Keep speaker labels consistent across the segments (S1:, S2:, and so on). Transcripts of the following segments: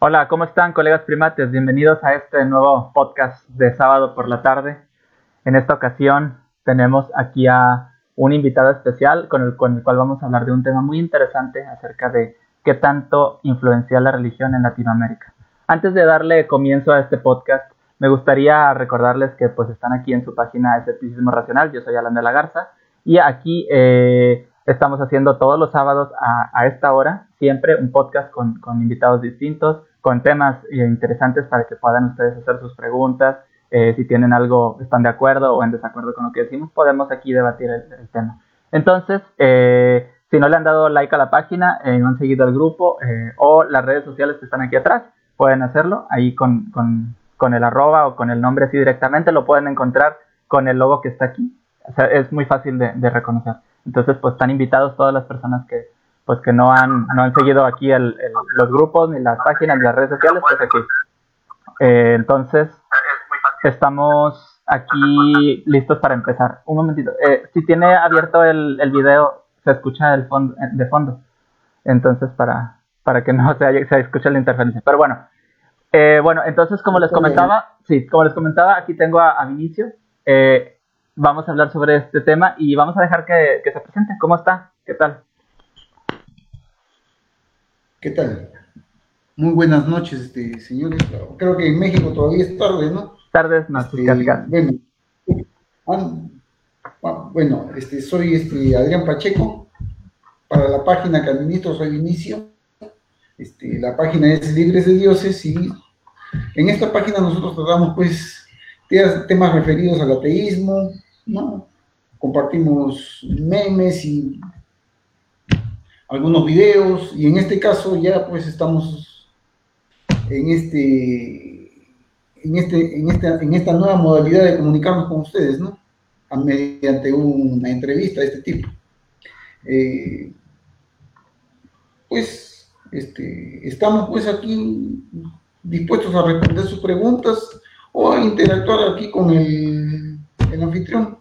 S1: Hola, ¿cómo están colegas primates? Bienvenidos a este nuevo podcast de sábado por la tarde. En esta ocasión tenemos aquí a un invitado especial con el, con el cual vamos a hablar de un tema muy interesante acerca de qué tanto influencia la religión en Latinoamérica. Antes de darle comienzo a este podcast, me gustaría recordarles que pues están aquí en su página Escepticismo Racional, yo soy Alan de la Garza, y aquí eh, estamos haciendo todos los sábados a, esta hora, siempre un podcast con, invitados distintos, con temas eh, interesantes para que puedan ustedes hacer sus preguntas, eh, si tienen algo, están de acuerdo o en desacuerdo con lo que decimos, podemos aquí debatir el, tema. Entonces, si no le han dado like a la página, no han seguido el grupo o las redes sociales que están aquí atrás, pueden hacerlo ahí con, con, el arroba o con el nombre así directamente, lo pueden encontrar con el logo que está aquí. O sea, es muy fácil de, reconocer. Entonces, pues están invitados todas las personas que pues que no han, no han seguido aquí el, los grupos, ni las páginas, ni las redes sociales, pues aquí. Eh, entonces, estamos aquí listos para empezar. Un momentito. Eh, si tiene abierto el, el video, se escucha el fondo, de fondo. Entonces, para, para que no se, se escuche la interferencia. Pero bueno, eh, bueno, entonces como les comentaba, sí, como les comentaba, aquí tengo a, Vinicio. Eh, vamos a hablar sobre este tema y vamos a dejar que, se presente. ¿Cómo está? ¿Qué tal?
S2: ¿Qué tal? Muy buenas noches, este, señores. Creo que en México todavía es tarde, ¿no?
S1: Tardes, más este,
S2: bueno, ah, bueno, este, soy este, Adrián Pacheco. Para la página que administro soy Vinicio. Este, la página es Libres de Dioses y en esta página nosotros tratamos pues temas referidos al ateísmo, ¿no? Compartimos memes y algunos videos y en este caso ya pues estamos en este en este en esta en esta nueva modalidad de comunicarnos con ustedes, ¿no? mediante una entrevista de este tipo. Eh, pues este, estamos pues aquí dispuestos a responder sus preguntas o a interactuar aquí con el, anfitrión.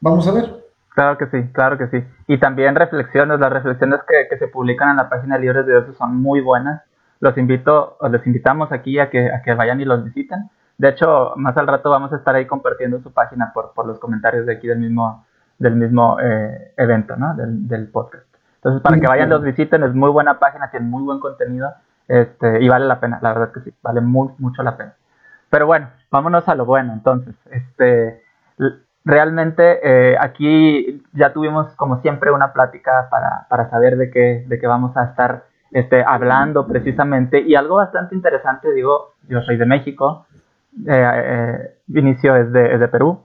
S2: Vamos a ver.
S1: Claro que sí, claro que sí. Y también reflexiones, las reflexiones que, se publican en la página Libres de Dios son muy buenas. Los invito, les invitamos aquí a que, a que vayan y los visiten. De hecho, más al rato vamos a estar ahí compartiendo su página por, por los comentarios de aquí del mismo, del mismo eh, evento, ¿no? Del, del podcast. Entonces, para que vayan, los visiten, es muy buena página, tiene muy buen contenido este, y vale la pena, la verdad que sí, vale muy, mucho la pena. Pero bueno, vámonos a lo bueno, entonces. Este, realmente eh, aquí ya tuvimos, como siempre, una plática para, para saber de qué, de qué vamos a estar este, hablando precisamente. Y algo bastante interesante, digo, yo soy de México, eh, eh, Vinicio es de, es de Perú,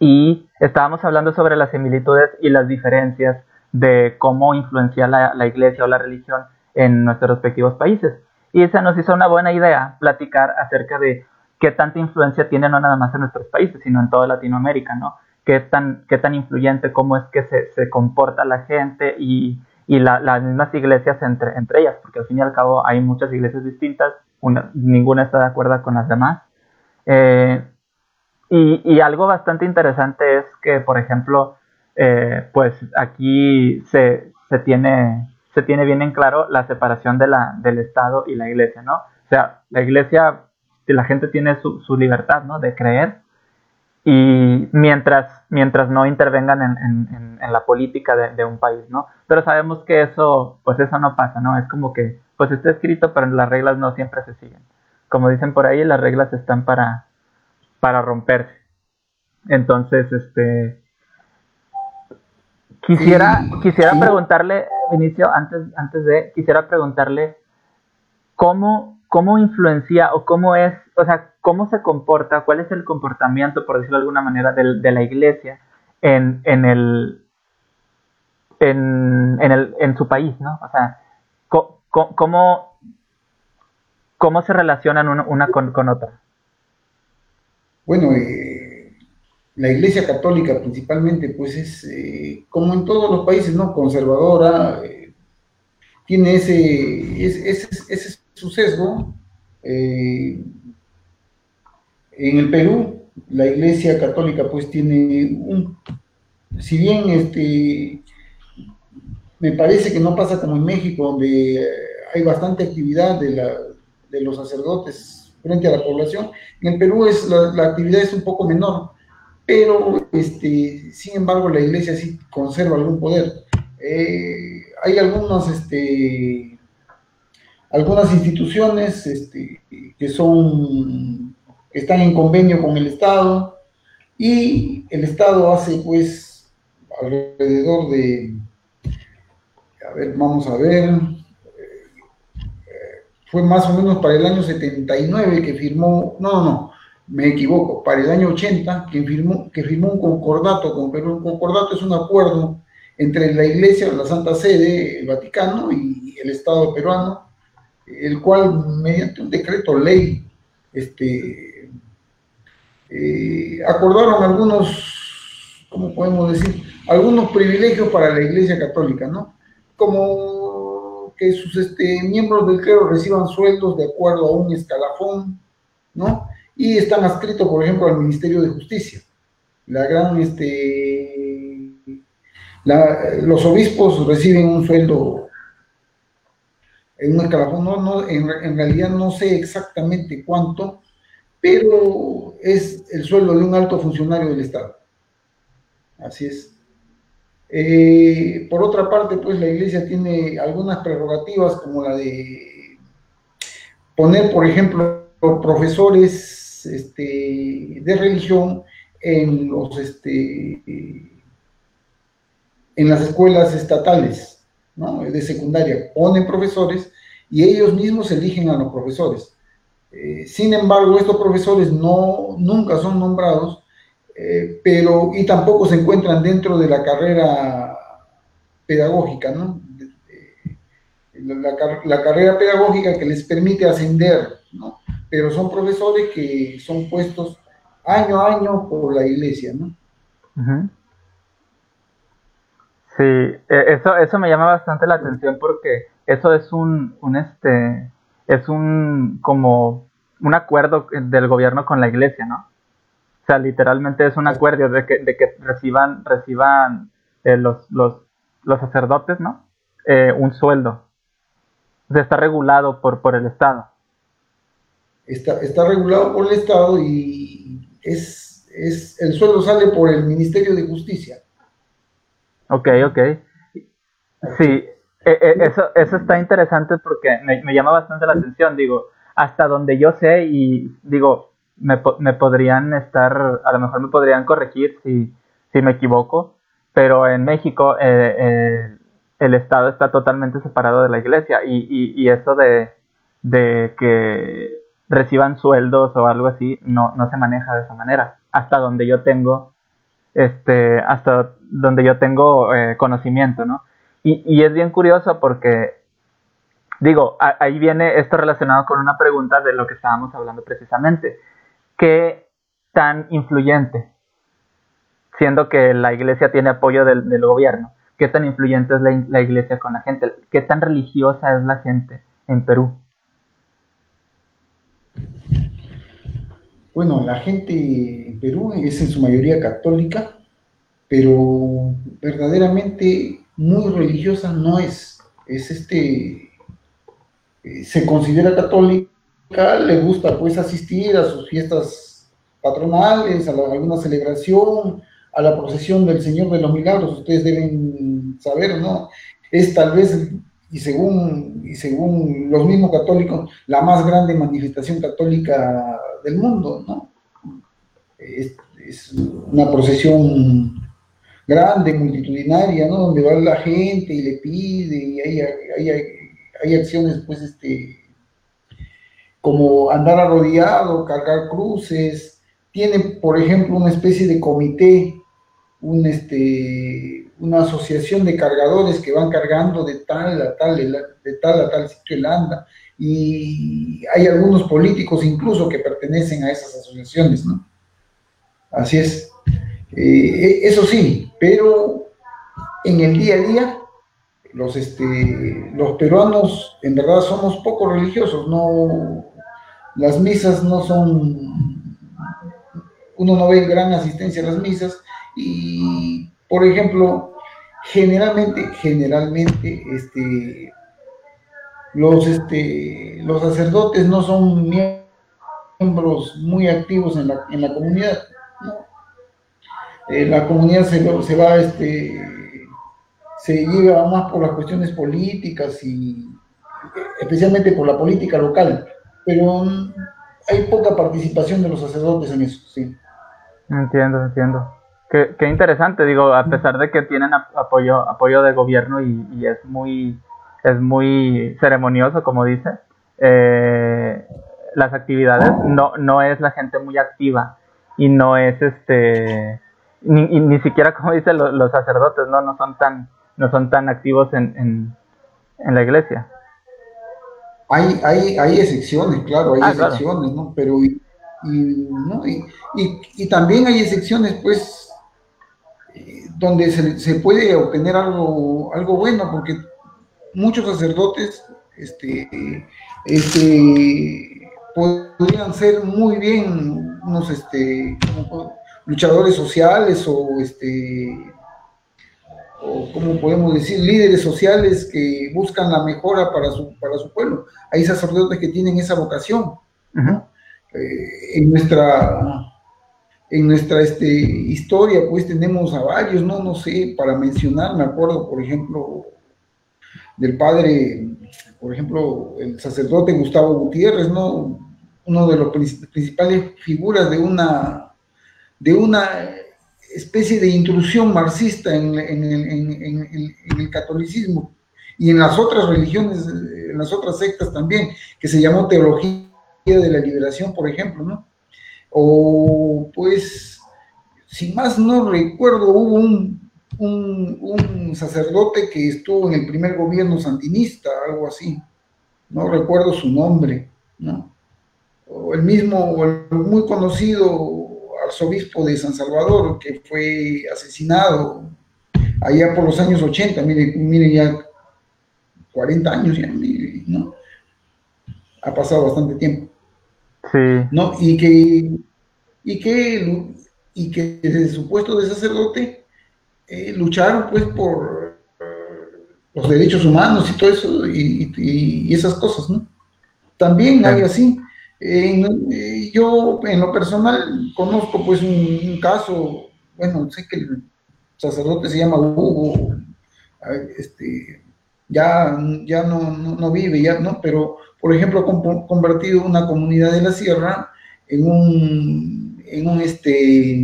S1: y estábamos hablando sobre las similitudes y las diferencias de cómo influencia la, la, iglesia o la religión en nuestros respectivos países. Y esa nos hizo una buena idea platicar acerca de qué tanta influencia tiene no nada más en nuestros países, sino en toda Latinoamérica, ¿no? Qué tan, qué tan influyente, cómo es que se, se comporta la gente y, y la, las mismas iglesias entre, entre ellas, porque al fin y al cabo hay muchas iglesias distintas, una, ninguna está de acuerdo con las demás. Eh, y, y, algo bastante interesante es que, por ejemplo, eh, pues aquí se, se, tiene, se tiene bien en claro la separación de la, del Estado y la Iglesia, ¿no? O sea, la Iglesia, la gente tiene su, su libertad, ¿no? De creer y mientras, mientras no intervengan en, en, en la política de, de, un país, ¿no? Pero sabemos que eso, pues eso no pasa, ¿no? Es como que, pues está escrito, pero las reglas no siempre se siguen. Como dicen por ahí, las reglas están para, para romperse. Entonces, este, Quisiera, quisiera preguntarle, Vinicio, antes, antes de, quisiera preguntarle cómo, cómo influencia o cómo es, o sea, cómo se comporta, cuál es el comportamiento, por decirlo de alguna manera, de, de la iglesia en, el, en, en, el, en su país, ¿no? O sea, cómo, se relacionan una, con, otra.
S2: Bueno, eh, la Iglesia Católica principalmente, pues es, eh, como en todos los países, ¿no? Conservadora, eh, tiene ese, ese, ese, suceso. Eh, en el Perú, la Iglesia Católica, pues tiene un, si bien este, me parece que no pasa como en México, donde hay bastante actividad de la, de los sacerdotes frente a la población. En el Perú es, la, actividad es un poco menor, pero este, sin embargo la iglesia sí conserva algún poder. Eh, hay algunos, este, algunas instituciones este, que son que están en convenio con el Estado y el Estado hace pues alrededor de a ver, vamos a ver fue más o menos para el año 79 que firmó, no, no, no, me equivoco, para el año 80 que firmó, que firmó un concordato con Perú. Un concordato es un acuerdo entre la Iglesia, la Santa Sede, el Vaticano y el Estado peruano, el cual mediante un decreto ley este, eh, acordaron algunos, ¿cómo podemos decir? Algunos privilegios para la Iglesia Católica, ¿no? Como que sus este, miembros del clero reciban sueldos de acuerdo a un escalafón, ¿no? Y están adscritos, por ejemplo, al Ministerio de Justicia. La gran, este, los obispos reciben un sueldo en un escalafón, no, no, en, realidad no sé exactamente cuánto, pero es el sueldo de un alto funcionario del Estado. Así es. Eh, por otra parte, pues la iglesia tiene algunas prerrogativas como la de poner, por ejemplo, profesores este, de religión en los este, en las escuelas estatales de secundaria. Ponen profesores y ellos mismos eligen a los profesores. Eh, sin embargo, estos profesores no, nunca son nombrados eh, pero y tampoco se encuentran dentro de la carrera pedagógica, ¿no? La, carrera pedagógica que les permite ascender, ¿no? Pero son profesores que son puestos año a año por la iglesia, ¿no?
S1: Sí, e, eso, eso me llama bastante la atención porque eso es un, un este, es un como un acuerdo del gobierno con la iglesia, ¿no? O sea, literalmente es un acuerdo de que, de que reciban, reciban eh, los, los, los, sacerdotes, ¿no? Eh, un sueldo. O sea, está regulado por, por el Estado.
S2: Está, está regulado por el Estado y es, es, el sueldo sale por el Ministerio de Justicia.
S1: Ok, ok. Sí, e, e, eso, eso está interesante porque me, llama bastante la atención. Digo, hasta donde yo sé y digo, me, me, podrían estar, a lo mejor me podrían corregir si, si me equivoco, pero en México eh, eh, el Estado está totalmente separado de la iglesia y, y, y eso de, de, que reciban sueldos o algo así no, no se maneja de esa manera. Hasta donde yo tengo, este, hasta donde yo tengo eh, conocimiento, ¿no? Y, y es bien curioso porque digo, ahí viene esto relacionado con una pregunta de lo que estábamos hablando precisamente qué tan influyente, siendo que la iglesia tiene apoyo del, gobierno, qué tan influyente es la, iglesia con la gente, qué tan religiosa es la gente en Perú.
S2: Bueno, la gente en Perú es en su mayoría católica, pero verdaderamente muy religiosa no es. Es este, eh, se considera católica le gusta pues asistir a sus fiestas patronales, a, alguna celebración, a la procesión del Señor de los Milagros, ustedes deben saber, ¿no? Es tal vez, y según, y según los mismos católicos, la más grande manifestación católica del mundo, ¿no? Es, una procesión grande, multitudinaria, ¿no? Donde va la gente y le pide, y hay, hay, hay acciones, pues, este, como andar arrodillado, cargar cruces, tiene, por ejemplo, una especie de comité, un, este, una asociación de cargadores que van cargando de tal a tal, de tal a tal sitio el anda, y hay algunos políticos incluso que pertenecen a esas asociaciones, ¿no? Así es. Eh, eso sí, pero en el día a día los, este, los peruanos en verdad somos poco religiosos, no, las misas no son, uno no ve gran asistencia a las misas y, por ejemplo, generalmente, generalmente, este, los, este, los sacerdotes no son miembros muy activos en la, en la comunidad. Eh, la comunidad se, se va, este, se lleva más por las cuestiones políticas y especialmente por la política local, pero hay poca participación de los sacerdotes en eso, sí.
S1: Entiendo, entiendo. Qué, qué interesante, digo, a pesar de que tienen apoyo, apoyo de gobierno y, y es muy es muy ceremonioso, como dice. Eh, las actividades no, no es la gente muy activa y no es este ni, ni siquiera como dicen los, sacerdotes no no son tan no son tan activos en, en, en la iglesia.
S2: Hay, hay, hay excepciones claro hay ah, excepciones no pero y, ¿no? y, y, también hay excepciones pues eh, donde se, se puede obtener algo algo bueno porque muchos sacerdotes este, este, podrían ser muy bien unos este, luchadores sociales o, este, o como podemos decir, líderes sociales que buscan la mejora para su, para su pueblo. Hay sacerdotes que tienen esa vocación. Eh, en nuestra en nuestra este, historia, pues tenemos a varios, no, no sé, para mencionar, me acuerdo, por ejemplo, del padre, por ejemplo, el sacerdote Gustavo Gutiérrez, ¿no? Uno de los principales figuras de una, de una especie de intrusión marxista en, el catolicismo y en las otras religiones, en las otras sectas también, que se llamó Teología de la Liberación, por ejemplo, ¿no? O pues, si más no recuerdo, hubo un un, sacerdote que estuvo en el primer gobierno sandinista, algo así, no recuerdo su nombre, ¿no? O el mismo, el muy conocido arzobispo de San Salvador, que fue asesinado allá por los años 80, mire, ya 40 años ya, ¿no? Ha pasado bastante tiempo.
S1: Sí.
S2: ¿No? Y que, y que, y que desde su puesto de sacerdote eh, lucharon pues por eh, los derechos humanos y todo eso y, esas cosas, ¿no? También hay así. Eh, yo en lo personal conozco pues un, caso, bueno, sé que el sacerdote se llama Hugo, este, ya, ya no, no, vive, ya no, pero por ejemplo ha convertido una comunidad de la sierra en un, en un este,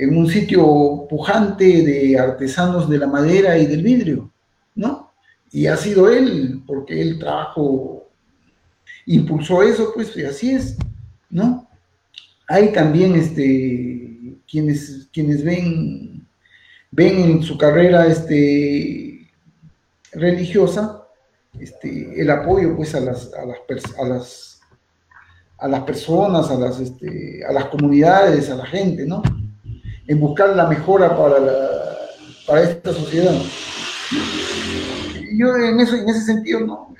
S2: en un sitio pujante de artesanos de la madera y del vidrio, ¿no? Y ha sido él, porque él trajo, impulsó eso, pues y así es, ¿no? Hay también este, quienes, quienes ven, ven en su carrera este, religiosa este, el apoyo pues a las, a las, a las, a las personas, a las, este, a las comunidades, a la gente, ¿no? en buscar la mejora para, para esta sociedad. Yo en, eso, en ese sentido no,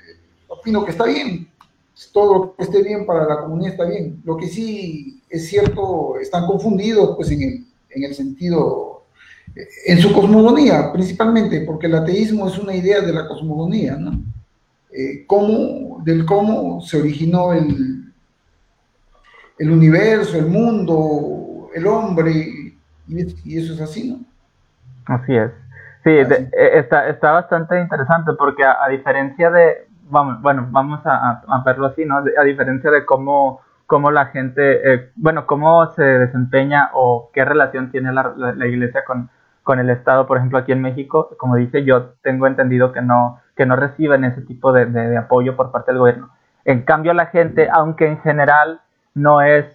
S2: opino que está bien, todo lo que esté bien para la comunidad está bien. Lo que sí es cierto, están confundidos pues en el, en el sentido, en su cosmogonía principalmente, porque el ateísmo es una idea de la cosmogonía, ¿no? Eh, cómo, del cómo se originó el, el universo, el mundo, el hombre, y, eso es así, ¿no?
S1: Así es. Sí, e, está, está bastante interesante porque a, diferencia de, vamos, bueno, vamos a, verlo así, ¿no? a diferencia de cómo, cómo la gente, eh, bueno, cómo se desempeña o qué relación tiene la, la, iglesia con, con el Estado, por ejemplo, aquí en México, como dice, yo tengo entendido que no, que no reciben ese tipo de apoyo por parte del gobierno. En cambio, la gente, aunque en general no es,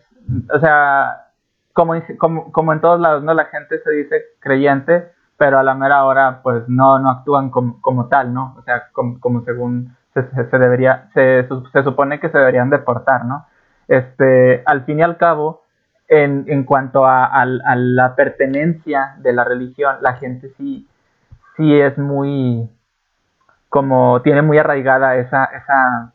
S1: o sea, como, como, como en todos lados, ¿no? La gente se dice creyente, pero a la mera hora, pues no, no actúan como, como tal, ¿no? O sea, como, como según se, debería, se, se, supone que se deberían deportar, ¿no? Este, al fin y al cabo, en, en cuanto a, a, la pertenencia de la religión, la gente sí, sí es muy, como tiene muy arraigada esa, esa,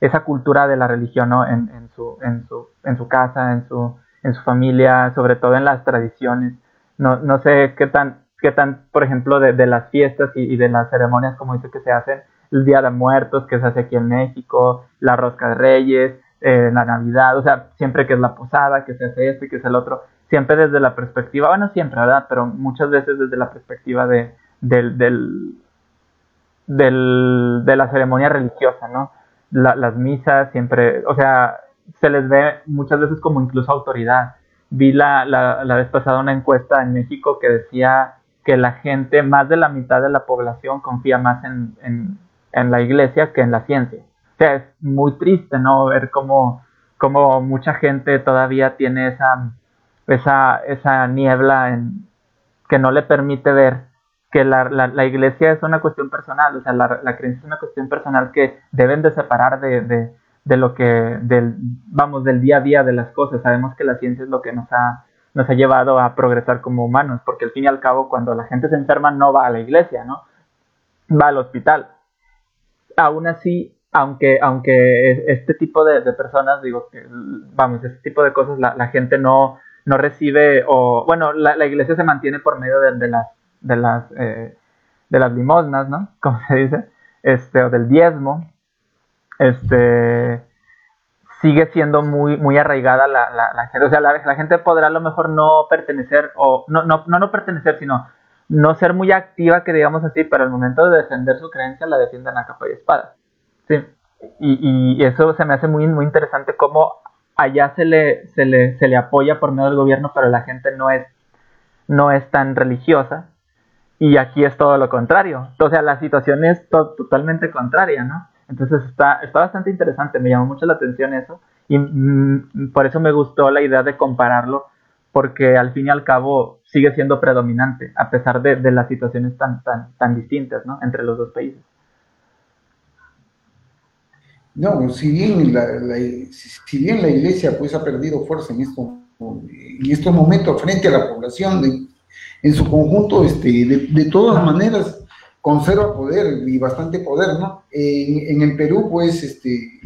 S1: esa cultura de la religión, ¿no? En, en, su, en, su, en su casa, en su, en su familia, sobre todo en las tradiciones. No, no sé qué tan, qué tan, por ejemplo, de, de las fiestas y, de las ceremonias, como dice que se hacen, el Día de Muertos que se hace aquí en México, la Rosca de Reyes, eh, la Navidad, o sea, siempre que es la posada, que se hace este, que es el otro, siempre desde la perspectiva, bueno, siempre, ¿verdad? Pero muchas veces desde la perspectiva de, del, del, de la ceremonia religiosa, ¿no? las misas siempre, o sea, se les ve muchas veces como incluso autoridad. Vi la, la, la vez pasada una encuesta en México que decía que la gente, más de la mitad de la población confía más en, en la iglesia que en la ciencia. O sea, es muy triste, ¿no? Ver cómo, cómo mucha gente todavía tiene esa, esa, esa niebla en, que no le permite ver que la, la, iglesia es una cuestión personal, o sea, la, la, creencia es una cuestión personal que deben de separar de, de, de, lo que, del, vamos, del día a día de las cosas. Sabemos que la ciencia es lo que nos ha, nos ha llevado a progresar como humanos, porque al fin y al cabo cuando la gente se enferma no va a la iglesia, ¿no? Va al hospital. Aún así, aunque, aunque este tipo de, personas, digo, que, vamos, este tipo de cosas la, la gente no, no recibe, o bueno, la, la iglesia se mantiene por medio de, de las de las, eh, de las limosnas, ¿no? Como se dice, este, o del diezmo, este, sigue siendo muy, muy arraigada la, la, gente. O sea, la, la, gente podrá a lo mejor no pertenecer, o no, no, no, no pertenecer, sino no ser muy activa, que digamos así, pero al momento de defender su creencia la defienden a capa y espada. Sí. Y, y eso se me hace muy, muy interesante cómo allá se le, se, le, se le apoya por medio del gobierno, pero la gente no es, no es tan religiosa y aquí es todo lo contrario. O sea, la situación es totalmente contraria, ¿no? Entonces está, está bastante interesante, me llamó mucho la atención eso y mm, por eso me gustó la idea de compararlo porque al fin y al cabo sigue siendo predominante a pesar de, de las situaciones tan, tan, tan distintas ¿no? entre los dos países.
S2: No, si bien la, si bien la iglesia pues ha perdido fuerza en, esto, en estos momentos frente a la población, de, en su conjunto, este, de, todas maneras, conserva poder y bastante poder, ¿no? En, el Perú, pues, este,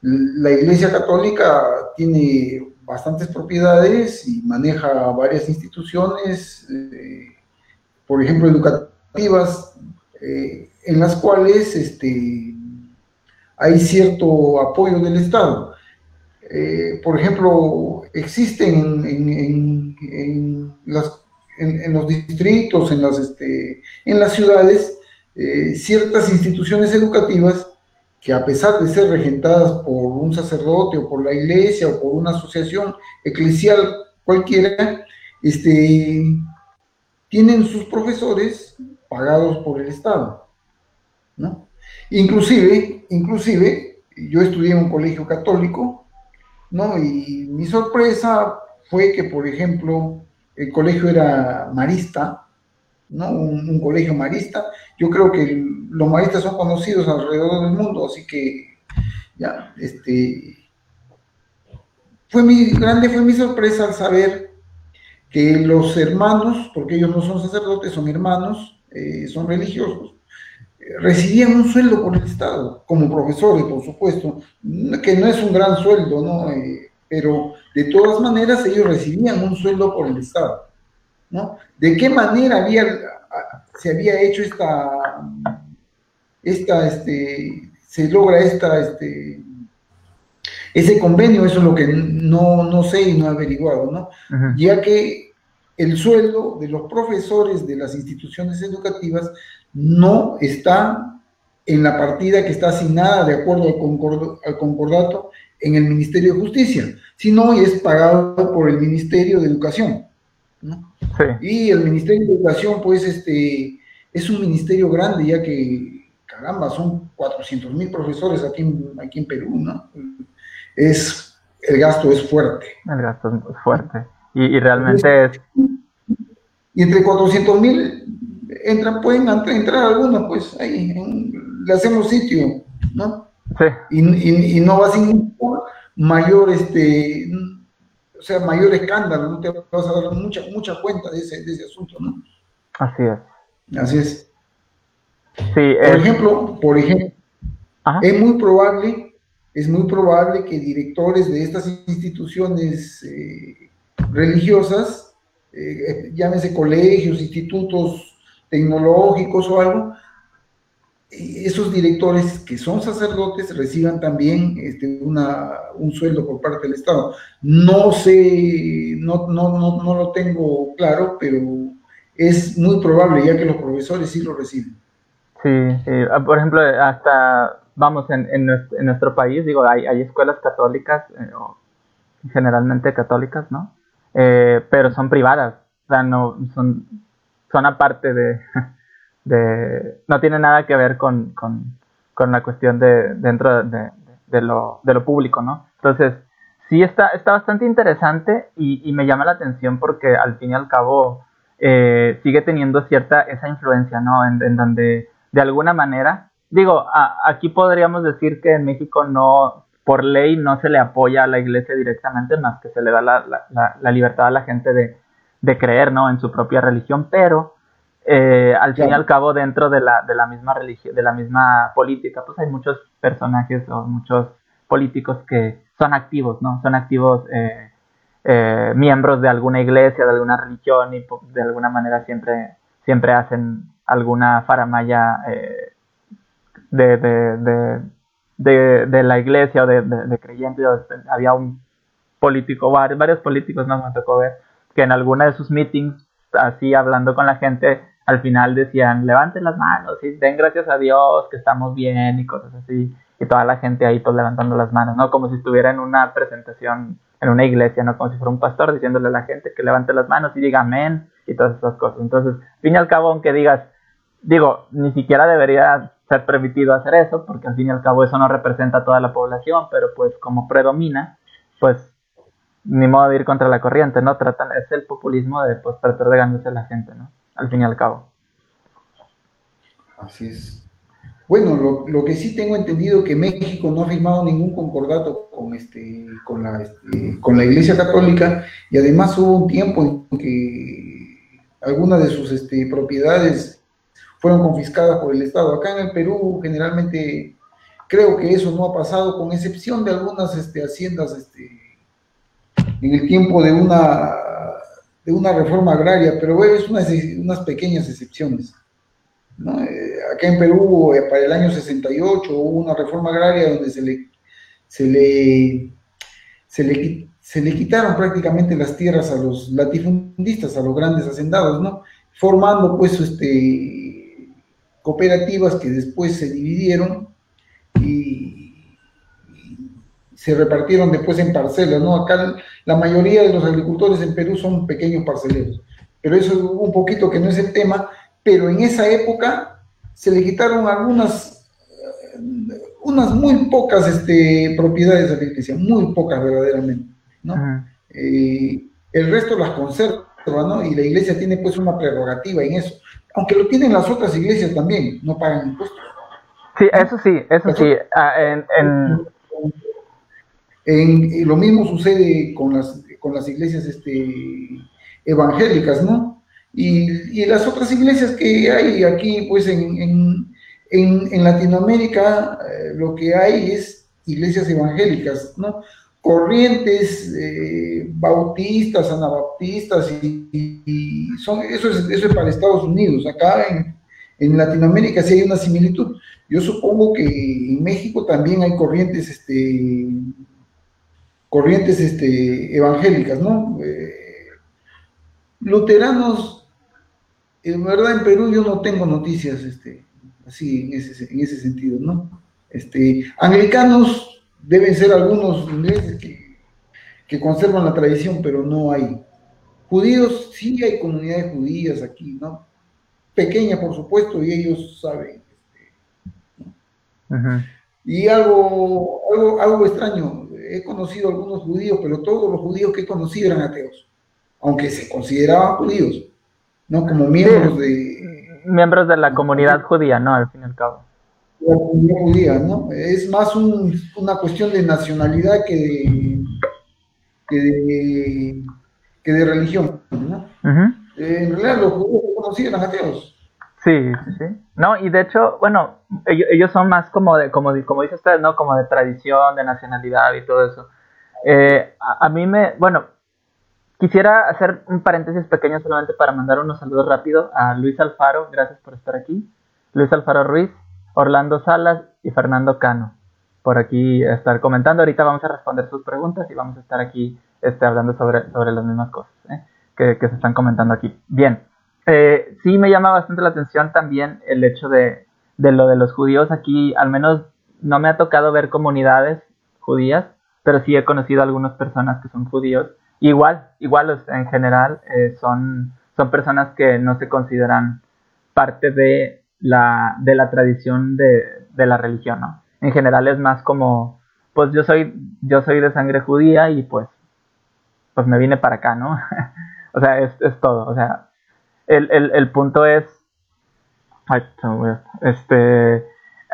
S2: la Iglesia Católica tiene bastantes propiedades y maneja varias instituciones, eh, por ejemplo, educativas, eh, en las cuales este, hay cierto apoyo del Estado. Eh, por ejemplo, existen en, en los distritos, en las, este, en las ciudades, ciertas instituciones educativas que a pesar de ser regentadas por un sacerdote o por la iglesia o por una asociación eclesial cualquiera, este, tienen sus profesores pagados por el Estado. ¿no? Inclusive, inclusive, yo estudié en un colegio católico, ¿no? Y mi sorpresa fue que, por ejemplo, el colegio era marista, ¿no? Un, colegio marista. Yo creo que los maristas son conocidos alrededor del mundo, así que ya, este, fue mi, grande fue mi sorpresa al saber que los hermanos, porque ellos no son sacerdotes, son hermanos, eh, son religiosos, recibían un sueldo por el Estado, como profesores, por supuesto, que no es un gran sueldo, ¿no? Eh, pero de todas maneras ellos recibían un sueldo por el Estado. ¿No? ¿De qué manera había, se había hecho esta, esta este, se logra esta, este, ese convenio? Eso es lo que no, no sé y no he averiguado, ¿no? Ya que el sueldo de los profesores de las instituciones educativas no está en la partida que está asignada de acuerdo al, al concordato en el Ministerio de Justicia, sino es pagado por el Ministerio de Educación. Y el Ministerio de Educación, pues, este, es un ministerio grande, ya que, caramba, son 400 mil profesores aquí en, aquí en Perú, ¿no? Es, el gasto es fuerte.
S1: El gasto es fuerte. Y, y realmente es...
S2: Y entre 400 mil entran, pueden entrar algunos, pues, ahí, le hacemos sitio, ¿no? Sí. Y, no va sin mayor, este, o sea, mayor escándalo, no te vas a dar mucha, mucha cuenta de ese, de ese asunto, ¿no?
S1: Así es.
S2: Así es. Sí, por ejemplo, por ejemplo, es muy probable, es muy probable que directores de estas instituciones eh, religiosas, eh, llámese colegios, institutos tecnológicos o algo, esos directores que son sacerdotes reciban también este, una, un sueldo por parte del Estado. No sé, no, no, no, no, lo tengo claro, pero es muy probable ya que los profesores sí lo reciben.
S1: Sí. Ah, por ejemplo, hasta, vamos, en, en, nuestro, país, digo, hay, hay escuelas católicas, eh, generalmente católicas, ¿no? Eh, pero son privadas, o sea, no, son, son aparte de no tiene nada que ver con, la cuestión de dentro de, lo, de lo público, ¿no? Entonces, sí está, está bastante interesante y, me llama la atención porque al fin y al cabo eh, sigue teniendo cierta esa influencia, ¿no? En, donde de alguna manera, digo, aquí podríamos decir que en México no, por ley no se le apoya a la iglesia directamente, más que se le da la, la libertad a la gente de, de creer, ¿no? En su propia religión, pero eh, al fin y al cabo dentro de la, de la misma religión, de la misma política, pues hay muchos personajes o muchos políticos que son activos, ¿no? Son activos eh, eh, miembros de alguna iglesia, de alguna religión y pues, de alguna manera siempre, siempre hacen alguna faramaya de, de, de, de, la iglesia o de, creyentes. Había un político, varios, varios políticos, ¿no? Me tocó ver que en alguna de sus meetings, así hablando con la gente, al final decían, levanten las manos y den gracias a Dios que estamos bien y cosas así. Y toda la gente ahí pues levantando las manos, ¿no? Como si estuviera en una presentación en una iglesia, ¿no? Como si fuera un pastor diciéndole a la gente que levante las manos y diga amén y todas esas cosas. Entonces, fin y al cabo, aunque digas, digo, ni siquiera debería ser permitido hacer eso, porque al fin y al cabo eso no representa a toda la población, pero pues como predomina, pues ni modo de ir contra la corriente, ¿no? Tratan, es el populismo de pues tratar de ganarse a la gente, ¿no? Al fin y al cabo.
S2: Así es. Bueno, lo, que sí tengo entendido que México no ha firmado ningún concordato con este, con la, este, con la Iglesia Católica y además hubo un tiempo en que algunas de sus este, propiedades fueron confiscadas por el Estado. Acá en el Perú generalmente creo que eso no ha pasado, con excepción de algunas este, haciendas este, en el tiempo de una de una reforma agraria, pero es unas, pequeñas excepciones. Eh, acá en Perú, eh, para el año 68, hubo una reforma agraria donde se le, se le, se le, se le quitaron prácticamente las tierras a los latifundistas, a los grandes hacendados, ¿no? Formando pues este, cooperativas que después se dividieron y, se repartieron después en parcelas, ¿no? Acá la mayoría de los agricultores en Perú son pequeños parceleros. Pero eso es un poquito que no es el tema, pero en esa época se le quitaron algunas, unas muy pocas este, propiedades de muy pocas verdaderamente, ¿no? Eh, el resto las conserva, ¿no? Y la iglesia tiene pues una prerrogativa en eso. Aunque lo tienen las otras iglesias también, no pagan impuestos.
S1: Sí, eso sí, eso sí. Ah, en,
S2: en, lo mismo sucede con las, con las iglesias este, evangélicas, ¿no? Y, las otras iglesias que hay aquí, pues en, en, en Latinoamérica, eh, lo que hay es iglesias evangélicas, ¿no? Corrientes eh, bautistas, anabaptistas, y, son, eso, es, eso es para Estados Unidos. Acá en, en Latinoamérica sí hay una similitud. Yo supongo que en México también hay corrientes este, corrientes este, evangélicas, ¿no? Eh, luteranos, en verdad en Perú yo no tengo noticias este, así en ese, en ese sentido, ¿no? Este, anglicanos deben ser algunos ingleses que, conservan la tradición, pero no hay. Judíos, sí hay comunidades judías aquí, ¿no? Pequeña, por supuesto, y ellos saben. Este, Y algo, algo, algo extraño, he conocido algunos judíos, pero todos los judíos que he conocido eran ateos, aunque se consideraban judíos, ¿no? Como miembros de...
S1: Miembros de la comunidad judía, ¿no? Al fin y al cabo.
S2: La comunidad judía, ¿no? Es más una cuestión de nacionalidad que de, que de, religión, ¿no? en realidad los judíos que conocí eran ateos.
S1: Sí, sí, sí. No, y de hecho, bueno, ellos, son más como de, como, como dice usted, ¿no? Como de tradición, de nacionalidad y todo eso. Eh, a, mí me, bueno, quisiera hacer un paréntesis pequeño solamente para mandar unos saludos rápido a Luis Alfaro, gracias por estar aquí. Luis Alfaro Ruiz, Orlando Salas y Fernando Cano por aquí estar comentando. Ahorita vamos a responder sus preguntas y vamos a estar aquí este, hablando sobre, sobre las mismas cosas ¿eh? que, se están comentando aquí. Bien, eh, sí me llama bastante la atención también el hecho de, de lo de los judíos. Aquí al menos no me ha tocado ver comunidades judías, pero sí he conocido algunas personas que son judíos. Igual, igual en general eh, son, son personas que no se consideran parte de la, de la tradición de, de la religión, ¿no? en general es más como, pues yo soy, yo soy de sangre judía y pues, pues me vine para acá, ¿no? o sea, es, es, todo, o sea, el, el, el punto es, este,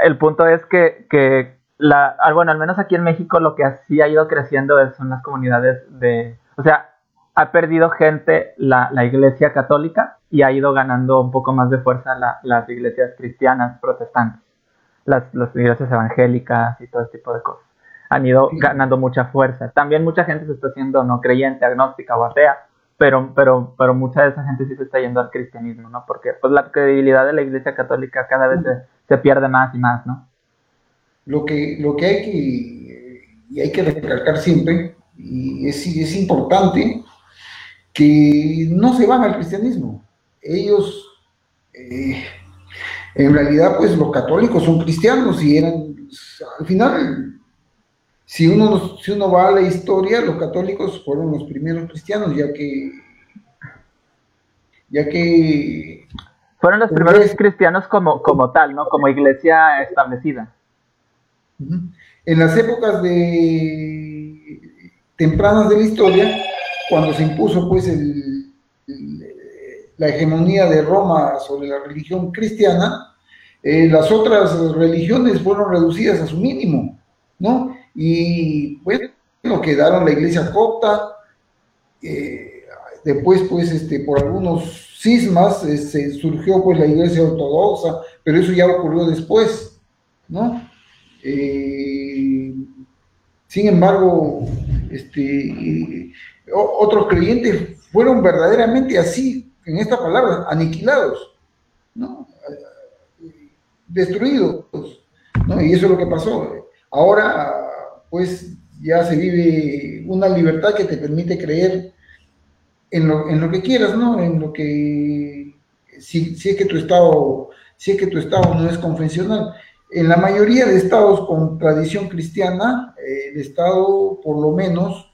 S1: el punto es que, que la, ah, bueno, al menos aquí en México lo que así ha ido creciendo son las comunidades de, o sea, ha perdido gente la, la iglesia católica y ha ido ganando un poco más de fuerza la, las iglesias cristianas protestantes las, las iglesias evangélicas y todo ese tipo de cosas. Han ido ganando mucha fuerza. También mucha gente se está haciendo no creyente, agnóstica o atea, pero, pero, pero mucha de esa gente sí se está yendo al cristianismo, ¿no? Porque pues la credibilidad de la iglesia católica cada vez se, pierde más y más, ¿no?
S2: Lo que, lo que hay que, y hay que recalcar siempre, y es, es importante, que no se van al cristianismo. Ellos eh, en realidad, pues los católicos son cristianos y eran, al final, si uno, si uno va a la historia, los católicos fueron los primeros cristianos, ya que, ya que...
S1: Fueron los primeros cristianos como, como tal, ¿no? Como iglesia establecida.
S2: En las épocas de tempranas de la historia, cuando se impuso pues el la hegemonía de Roma sobre la religión cristiana, eh, las otras religiones fueron reducidas a su mínimo, ¿no? Y bueno, quedaron la iglesia copta, eh, después pues este, por algunos cismas este, surgió pues la iglesia ortodoxa, pero eso ya ocurrió después, ¿no? Eh, sin embargo, este, otros creyentes fueron verdaderamente así en esta palabra, aniquilados, ¿no? destruidos, ¿no? y eso es lo que pasó. Ahora, pues ya se vive una libertad que te permite creer en lo, que quieras, ¿no? En lo que, si, si, es que tu estado, si es que tu estado no es convencional. En la mayoría de estados con tradición cristiana, eh, el estado, por lo menos,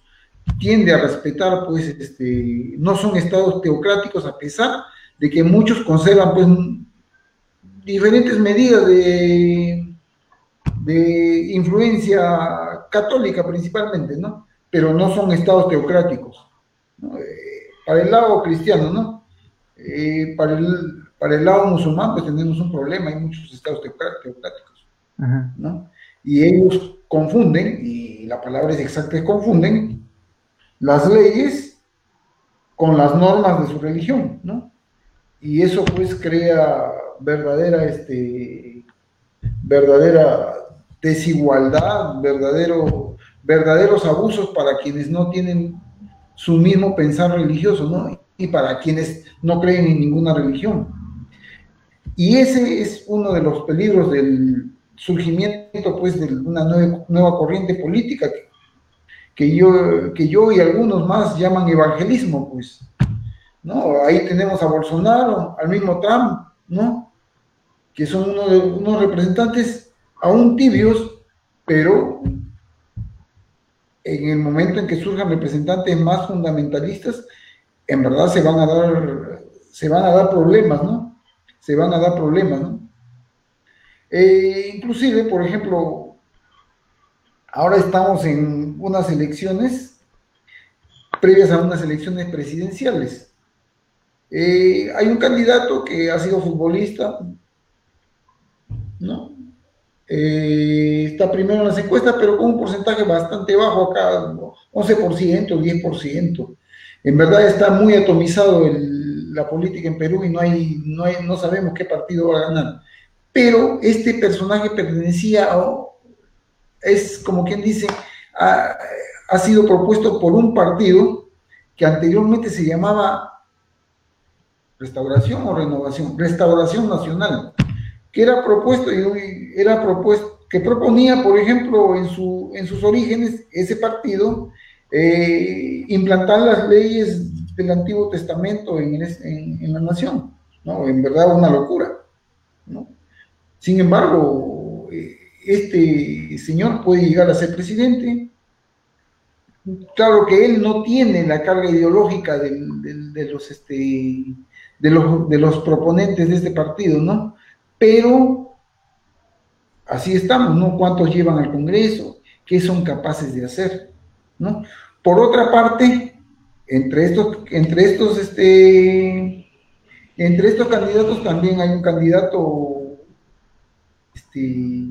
S2: tiende a respetar, pues, este, no son estados teocráticos a pesar de que muchos conservan, pues, diferentes medidas de, de influencia católica principalmente, ¿no? Pero no son estados teocráticos. Eh, para el lado cristiano, ¿no? Eh, para, el, para el lado musulmán, pues tenemos un problema, hay muchos estados teocráticos, ¿no? Y ellos confunden, y la palabra es exacta, confunden las leyes con las normas de su religión, ¿no? Y eso pues crea verdadera, este, verdadera desigualdad, verdadero, verdaderos abusos para quienes no tienen su mismo pensar religioso, ¿no? Y para quienes no creen en ninguna religión. Y ese es uno de los peligros del surgimiento, pues, de una nueva, corriente política que yo, que yo y algunos más llaman evangelismo, pues. ¿no? Ahí tenemos a Bolsonaro, al mismo Trump, ¿no? Que son unos representantes aún tibios, pero en el momento en que surjan representantes más fundamentalistas, en verdad se van a dar, se van a dar problemas, ¿no? Se van a dar problemas, ¿no? Eh, inclusive, por ejemplo, Ahora estamos en unas elecciones previas a unas elecciones presidenciales. Eh, hay un candidato que ha sido futbolista, ¿no? Eh, está primero en las encuestas, pero con un porcentaje bastante bajo acá, 11%, 10%. En verdad está muy atomizado la política en Perú y no, hay, no, no sabemos qué partido va a ganar. Pero este personaje pertenecía a es como quien dice, ha, sido propuesto por un partido que anteriormente se llamaba Restauración o Renovación, Restauración Nacional, que era propuesto, era propuesto, que proponía, por ejemplo, en, su, en sus orígenes, ese partido, eh, implantar las leyes del Antiguo Testamento en, en, la nación, ¿no? En verdad una locura, ¿no? Sin embargo, eh, este señor puede llegar a ser presidente, claro que él no tiene la carga ideológica de, los, este, de, los, de los proponentes de este partido, ¿no? Pero así estamos, ¿no? ¿Cuántos llevan al Congreso? ¿Qué son capaces de hacer? ¿No? Por otra parte, entre estos, entre estos, este, entre estos candidatos también hay un candidato este,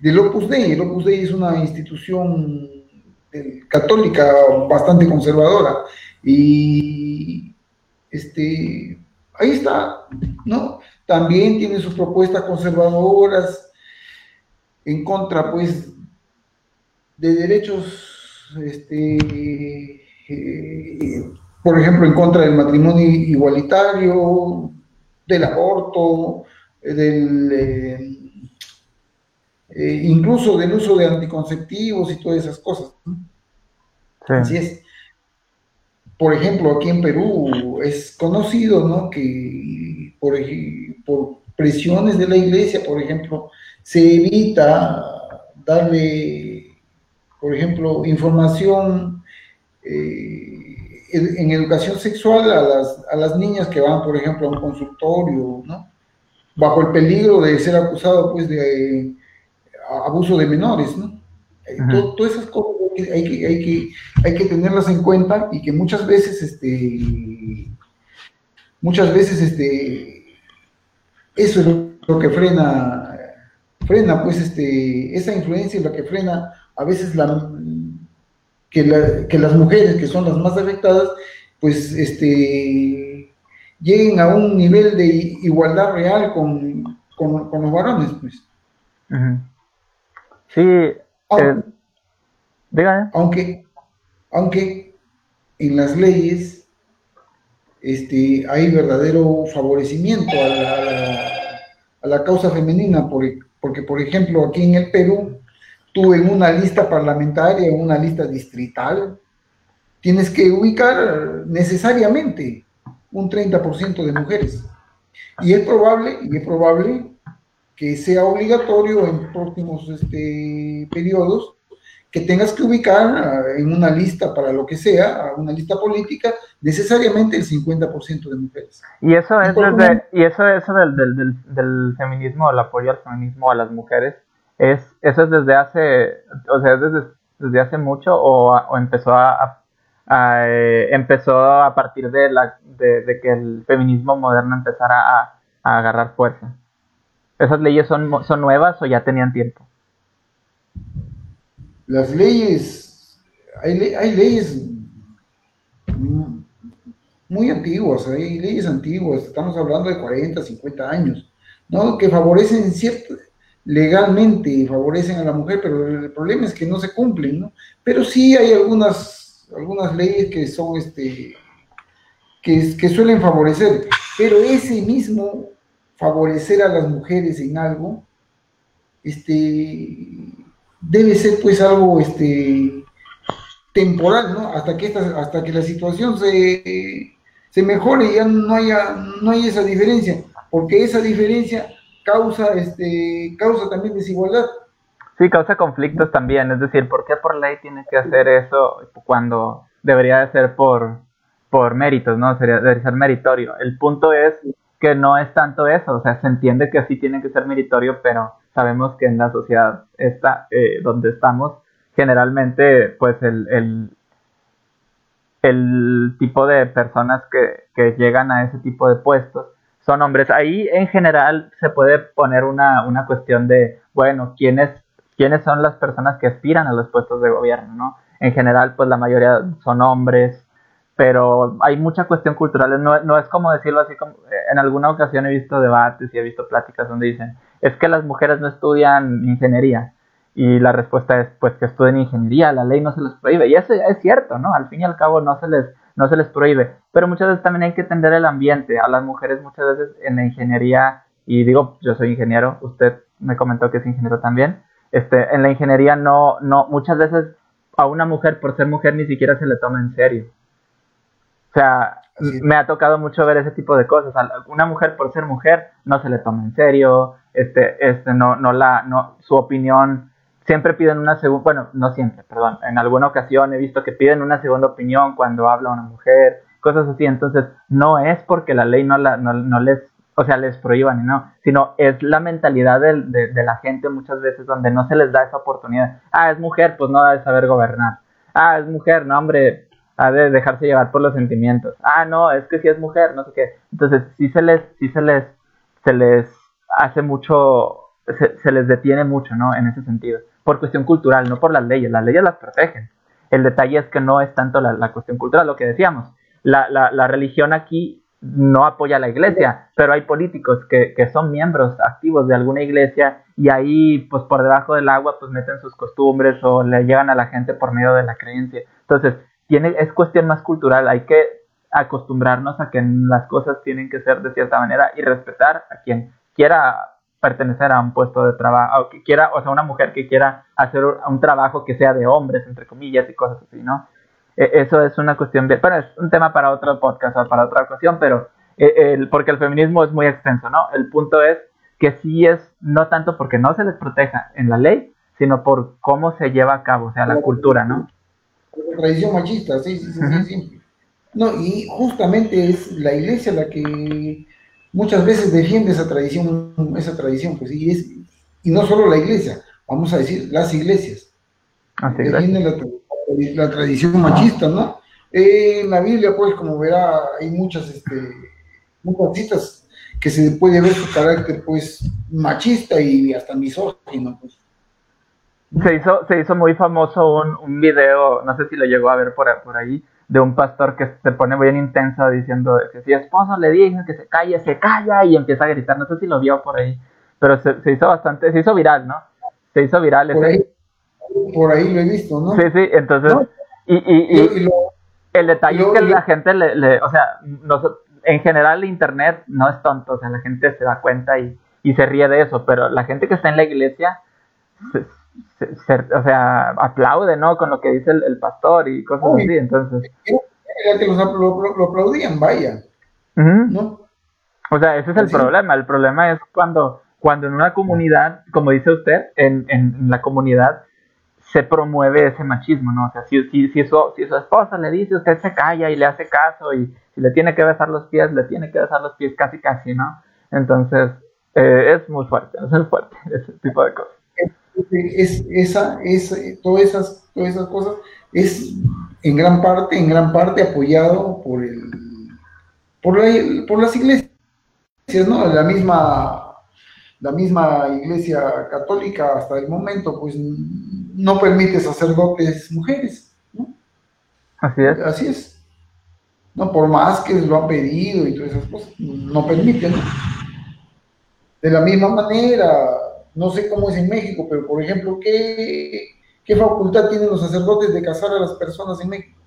S2: del Opus Dei. El Opus Dei es una institución católica bastante conservadora. Y este, ahí está, ¿no? También tiene sus propuestas conservadoras en contra, pues, de derechos, este, eh, por ejemplo, en contra del matrimonio igualitario, del aborto, del, eh, eh, incluso del uso de anticonceptivos y todas esas cosas. Así es. Por ejemplo, aquí en Perú es conocido, ¿no? Que por, por presiones de la iglesia, por ejemplo, se evita darle, por ejemplo, información eh, en educación sexual a las, a las niñas que van, por ejemplo, a un consultorio, ¿no? Bajo el peligro de ser acusado, pues, de abuso de menores, ¿no? Eh, todas esas cosas hay que, hay, que, hay que tenerlas en cuenta y que muchas veces, este, muchas veces, este, eso es lo que frena, frena, pues, este, esa influencia es la que frena a veces la, que, que las mujeres, que son las más afectadas, pues, este, lleguen a un nivel de igualdad real con, con, los varones, pues.
S1: Sí, eh,
S2: aunque, aunque en las leyes este, hay verdadero favorecimiento a la, causa femenina, porque, por ejemplo aquí en el Perú, tú en una lista parlamentaria, en una lista distrital, tienes que ubicar necesariamente un 30% de mujeres. Y es probable, y es probable que sea obligatorio en próximos este, periodos que tengas que ubicar ah, en una lista para lo que sea, una lista política, necesariamente el 50% de mujeres.
S1: Y eso es desde, y eso, eso del, del, del, feminismo, el apoyo al feminismo a las mujeres, es, eso es desde hace, o sea, desde, desde hace mucho o, o empezó a, a eh, empezó a partir de, la, de, de, que el feminismo moderno empezara a, a agarrar fuerza. ¿Esas leyes son, son nuevas o ya tenían tiempo?
S2: Las leyes, hay, leyes muy antiguas, hay leyes antiguas, estamos hablando de 40, 50 años, ¿no? Que favorecen cierto, legalmente, favorecen a la mujer, pero el problema es que no se cumplen, ¿no? Pero sí hay algunas, algunas leyes que son, este, que, que suelen favorecer, pero ese mismo favorecer a las mujeres en algo, este, debe ser pues algo este, temporal, ¿no? Hasta que, hasta que la situación se, se mejore y ya no haya, no hay esa diferencia, porque esa diferencia causa, este, causa también desigualdad.
S1: Sí, causa conflictos también, es decir, ¿por qué por ley tiene que hacer eso cuando debería de ser por, por méritos, ¿no? Sería, debería ser meritorio. El punto es que no es tanto eso, o sea, se entiende que sí tiene que ser meritorio, pero sabemos que en la sociedad esta, eh, donde estamos, generalmente, pues el, el, el tipo de personas que, que, llegan a ese tipo de puestos son hombres. Ahí en general se puede poner una, una cuestión de, bueno, ¿quiénes, quiénes son las personas que aspiran a los puestos de gobierno, ¿no? En general, pues la mayoría son hombres, pero hay mucha cuestión cultural, no, no, es como decirlo así, como en alguna ocasión he visto debates y he visto pláticas donde dicen, es que las mujeres no estudian ingeniería, y la respuesta es, pues que estudien ingeniería, la ley no se les prohíbe, y eso es cierto, ¿no? Al fin y al cabo no se les, no se les prohíbe, pero muchas veces también hay que entender el ambiente, a las muchas veces en la ingeniería y digo, yo soy ingeniero, usted me comentó que es ingeniero también, este, en la ingeniería no, no, muchas veces a una mujer por ser mujer ni siquiera se le toma en serio. O sea, me ha tocado mucho ver ese tipo de cosas. Una mujer por ser mujer no se le toma en serio, este, este, no, no la, no, su opinión siempre piden una segunda, bueno, no siempre, perdón, en alguna ocasión he visto que piden una segunda opinión cuando habla una mujer, cosas así, entonces no es porque la ley no, la, no, les, o sea, les prohíban, no, sino es la mentalidad de, de, la gente muchas veces donde no se les da esa oportunidad. Ah, es mujer, pues no ha de saber gobernar. Ah, es mujer, no, hombre, ha de dejarse llevar por los sentimientos. Ah, no, es que si es mujer, no sé qué. Entonces, sí se les, sí se les, se les hace mucho, se, les detiene mucho, ¿no? En ese sentido por cuestión cultural, no por las leyes. Las leyes las protegen. El detalle es que no es tanto la, cuestión cultural, lo que decíamos. La, la, religión aquí no apoya a la iglesia, pero hay políticos que, que, son miembros activos de alguna iglesia y ahí, pues por debajo del agua, pues meten sus costumbres o le llegan a la gente por medio de la creencia. Entonces, tiene, es cuestión más cultural, hay que acostumbrarnos a que las cosas tienen que ser de cierta manera y respetar a quien quiera pertenecer a un puesto de trabajo, que quiera, o sea, una mujer que quiera hacer un trabajo que sea de hombres, entre comillas, y cosas así, ¿no? E, eso es una cuestión de, bueno, es un tema para otro podcast o para otra ocasión, pero e, el, porque el feminismo es muy extenso, ¿no? El punto es que sí es, no tanto porque no se les proteja en la ley, sino por cómo se lleva a cabo, o sea, la cultura, ¿no?
S2: La tradición machista, sí, sí, sí, sí. No, y justamente es la iglesia la que muchas veces defiende esa tradición, esa tradición, pues, y, es, y no solo la iglesia, vamos a decir las iglesias. Ah, defienden la, tradición machista, ¿no? en la Biblia, pues, como verá, hay muchas, este, muchas citas que se puede ver su carácter, pues, machista y hasta misógino, pues.
S1: Se hizo, se hizo muy famoso un, un video, no sé si lo llegó a ver por, por ahí, de un pastor que se pone bien intenso diciendo que si esposo le dice que se calle, se calla y empieza a gritar. No sé si lo vio por ahí, pero se, hizo bastante, se hizo viral, ¿no? Se hizo viral.
S2: Por, ahí, por ahí lo he visto, ¿no?
S1: Sí, sí, entonces, y, y, y, el detalle es que la gente le, le o sea, en general el Internet no es tonto, o sea, la gente se da cuenta y, y se ríe de eso, pero la gente que está en la iglesia o sea, aplaude, ¿no? Con lo que dice el, pastor y cosas así, entonces.
S2: lo, aplaudían, vaya. ¿no?
S1: O sea, ese es el problema. El problema es cuando, cuando en una comunidad, como dice usted, en, en, la comunidad se promueve ese machismo, ¿no? O sea, si, si, si, su, si su esposa le dice, usted se calla y le hace caso y si le tiene que besar los pies, le tiene que besar los pies casi casi, ¿no? Entonces, eh, es muy fuerte, es muy fuerte ese tipo de cosas
S2: es, esa, es, todas, esas, todas esas cosas es en gran parte, en gran parte apoyado por el por, por las iglesias, ¿no? La misma, la misma iglesia católica hasta el momento, pues no permite sacerdotes mujeres, ¿no?
S1: Así es.
S2: Así es. No, por más que lo han pedido y todas esas cosas, no permiten. De la misma manera, no sé cómo es en México, pero por ejemplo, ¿qué, facultad tienen los sacerdotes de casar a las personas en México?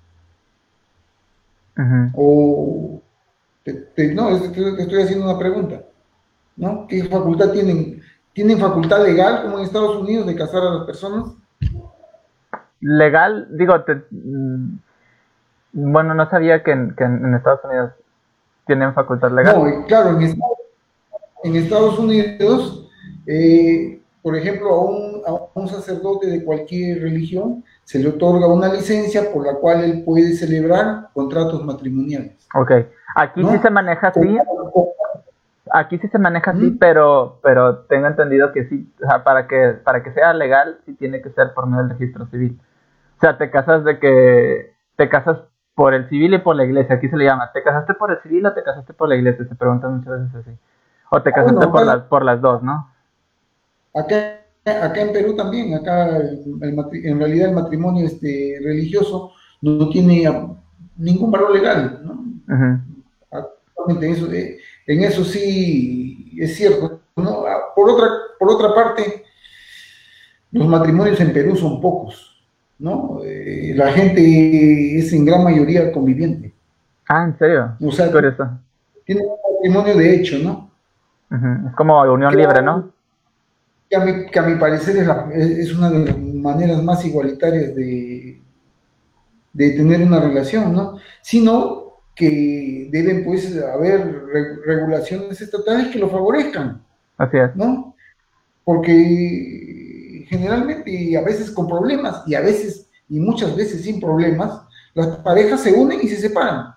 S2: O, no, te, estoy haciendo una pregunta, ¿no? ¿Qué facultad tienen? ¿Tienen facultad legal como en Estados Unidos de casar a las personas?
S1: Legal, digo, mm, bueno, no sabía que en, Estados Unidos tienen facultad legal.
S2: No, claro, en Estados, en Estados Unidos eh, por ejemplo, a un, a un, sacerdote de cualquier religión se le otorga una licencia por la cual él puede celebrar contratos matrimoniales.
S1: Ok, aquí sí se maneja así. Aquí sí se maneja así, pero, pero tengo entendido que sí, o sea, para que, para que sea legal, sí tiene que ser por medio del registro civil. O sea, te casas de que te casas por el civil y por la iglesia, aquí se le llama, ¿te casaste por el civil o te casaste por la iglesia? Se preguntan muchas veces así. O te casaste por, las, por las dos, ¿no?
S2: Acá, acá en Perú también, acá en realidad el matrimonio este, religioso no tiene ningún valor legal. ¿no? eso, eh, en eso sí es cierto. ¿no? Ah, por, otra, por otra parte, los matrimonios en Perú son pocos. ¿no? Eh, la gente es en gran mayoría conviviente.
S1: Ah, ¿en serio?
S2: O sea, tiene un matrimonio de hecho, ¿no?
S1: Es como unión libre, ¿no?
S2: Que a, mi, que a mi parecer es, es una de las maneras más igualitarias de, de tener una relación, ¿no? Sino que deben pues haber regulaciones estatales que lo favorezcan.
S1: Así es.
S2: ¿No? Porque generalmente y a veces con problemas y a veces y muchas veces sin problemas, las parejas se unen y se separan.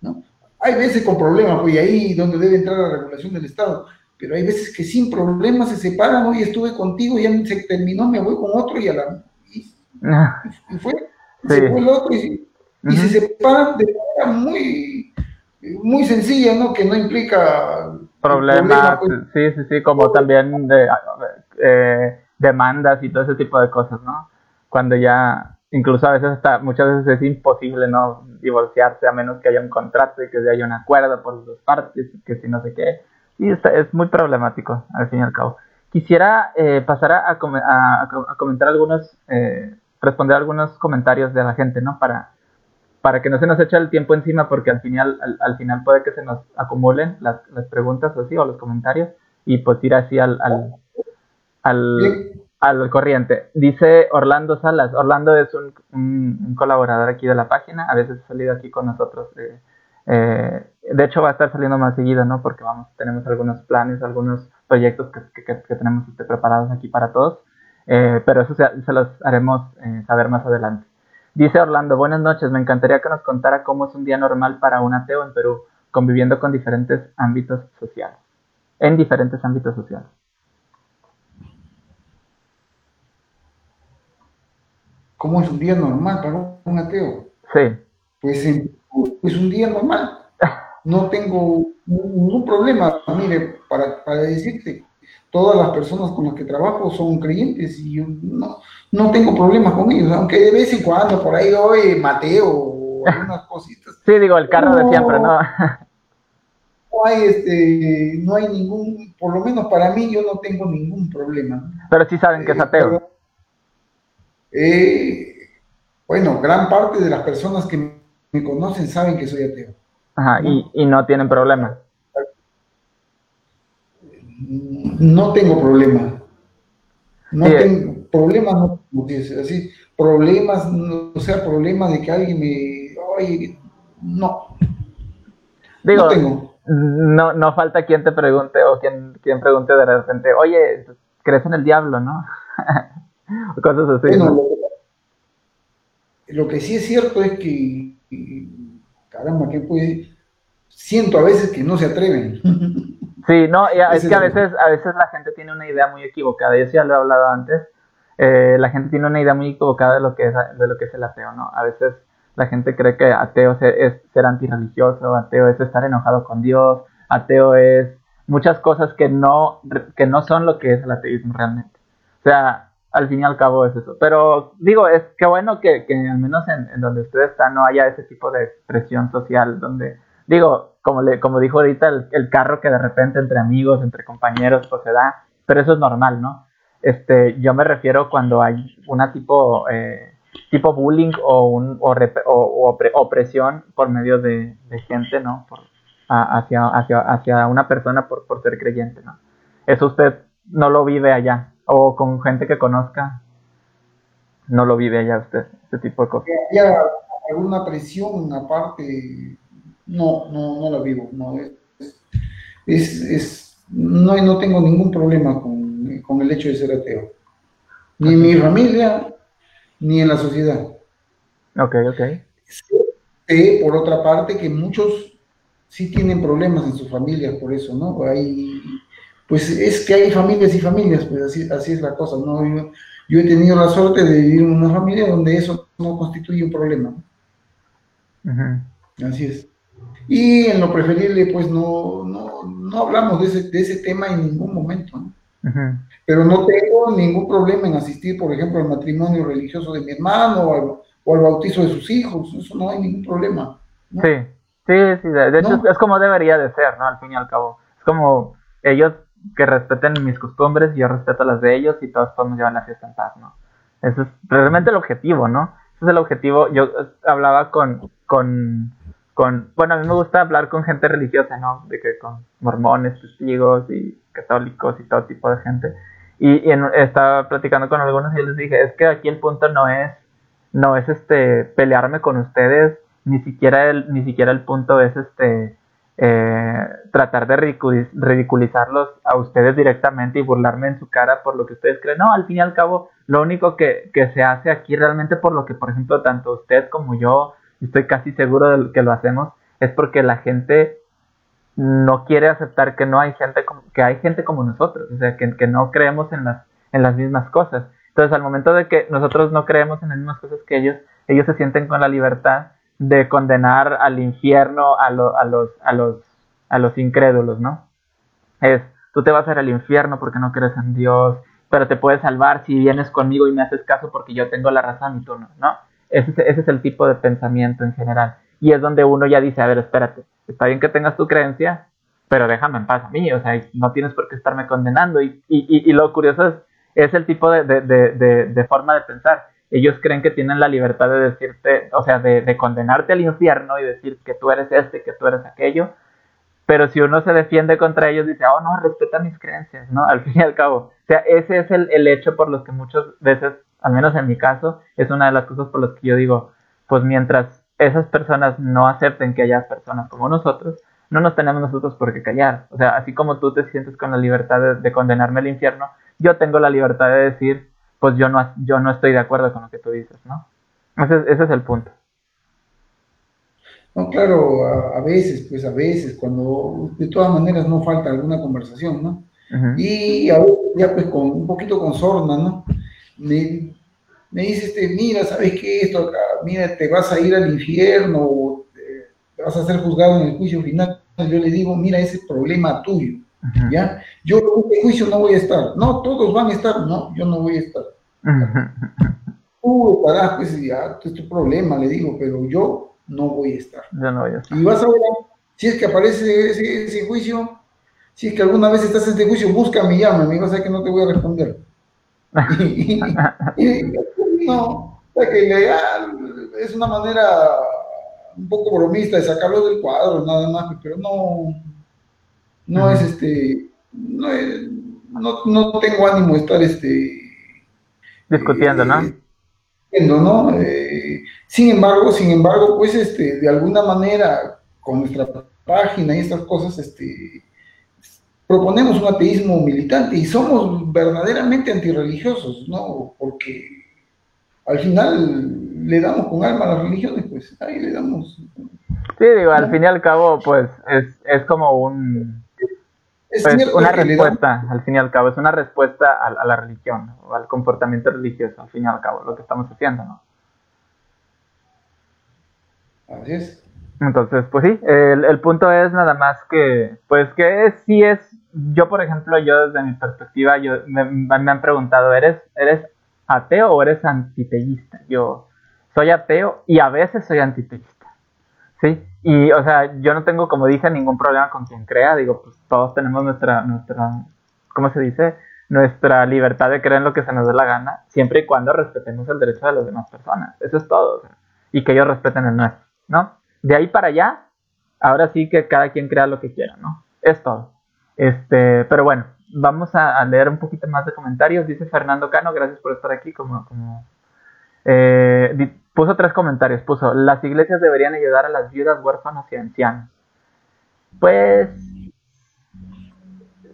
S2: ¿no? Hay veces con problemas, pues ahí donde debe entrar la regulación del Estado, pero hay veces que sin problemas se separan, hoy estuve contigo, ya se terminó, me voy con otro y a la... Y, ah. fue, se fue el otro y, se separan de manera muy, muy sencilla, ¿no? Que no implica...
S1: Problemas, pues. sí, sí, sí, como también de, eh, demandas y todo ese tipo de cosas, ¿no? Cuando ya incluso a veces hasta muchas veces es imposible no divorciarse a menos que haya un contrato y que haya un acuerdo por las dos partes, que si no sé qué. Y es muy problemático, al fin y al cabo. Quisiera eh, pasar a, a, comentar algunos, eh, responder algunos comentarios de la gente, ¿no? Para, para que no se nos eche el tiempo encima, porque al final, al, final puede que se nos acumulen las, las preguntas o así, o los comentarios, y pues ir así al, al, al al corriente. Dice Orlando Salas. Orlando es un, colaborador aquí de la página. A veces ha salido aquí con nosotros. Eh, eh, de hecho, va a estar saliendo más seguido, ¿no? Porque vamos, tenemos algunos planes, algunos proyectos que, que, tenemos este, preparados aquí para todos. Eh, pero eso se, se los haremos saber más adelante. Dice Orlando, buenas noches. Me encantaría que nos contara cómo es un día normal para un ateo en Perú, conviviendo con diferentes ámbitos sociales. En diferentes ámbitos sociales.
S2: ¿Cómo es un día normal para un ateo?
S1: Sí.
S2: Pues es un día normal. No tengo ningún problema. Mire, para, decirte, todas las personas con las que trabajo son creyentes y yo no, no tengo problemas con ellos, aunque de vez en cuando por ahí hoy Mateo o algunas cositas.
S1: Sí, digo, el carro de siempre, ¿no?
S2: No hay, este, no hay ningún, por lo menos para mí yo no tengo ningún problema.
S1: Pero sí saben que es ateo.
S2: Eh, bueno, gran parte de las personas que me conocen saben que soy ateo.
S1: Ajá, Y, no tienen problema.
S2: No tengo problema. No tengo problemas, no, así, problemas, o sea, problemas de que alguien me, oye, no.
S1: Digo, no, tengo. no, no falta quien te pregunte o quien, quien pregunte de repente, oye, crees en el diablo, ¿no? Cosas así.
S2: lo que sí es cierto es que, caramba, que puede, siento a veces que no se atreven.
S1: Sí, no, es que a veces, a veces la gente tiene una idea muy equivocada, yo ya lo he hablado antes, eh, la gente tiene una idea muy equivocada de lo que es, de lo que es el ateo, ¿no? A veces la gente cree que ateo es ser antirreligioso, ateo es estar enojado con Dios, ateo es muchas cosas que no, que no son lo que es el ateísmo realmente. O sea, al fin y al cabo es eso. Pero digo, es que bueno que, al menos en, donde ustedes están no haya ese tipo de presión social donde, digo, como, le, como dijo ahorita, el, carro que de repente entre amigos, entre compañeros, pues se da, pero eso es normal, ¿no? Este, yo me refiero cuando hay una tipo, eh, tipo bullying o, un, o, o, opresión por medio de, gente, ¿no? Por, hacia, hacia, hacia una persona por, por ser creyente, ¿no? Eso usted no lo vive allá o con gente que conozca, no lo vive allá usted, este tipo de cosas.
S2: ¿Había alguna presión aparte? No, no, no la vivo. No, es, es, no, no tengo ningún problema con, con el hecho de ser ateo. Ni en mi familia, ni en la sociedad.
S1: Ok, ok.
S2: Sé, por otra parte, que muchos sí tienen problemas en sus familias por eso, ¿no? Hay pues es que hay familias y familias, pues así, así es la cosa, ¿no? Yo, he tenido la suerte de vivir en una familia donde eso no constituye un problema. Así es. Y en lo preferible, pues no, no, hablamos de ese, de ese, tema en ningún momento, ¿no? Pero no tengo ningún problema en asistir, por ejemplo, al matrimonio religioso de mi hermano o al, bautizo de sus hijos, eso no hay ningún problema.
S1: Sí, sí, sí, de, hecho es como debería de ser, ¿no? Al fin y al cabo. Es como ellos que respeten mis costumbres y yo respeto las de ellos y todos podemos llevar la fiesta en paz, ¿no? Ese es realmente el objetivo, ¿no? Ese es el objetivo. Yo eh, hablaba con, con, con, bueno, a mí me gusta hablar con gente religiosa, ¿no? De que con mormones, testigos y católicos y todo tipo de gente. Y, estaba platicando con algunos y les dije, es que aquí el punto no es, no es este, pelearme con ustedes, ni siquiera ni siquiera el punto es este, eh, tratar de ridiculizarlos a ustedes directamente y burlarme en su cara por lo que ustedes creen. No, al fin y al cabo, lo único que, que se hace aquí realmente por lo que, por ejemplo, tanto usted como yo, estoy casi seguro de que lo hacemos, es porque la gente no quiere aceptar que no hay gente como, que hay gente como nosotros, o sea, que, que no creemos en las, en las mismas cosas. Entonces, al momento de que nosotros no creemos en las mismas cosas que ellos, ellos se sienten con la libertad de condenar al infierno a, a, los, a, los, a los incrédulos, ¿no? Es, tú te vas a ir al infierno porque no crees en Dios, pero te puedes salvar si vienes conmigo y me haces caso porque yo tengo la razón y tú no, ¿no? Ese, ese es el tipo de pensamiento en general. Y es donde uno ya dice, a ver, espérate, está bien que tengas tu creencia, pero déjame en paz a mí, o sea, no tienes por qué estarme condenando. Y, y, y lo curioso es, es el tipo de, de, de, de, forma de pensar ellos creen que tienen la libertad de decirte, o sea, de, condenarte al infierno y decir que tú eres este, que tú eres aquello, pero si uno se defiende contra ellos, dice, oh, no, respeta mis creencias, ¿no? Al fin y al cabo. O sea, ese es el, el hecho por los que muchas veces, al menos en mi caso, es una de las cosas por las que yo digo, pues mientras esas personas no acepten que haya personas como nosotros, no nos tenemos nosotros por qué callar. O sea, así como tú te sientes con la libertad de, de condenarme al infierno, yo tengo la libertad de decir, pues yo no, yo no estoy de acuerdo con lo que tú dices, ¿no? Ese, ese es el punto.
S2: No, claro, a, veces, pues a veces, cuando de todas maneras no falta alguna conversación, ¿no? Y a veces ya pues con un poquito con sorna, ¿no? Me, me dice este, mira, ¿sabes qué? Esto acá, mira, te vas a ir al infierno, o te vas a ser juzgado en el juicio final. Yo le digo, mira, ese problema tuyo. ¿Ya? Yo en este juicio no voy a estar. No, todos van a estar. No, yo no voy a estar. Tú estarás, pues, ya, es tu problema, le digo, pero yo no voy a estar.
S1: Yo no voy a estar.
S2: Y vas a ver, si es que aparece ese, juicio, si es que alguna vez estás en este juicio, búscame, llámame, vas a ver que no te voy a responder. no, que es una manera un poco bromista de sacarlo del cuadro, nada más, pero no, no es este, no, no, tengo ánimo de estar este
S1: discutiendo, ¿no?
S2: Eh, ¿no? Eh, sin embargo, sin embargo, pues este, de alguna manera, con nuestra página y estas cosas, este, proponemos un ateísmo militante y somos verdaderamente antirreligiosos, ¿no? Porque al final le damos con alma a las religiones, pues ahí le damos.
S1: Sí, digo, al fin y al cabo, pues es, es como un es pues, una respuesta, al fin y al cabo, es una respuesta a, la religión o al comportamiento religioso, al fin y al cabo, lo que estamos haciendo, ¿no?
S2: Así es.
S1: Entonces, pues sí, el, punto es nada más que, pues que sí es, yo por ejemplo, yo desde mi perspectiva, yo me, me han preguntado, ¿eres, ¿eres ateo o eres antiteísta? Yo soy ateo y a veces soy antiteísta, ¿sí? Y, o sea, yo no tengo, como dije, ningún problema con quien crea. Digo, pues todos tenemos nuestra, nuestra, ¿cómo se dice? Nuestra libertad de creer en lo que se nos dé la gana, siempre y cuando respetemos el derecho de las demás personas. Eso es todo. y que ellos respeten el nuestro, ¿no? De ahí para allá, ahora sí que cada quien crea lo que quiera, ¿no? Es todo. Este, pero bueno, vamos a, leer un poquito más de comentarios. Dice Fernando Cano, gracias por estar aquí como, como eh, puso tres comentarios. Puso, las iglesias deberían ayudar a las viudas, huérfanos y ancianos. Pues,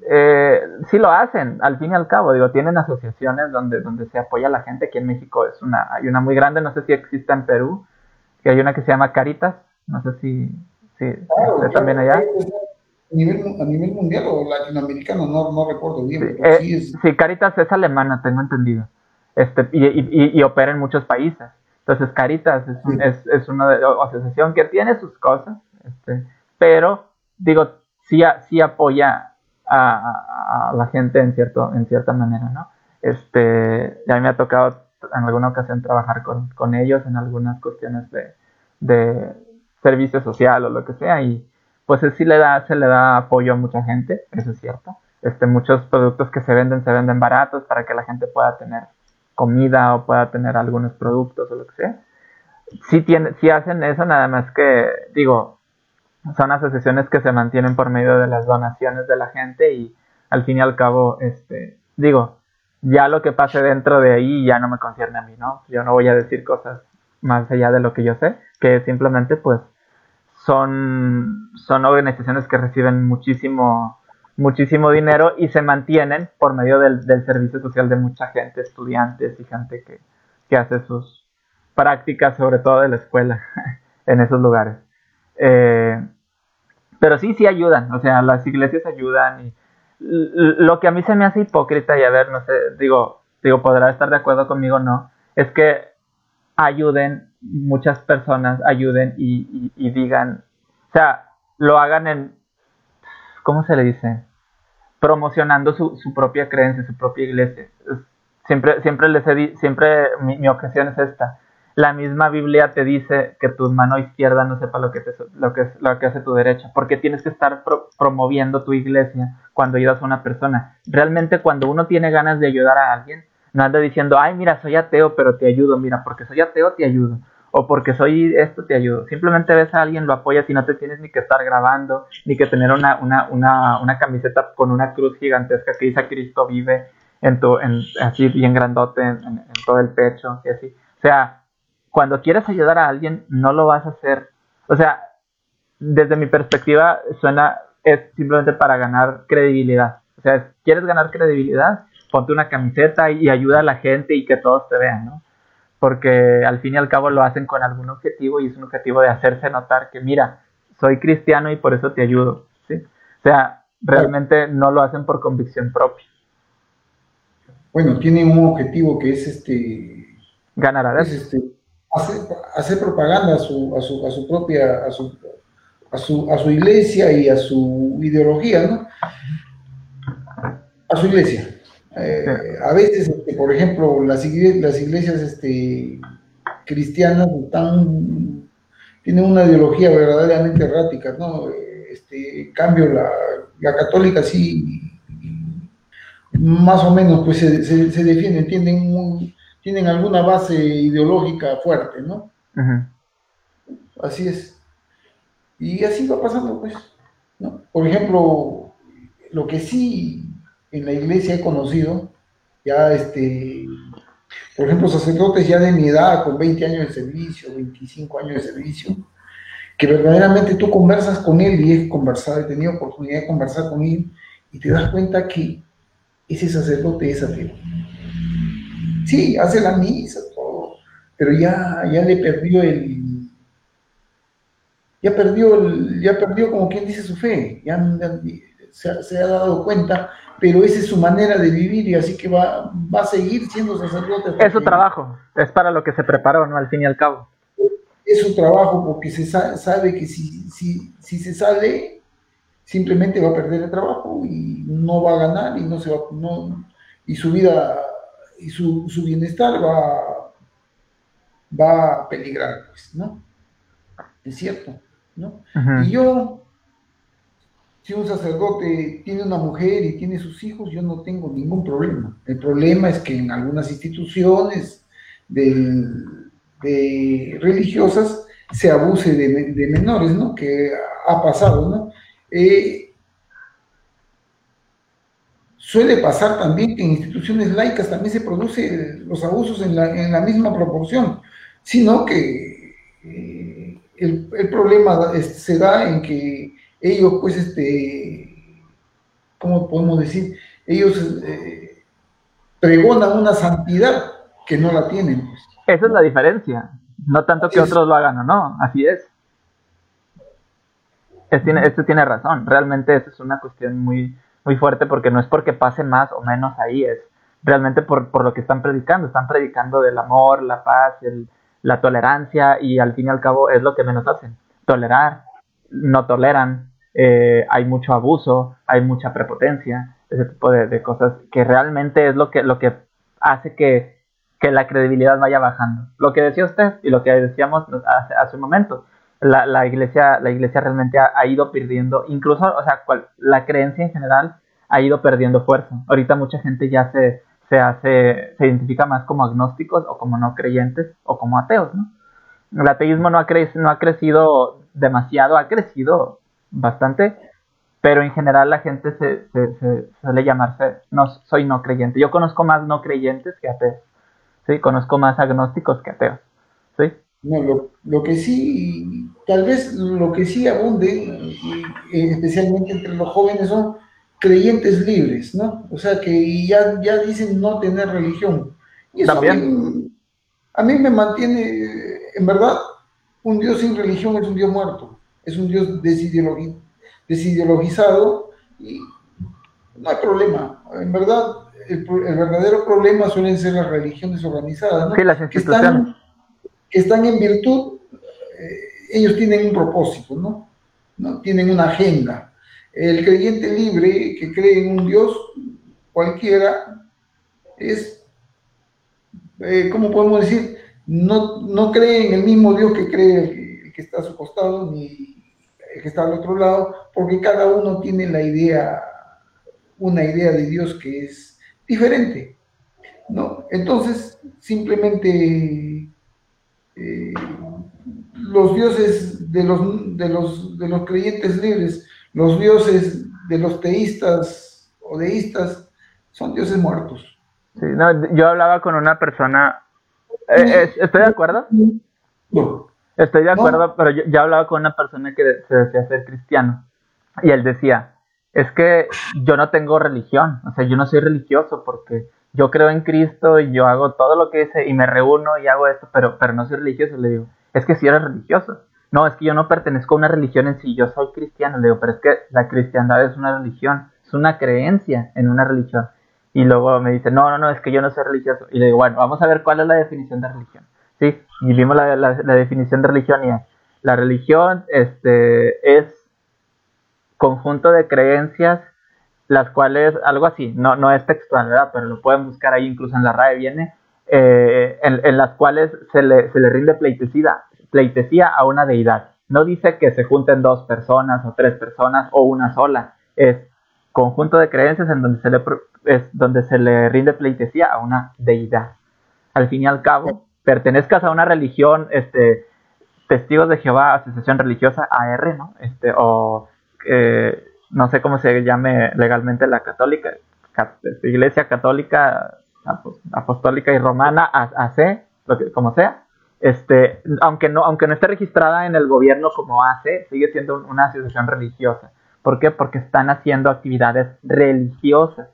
S1: eh, sí lo hacen, al fin y al cabo. Digo, tienen asociaciones donde, donde se apoya a la gente. Aquí en México es una, hay una muy grande, no sé si existe en Perú, que hay una que se llama Caritas. No sé si, si también allá.
S2: A nivel, a nivel mundial o latinoamericano, no, no recuerdo bien.
S1: Sí, eh, sí, Caritas es alemana, tengo entendido este, y, y, y, opera en muchos países. Entonces, Caritas es, es, es, una asociación que tiene sus cosas, este, pero, digo, sí, sí apoya a, a, la gente en, cierto, en cierta manera, ¿no? Este, a mí me ha tocado en alguna ocasión trabajar con, con ellos en algunas cuestiones de, de servicio social o lo que sea, y pues sí le da, se le da apoyo a mucha gente, eso es cierto. Este, muchos productos que se venden se venden baratos para que la gente pueda tener comida o pueda tener algunos productos o lo que sea. sí, tiene, sí hacen eso, nada más que, digo, son asociaciones que se mantienen por medio de las donaciones de la gente y al fin y al cabo, este, digo, ya lo que pase dentro de ahí ya no me concierne a mí, ¿no? Yo no voy a decir cosas más allá de lo que yo sé, que simplemente pues son, son organizaciones que reciben muchísimo, muchísimo dinero y se mantienen por medio del, servicio social de mucha gente, estudiantes y gente que, que hace sus prácticas, sobre todo de la escuela, en esos lugares. Eh, pero sí, sí ayudan, o sea, las iglesias ayudan y lo que a mí se me hace hipócrita y a ver, no sé, digo, digo, podrá estar de acuerdo conmigo o no, es que ayuden, muchas personas ayuden y, digan, o sea, lo hagan en, ¿cómo se le dice? Promocionando su, su propia creencia, su propia iglesia. Siempre, siempre les he siempre mi, mi objeción es esta la misma Biblia te dice que tu mano izquierda no sepa lo que, lo que, lo que hace tu derecha, porque tienes que estar promoviendo tu iglesia cuando ayudas a una persona. Realmente cuando uno tiene ganas de ayudar a alguien, no anda diciendo, ay, mira, soy ateo, pero te ayudo, mira, porque soy ateo te ayudo, o porque soy esto te ayudo. Simplemente ves a alguien, lo apoyas y no te tienes ni que estar grabando, ni que tener una, una, una, una camiseta con una cruz gigantesca que dice Cristo vive en tu, en, así bien grandote en, en todo el pecho y así. O sea, cuando quieres ayudar a alguien, no lo vas a hacer. O sea, desde mi perspectiva, suena, es simplemente para ganar credibilidad. O sea, quieres ganar credibilidad, ponte una camiseta y, ayuda a la gente y que todos te vean, ¿no? Porque al fin y al cabo lo hacen con algún objetivo y es un objetivo de hacerse notar que, mira, soy cristiano y por eso te ayudo, ¿sí? O sea, realmente no lo hacen por convicción propia.
S2: Bueno, tienen un objetivo que es este...
S1: Ganar a
S2: es este, hacer, propaganda a su, a su, a su propia, a su, a su, a su iglesia y a su ideología, ¿no? A su iglesia. Eh, a veces, este, por ejemplo, las iglesias, las iglesias este, cristianas están, tienen una ideología verdaderamente errática, ¿no? Este, en cambio, la, la católica sí, más o menos, pues se, se, se defiende, tienen un, tienen alguna base ideológica fuerte, ¿no? Así es. Y así va pasando, pues. ¿no? Por ejemplo, lo que sí en la iglesia he conocido, ya este, por ejemplo, sacerdotes ya de mi edad, con 20 años de servicio, 25 años de servicio, que verdaderamente tú conversas con él y he conversado, he tenido oportunidad de conversar con él y te das cuenta que ese sacerdote es ateo. Sí, hace la misa, todo, pero ya, ya le perdió el, ya perdió, ya perdió como quien dice su fe, ya, se, ha dado cuenta, pero esa es su manera de vivir y así que va, va a seguir siendo sacerdote.
S1: Es su trabajo, es para lo que se preparó, ¿no? Al fin y al cabo.
S2: Es su trabajo porque se sabe que si, si, si se sale, simplemente va a perder el trabajo y no va a ganar y no se va, no, y su vida y su, bienestar va, va a peligrar, pues, ¿no? Es cierto, ¿no? Y yo, si un sacerdote tiene una mujer y tiene sus hijos, yo no tengo ningún problema. El problema es que en algunas instituciones religiosas se abuse de, menores, ¿no? Que ha pasado, ¿no? Eh, Suele pasar también que en instituciones laicas también se producen los abusos en la, misma proporción, sino que eh, el, problema se da en que ellos, pues, este, ¿cómo podemos decir? Ellos eh, pregonan una santidad que no la tienen. Pues.
S1: Esa es la diferencia, no tanto que otros lo hagan o no, así es. Este tiene, este tiene razón, realmente esa es una cuestión muy muy fuerte porque no es porque pase más o menos ahí, es realmente por, por lo que están predicando, están predicando del amor, la paz, el, la tolerancia y al fin y al cabo es lo que menos hacen, tolerar, no toleran, eh, hay mucho abuso, hay mucha prepotencia, ese tipo de, cosas que realmente es lo que, lo que hace que, que, la credibilidad vaya bajando. Lo que decía usted y lo que decíamos hace, hace un momento, la, la, iglesia, la iglesia realmente ha, ido perdiendo, incluso, o sea, la creencia en general ha ido perdiendo fuerza. Ahorita mucha gente ya se, se hace, se identifica más como agnósticos o como no creyentes o como ateos, ¿no? El ateísmo no ha, no ha crecido demasiado, ha crecido bastante, pero en general la gente se, se, suele llamarse, no, soy no creyente. Yo conozco más no creyentes que ateos, ¿sí? Conozco más agnósticos que ateos, ¿sí?
S2: No, lo, lo que sí, tal vez lo que sí abunde, especialmente entre los jóvenes, son creyentes libres, ¿no? O sea, que ya, ya dicen no tener religión. Y eso ¿También? A, mí, me mantiene, en verdad, un Dios sin religión es un Dios muerto, es un Dios desideologizado y no hay problema. En verdad, el, verdadero problema suelen ser las religiones organizadas, ¿no?
S1: Sí, las instituciones.
S2: Que están, en virtud, eh, ellos tienen un propósito, ¿no? ¿no? Tienen una agenda el creyente libre que cree en un Dios cualquiera es, eh, ¿cómo podemos decir? No, no cree en el mismo Dios que cree el que, está a su costado ni el que está al otro lado, porque cada uno tiene la idea, una idea de Dios que es diferente. ¿no? Entonces, simplemente eh, los dioses de los, de, los, de los creyentes libres los dioses de los teístas o deístas son dioses muertos.
S1: Sí, no, yo hablaba con una persona, eh, ¿estoy de acuerdo? No. Estoy de acuerdo, pero yo, hablaba con una persona que se decía ser cristiano y él decía, es que yo no tengo religión, o sea, yo no soy religioso porque yo creo en Cristo y yo hago todo lo que dice y me reúno y hago esto, pero, pero no soy religioso. Le digo, es que si eres religioso, no, es que yo no pertenezco a una religión en sí, yo soy cristiano, le digo, pero es que la cristiandad es una religión, es una creencia en una religión. Y luego me dice, no, no, no, es que yo no soy religioso. Y le digo, bueno, vamos a ver cuál es la definición de religión. Sí, y vimos la, la, definición de religión y la religión este, es conjunto de creencias las cuales, algo así, no, no es textual, ¿verdad? Pero lo pueden buscar ahí, incluso en la RAE viene, eh, en, en, las cuales se le, se le rinde pleitesía, pleitesía a una deidad. No dice que se junten dos personas o tres personas o una sola. Es conjunto de creencias en donde se le, es donde se le rinde pleitesía a una deidad. Al fin y al cabo, pertenezcas a una religión, este, Testigos de Jehová, Asociación Religiosa, AR, ¿no? Este, o eh, no sé cómo se llame legalmente la católica, este, Iglesia Católica, Apostólica y Romana, AC, como sea, este, aunque no, aunque no esté registrada en el gobierno como hace, sigue siendo una asociación religiosa. ¿Por qué? Porque están haciendo actividades religiosas.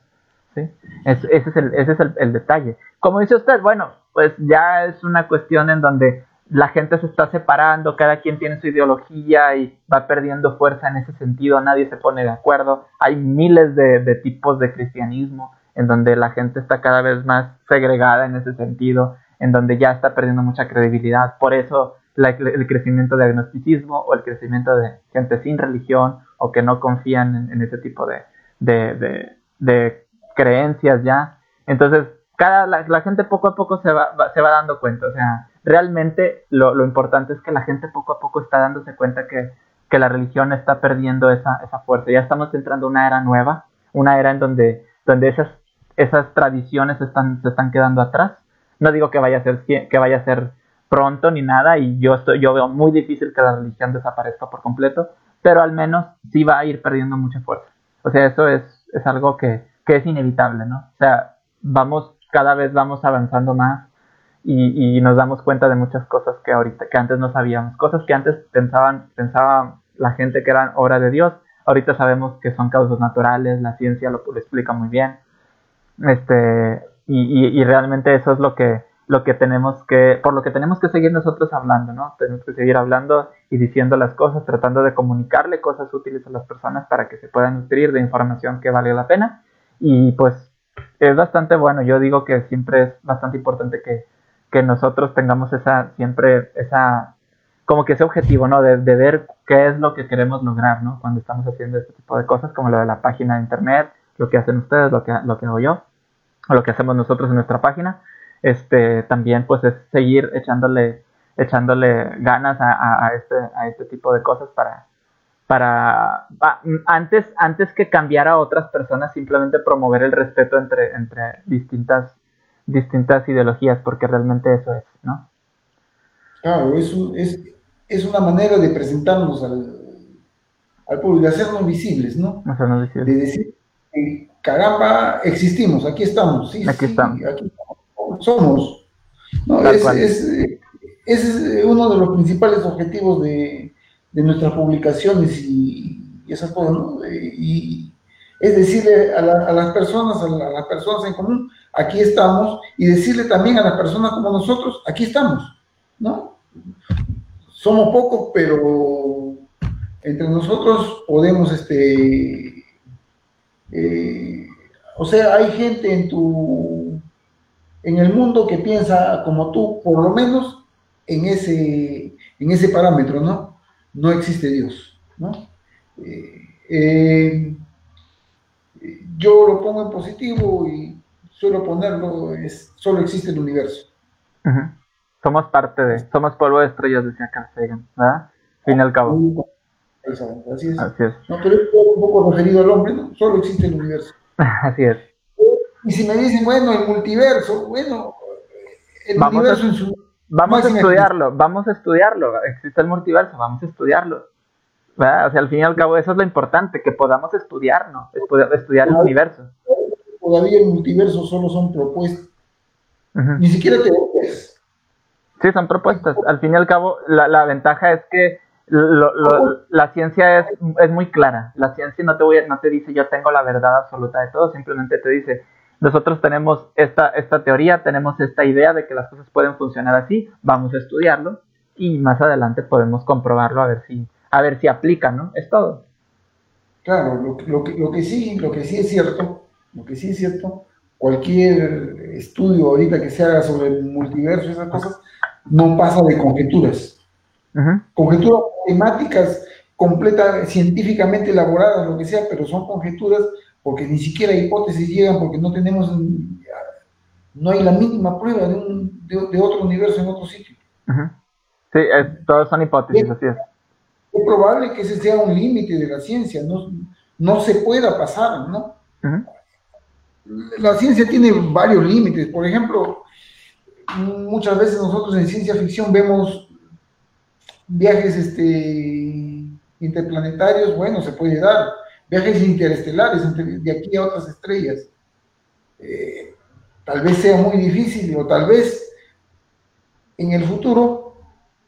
S1: ese es el, detalle. Como dice usted, bueno, pues ya es una cuestión en donde la gente se está separando, cada quien tiene su ideología y va perdiendo fuerza en ese sentido, nadie se pone de acuerdo. Hay miles de, de tipos de cristianismo en donde la gente está cada vez más segregada en ese sentido en donde ya está perdiendo mucha credibilidad. Por eso el crecimiento de agnosticismo o el crecimiento de gente sin religión o que no confían en, ese tipo de, de, creencias ya. Entonces, cada, la, gente poco a poco se va, se va dando cuenta. O sea, realmente lo, lo, importante es que la gente poco a poco está dándose cuenta que, que la religión está perdiendo esa, esa fuerza. Ya estamos entrando a una era nueva, una era en donde, donde esas, esas tradiciones están, se están quedando atrás no digo que vaya a ser que vaya a ser pronto ni nada y yo estoy, yo veo muy difícil que la religión desaparezca por completo, pero al menos sí va a ir perdiendo mucha fuerza. O sea, eso es, es algo que, que es inevitable, ¿no? O sea, vamos, cada vez vamos avanzando más y, y, nos damos cuenta de muchas cosas que ahorita, que antes no sabíamos, cosas que antes pensaban, pensaba la gente que eran obra de Dios, ahorita sabemos que son causas naturales, la ciencia lo, lo explica muy bien. Este, y, y, realmente eso es lo que, lo que tenemos que, por lo que tenemos que seguir nosotros hablando, ¿no? Tenemos que seguir hablando y diciendo las cosas, tratando de comunicarle cosas útiles a las personas para que se puedan nutrir de información que vale la pena. Y pues es bastante bueno, yo digo que siempre es bastante importante que, que nosotros tengamos esa, siempre esa, como que ese objetivo, ¿no? De, de, ver qué es lo que queremos lograr, ¿no? Cuando estamos haciendo este tipo de cosas, como lo de la página de internet, lo que hacen ustedes, lo que, lo que hago yo o lo que hacemos nosotros en nuestra página, este, también pues es seguir echándole, echándole ganas a, a, este, a este tipo de cosas para, para ah, antes, antes que cambiar a otras personas, simplemente promover el respeto entre, entre distintas, distintas ideologías, porque realmente eso es, ¿no?
S2: Claro, es, es, es una manera de presentarnos al, al pueblo, de hacernos visibles, ¿no?
S1: Hacernos visibles.
S2: De decir, caramba, existimos, aquí estamos, sí,
S1: aquí, estamos.
S2: aquí somos. ¿no? Es, es, uno de los principales objetivos de, de nuestras publicaciones y, esas cosas, ¿no? Y es decirle a, las personas, a, las personas en común, aquí estamos, y decirle también a las personas como nosotros, aquí estamos, ¿no? Somos pocos, pero entre nosotros podemos, este, eh, o sea, hay gente en tu, en el mundo que piensa como tú, por lo menos en ese, en ese parámetro, ¿no? No existe Dios, ¿no? Eh, eh, yo lo pongo en positivo y suelo ponerlo, es, solo existe el universo.
S1: Somos parte de, somos polvo de estrellas, decía Carl Sagan, ¿verdad? Fin y al cabo.
S2: Así es. Así es. No, pero es un poco referido al hombre, ¿no? Solo existe el universo.
S1: Así es.
S2: Y si me dicen, bueno, el multiverso, bueno,
S1: el vamos universo a, en su... Vamos a estudiarlo, vamos a estudiarlo. Existe el multiverso, vamos a estudiarlo. O sea, al fin y al cabo, eso es lo importante, que podamos estudiarnos, estudiar el universo.
S2: Todavía el multiverso solo son propuestas. Ni siquiera teorías.
S1: Sí, son propuestas. Al fin y al cabo, la, ventaja es que la ciencia es, es, muy clara. La ciencia no te, voy, no te dice yo tengo la verdad absoluta de todo, simplemente te dice nosotros tenemos esta, esta teoría, tenemos esta idea de que las cosas pueden funcionar así, vamos a estudiarlo y más adelante podemos comprobarlo a ver si, a ver si aplica, ¿no? Es todo.
S2: Claro, lo, lo, que, lo, que sí, lo que sí es cierto, lo que sí es cierto, cualquier estudio ahorita que se haga sobre el multiverso y esas cosas, no pasa de conjeturas. Conjeturas matemáticas completas, científicamente elaboradas, lo que sea, pero son conjeturas porque ni siquiera hipótesis llegan, porque no tenemos, no hay la mínima prueba de, un, de, otro universo en otro sitio.
S1: Sí, todas son hipótesis, así es.
S2: Es probable que ese sea un límite de la ciencia, no, no se pueda pasar, ¿no? La ciencia tiene varios límites, por ejemplo, muchas veces nosotros en ciencia ficción vemos viajes este, interplanetarios, bueno, se puede dar, viajes interestelares de aquí a otras estrellas. Eh, tal vez sea muy difícil o tal vez en el futuro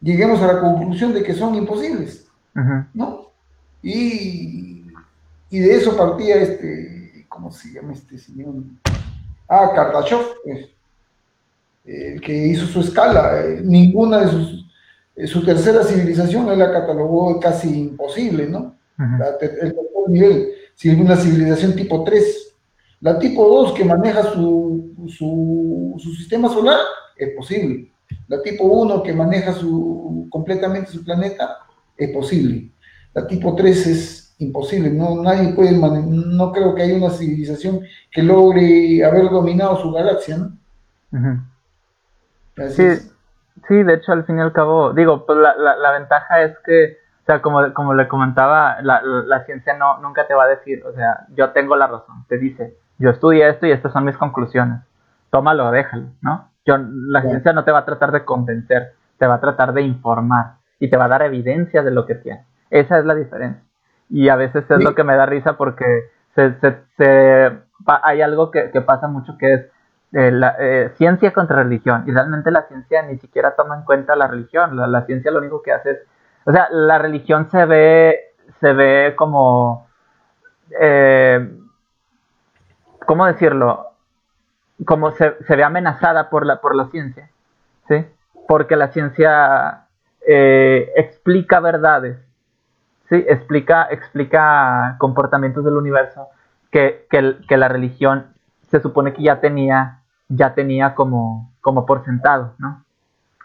S2: lleguemos a la conclusión de que son imposibles, ¿no? Y, de eso partía este, ¿cómo se llama este señor? Ah, Kardashev, pues, el que hizo su escala. Eh, ninguna de sus, eh, su tercera civilización él la catalogó casi imposible, ¿no? El nivel, una civilización tipo 3. La tipo 2 que maneja su, su, sistema solar es posible. La tipo 1 que maneja su, completamente su planeta es posible. La tipo 3 es imposible. No, nadie puede, no creo que haya una civilización que logre haber dominado su galaxia, ¿no?
S1: sí, sí, de hecho, al fin y al cabo, digo, pues la, la, la ventaja es que sea, como, como le comentaba, la, la, ciencia no, nunca te va a decir, o sea, yo tengo la razón, te dice, yo estudié esto y estas son mis conclusiones, tómalo, déjalo, ¿no? Yo, la ciencia no te va a tratar de convencer, te va a tratar de informar y te va a dar evidencia de lo que tiene. Esa es la diferencia. Y a veces es lo que me da risa porque se, se, hay algo que, que, pasa mucho que es eh, la, eh, ciencia contra religión. Y realmente la ciencia ni siquiera toma en cuenta la religión. La, la ciencia lo único que hace es o sea, la religión se ve, se ve como, eh, ¿cómo decirlo? Como se, se, ve amenazada por la, por la ciencia, ¿sí? Porque la ciencia eh, explica verdades, ¿sí? Explica, explica comportamientos del universo que, que, la religión se supone que ya tenía, ya tenía como, como por sentado, ¿no?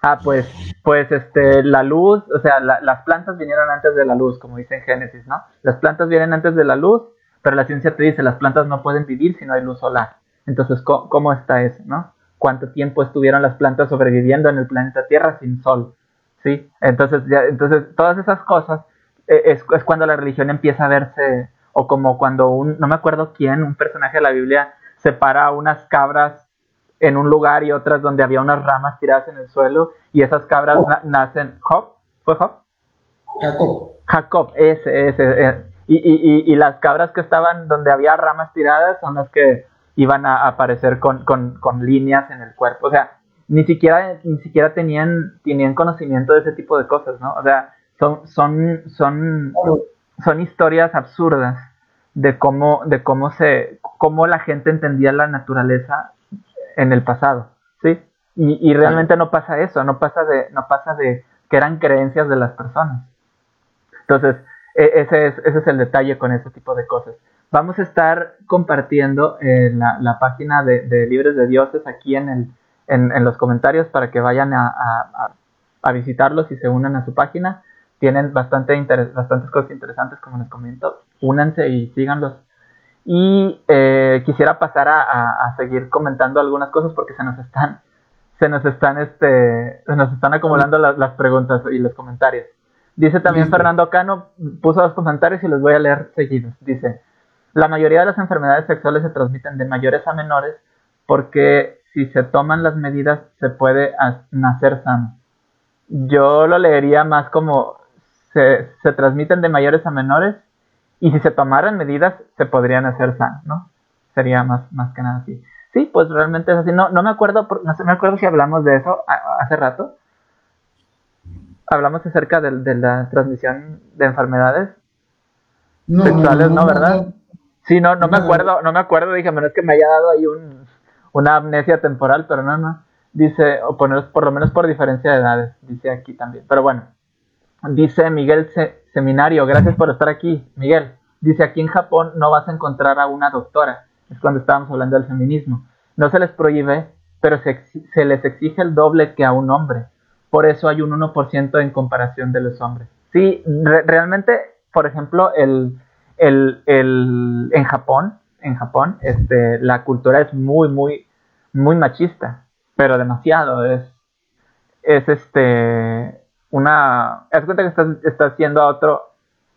S1: Ah, pues, pues este, la luz, o sea, las plantas vinieron antes de la luz, como dice en Génesis, ¿no? Las plantas vienen antes de la luz, pero la ciencia te dice, las plantas no pueden vivir si no hay luz solar. Entonces, ¿cómo, está eso, no? ¿Cuánto tiempo estuvieron las plantas sobreviviendo en el planeta Tierra sin sol? ¿Sí? Entonces, ya, entonces todas esas cosas eh, es, es cuando la religión empieza a verse, o como cuando un, no me acuerdo quién, un personaje de la Biblia separa unas cabras en un lugar y otras donde había unas ramas tiradas en el suelo y esas cabras nacen. ¿Job? ¿Fue Job?
S2: Jacob.
S1: Jacob, ese, ese. Eh, y, y, y, las cabras que estaban donde había ramas tiradas son las que iban a aparecer con, con, con líneas en el cuerpo. O sea, ni siquiera, ni siquiera tenían, tenían conocimiento de ese tipo de cosas, ¿no? O sea, son, son, son, son historias absurdas de cómo, de cómo se, cómo la gente entendía la naturaleza en el pasado, ¿sí? Y, y realmente no pasa eso, no pasa de, no pasa de que eran creencias de las personas. Entonces, e, ese es, ese es el detalle con ese tipo de cosas. Vamos a estar compartiendo eh, la, la, página de, de, Libres de Dioses aquí en, el, en, en los comentarios para que vayan a, a, a, visitarlos y se unan a su página. Tienen bastante bastantes cosas interesantes, como les comento. Únanse y síganlos. Y eh, quisiera pasar a, seguir comentando algunas cosas porque se nos están, se nos están, este, se nos están acumulando las, las preguntas y los comentarios. Dice también Fernando Cano, puso dos comentarios y los voy a leer seguidos. Dice, la mayoría de las enfermedades sexuales se transmiten de mayores a menores porque si se toman las medidas se puede nacer sano. Yo lo leería más como se, se transmiten de mayores a menores y si se tomaran medidas se podrían hacer sano, ¿no? Sería más, más que nada así. Sí, pues realmente es así. No, no me acuerdo, no me acuerdo si hablamos de eso hace rato, hablamos acerca de, la transmisión de enfermedades sexuales, ¿no? ¿Verdad? Sí, no, no me acuerdo, no me acuerdo, dije, menos que me haya dado ahí un, una amnesia temporal, pero no, no. Dice, o poner, por lo menos por diferencia de edades, dice aquí también. Pero bueno, dice Miguel Seminario, gracias por estar aquí, Miguel. Dice, aquí en Japón no vas a encontrar a una doctora, es cuando estábamos hablando del feminismo. No se les prohíbe, pero se, les exige el doble que a un hombre por eso hay un 1% en comparación de los hombres. Sí, realmente, por ejemplo, el, el, el, en Japón, en Japón, este, la cultura es muy, muy, muy machista, pero demasiado. Es, es este, una, es cuenta que estás, estás yendo a otro,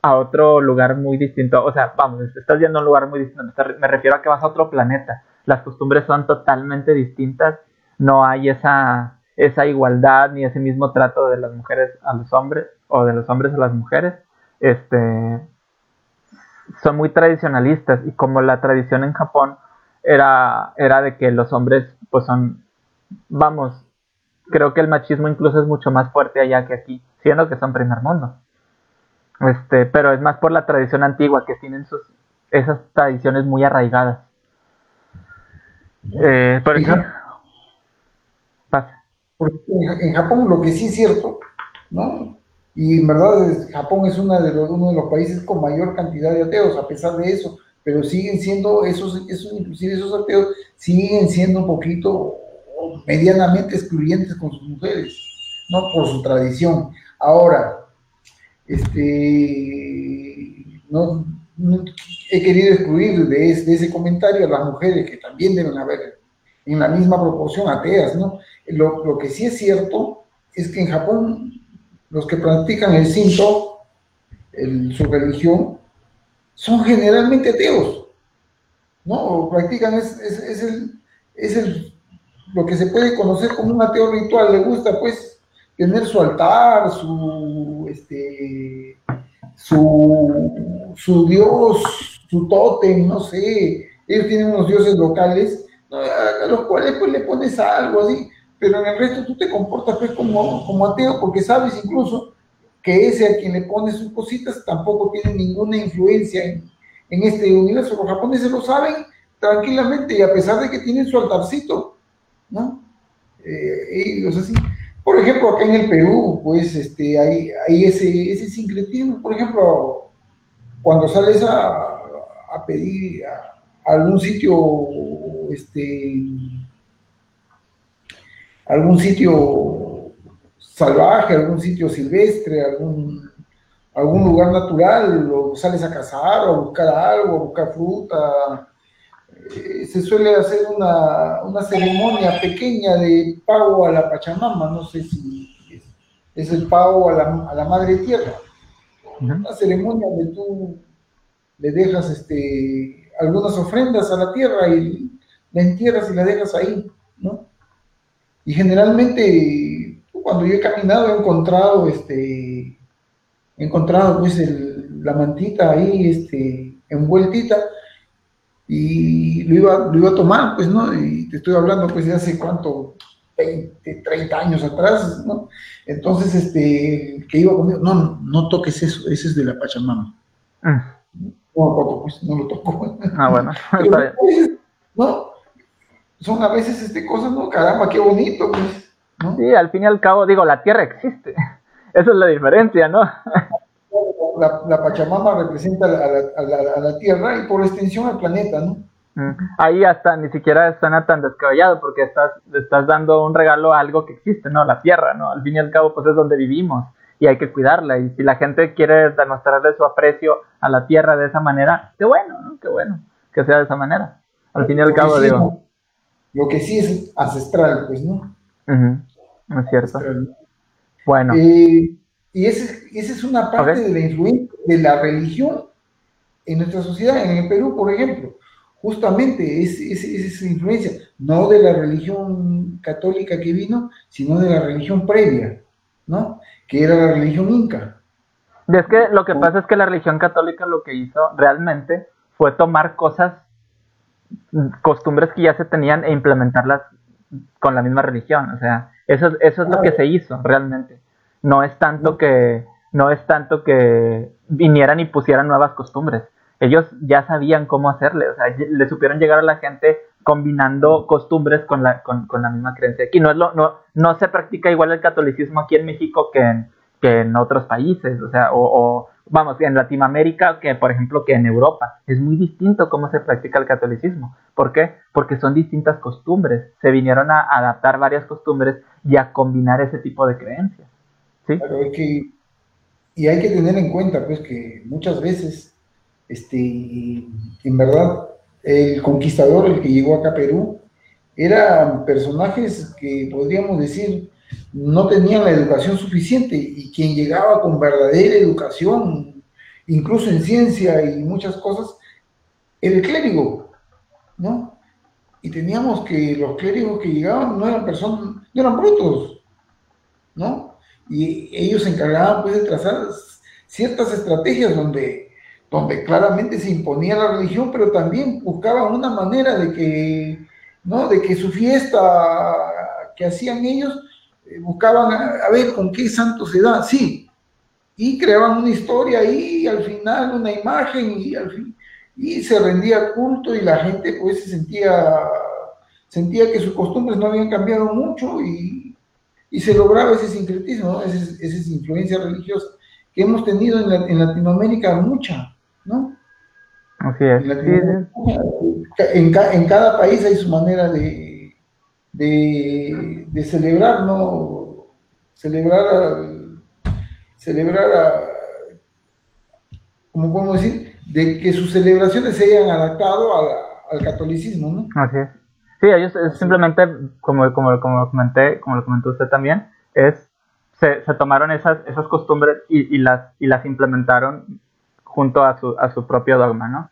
S1: a otro lugar muy distinto. O sea, vamos, estás yendo a un lugar muy distinto. Me refiero a que vas a otro planeta. Las costumbres son totalmente distintas. No hay esa, esa igualdad ni ese mismo trato de las mujeres a los hombres o de los hombres a las mujeres, este, son muy tradicionalistas y como la tradición en Japón era, era de que los hombres pues son, vamos, creo que el machismo incluso es mucho más fuerte allá que aquí, siendo que son primer mundo. Este, pero es más por la tradición antigua que tienen sus esas tradiciones muy arraigadas. Eh, por ejemplo,
S2: porque en Japón lo que sí es cierto, ¿no? Y en verdad Japón es una de los, uno de los países con mayor cantidad de ateos, a pesar de eso, pero siguen siendo, esos, esos inclusive esos ateos, siguen siendo un poquito medianamente excluyentes con sus mujeres, ¿no? Por su tradición. Ahora, este, no, he querido excluir de, ese comentario a las mujeres que también deben haber en la misma proporción ateas, ¿no? Lo, que sí es cierto es que en Japón los que practican el cinto, su religión, son generalmente ateos, ¿no? Practican, es, el, es el, lo que se puede conocer como un ateo ritual, le gusta pues tener su altar, su, este, su, su dios, su tótem, no sé, ellos tienen unos dioses locales a, los cuales pues le pones algo así, pero en el resto tú te comportas pues como, como ateo porque sabes incluso que ese a quien le pones sus cositas tampoco tiene ninguna influencia en, en este universo. Los japoneses lo saben tranquilamente y a pesar de que tienen su altarcito, ¿no? Eh, ellos así. Por ejemplo, acá en el Perú, pues este, hay, hay ese, ese sincretismo. Por ejemplo, cuando sales a, a pedir a, algún sitio, este, algún sitio salvaje, algún sitio silvestre, algún, algún lugar natural, o sales a cazar, o a buscar algo, a buscar fruta. Eh, se suele hacer una, una, ceremonia pequeña de pago a la Pachamama, no sé si es, el pago a la, a la Madre Tierra. Una ceremonia donde tú le dejas este, algunas ofrendas a la tierra y la entierras y la dejas ahí ¿no? Y generalmente, cuando yo he caminado, he encontrado, este, he encontrado, pues, la mantita ahí, este, envueltita, y lo iba, lo iba a tomar, pues, ¿no? Y te estoy hablando, pues, de hace cuánto, 20, 30 años atrás, ¿no? Entonces, este, que iba conmigo, no, no toques eso, ese es de la Pachamama. Mm. No, pues, no lo toco.
S1: Ah, bueno,
S2: ¿no? Son a veces este, cosas, ¿no? Caramba, qué bonito, pues. ¿no?
S1: Sí, al fin y al cabo, digo, la Tierra existe. Esa es la diferencia, ¿no?
S2: La, Pachamama representa a la, Tierra y por extensión al planeta, ¿no?
S1: Mm. Ahí hasta ni siquiera suena tan descabellado porque estás, estás dando un regalo a algo que existe, ¿no? La Tierra, ¿no? Al fin y al cabo, pues es donde vivimos y hay que cuidarla. Y si la gente quiere demostrarle su aprecio a la Tierra de esa manera, qué bueno, ¿no? Qué bueno que sea de esa manera. Al fin y al cabo, digo.
S2: Lo que sí es ancestral, pues, ¿no?
S1: Es cierto. Bueno.
S2: Eh, y esa es una parte de la influencia de la religión en nuestra sociedad, en el Perú, por ejemplo. Justamente es, esa influencia, no de la religión católica que vino, sino de la religión previa, ¿no? Que era la religión inca.
S1: Es que lo que pasa es que la religión católica lo que hizo realmente fue tomar cosas, costumbres que ya se tenían e implementarlas con la misma religión. O sea, eso, eso es lo que se hizo realmente. No es tanto que, no es tanto que vinieran y pusieran nuevas costumbres. Ellos ya sabían cómo hacerle, o sea, le supieron llegar a la gente combinando costumbres con la, con, con la misma creencia. Aquí no, es lo, no, no se practica igual el catolicismo aquí en México que en, que en otros países, o sea, o, vamos, en Latinoamérica, que por ejemplo que en Europa, es muy distinto cómo se practica el catolicismo. ¿Por qué? Porque son distintas costumbres, se vinieron a adaptar varias costumbres y a combinar ese tipo de creencias. ¿Sí?
S2: que, y hay que tener en cuenta, pues, que muchas veces, este, en verdad, el conquistador, el que llegó acá a Perú, eran personajes que podríamos decir no tenían la educación suficiente y quien llegaba con verdadera educación, incluso en ciencia y muchas cosas, era el clérigo, ¿no? Y teníamos que los clérigos que llegaban no eran personas, no eran brutos, ¿no? Y ellos se encargaban pues de trazar ciertas estrategias donde, donde claramente se imponía la religión, pero también buscaban una manera de que, ¿no? De que su fiesta que hacían ellos eh, buscaban a, ver con qué santo se da, sí, y creaban una historia y al final una imagen, y al fin, y se rendía culto, y la gente pues se sentía, sentía que sus costumbres no habían cambiado mucho, y, se lograba ese sincretismo, esa, esa influencia religiosa que hemos tenido en, Latinoamérica mucha, ¿no?
S1: Así es.
S2: En, en, cada país hay su manera de, de, celebrar, ¿no? Celebrar, celebrar, como podemos decir, de que sus celebraciones se hayan adaptado al catolicismo, ¿no?
S1: Así es. Sí, ellos simplemente, como, como, como, lo comenté, como lo comentó usted también, es se, se tomaron esas, esas costumbres y, y, las, y las implementaron junto a su, a su propio dogma, ¿no?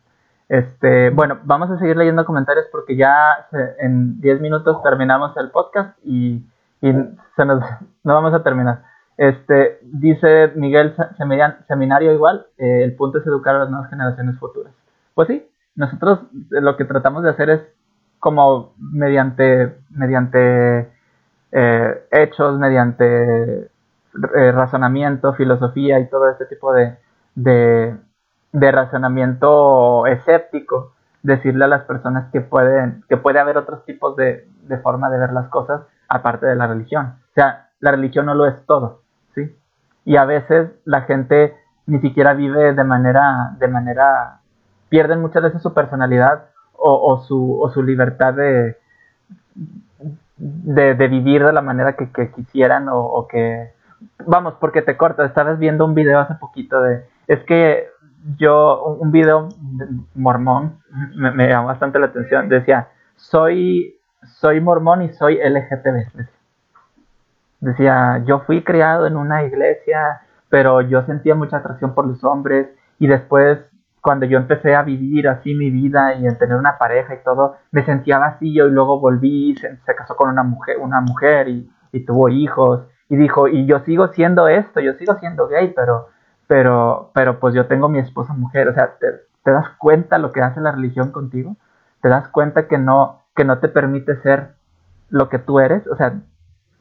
S1: Este, bueno, vamos a seguir leyendo comentarios porque ya en 10 minutos terminamos el podcast y, se nos, no vamos a terminar. Este, dice Miguel Seminario igual, eh, el punto es educar a las nuevas generaciones futuras. Pues sí, nosotros lo que tratamos de hacer es como mediante, mediante eh, hechos, mediante eh, razonamiento, filosofía y todo este tipo de, de razonamiento escéptico, decirle a las personas que pueden, que puede haber otros tipos de, de, forma de ver las cosas aparte de la religión. O sea, la religión no lo es todo, ¿sí? Y a veces la gente ni siquiera vive de manera, de manera, pierden muchas veces su personalidad o, su, o su libertad de, de, vivir de la manera que, quisieran o, que, vamos, porque te cortas, estabas viendo un video hace poquito de, es que yo, un video mormón me, llamó bastante la atención. Decía, soy, soy mormón y soy LGTB. Decía, yo fui criado en una iglesia, pero yo sentía mucha atracción por los hombres y después cuando yo empecé a vivir así mi vida y en tener una pareja y todo, me sentía vacío y luego volví, se, se casó con una mujer, una mujer y, tuvo hijos y dijo, y yo sigo siendo esto, yo sigo siendo gay, pero, pero, pero pues yo tengo mi esposa mujer, o sea, te, te das cuenta lo que hace la religión contigo, te das cuenta que no, que no te permite ser lo que tú eres, o sea,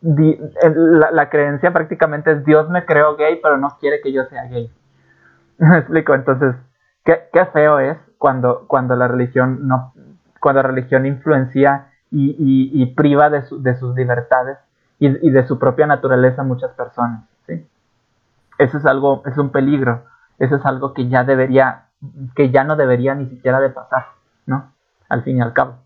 S1: la, la creencia prácticamente es Dios me creó gay, pero no quiere que yo sea gay. ¿Me explico? Entonces, qué, qué feo es cuando, cuando la religión no, cuando la religión influencia y, y, y priva de, su, de, sus libertades y, y, de su propia naturaleza a muchas personas. ¿sí? Eso es algo, es un peligro. Eso es algo que ya debería, que ya no debería ni siquiera de pasar, ¿no? Al fin y al cabo.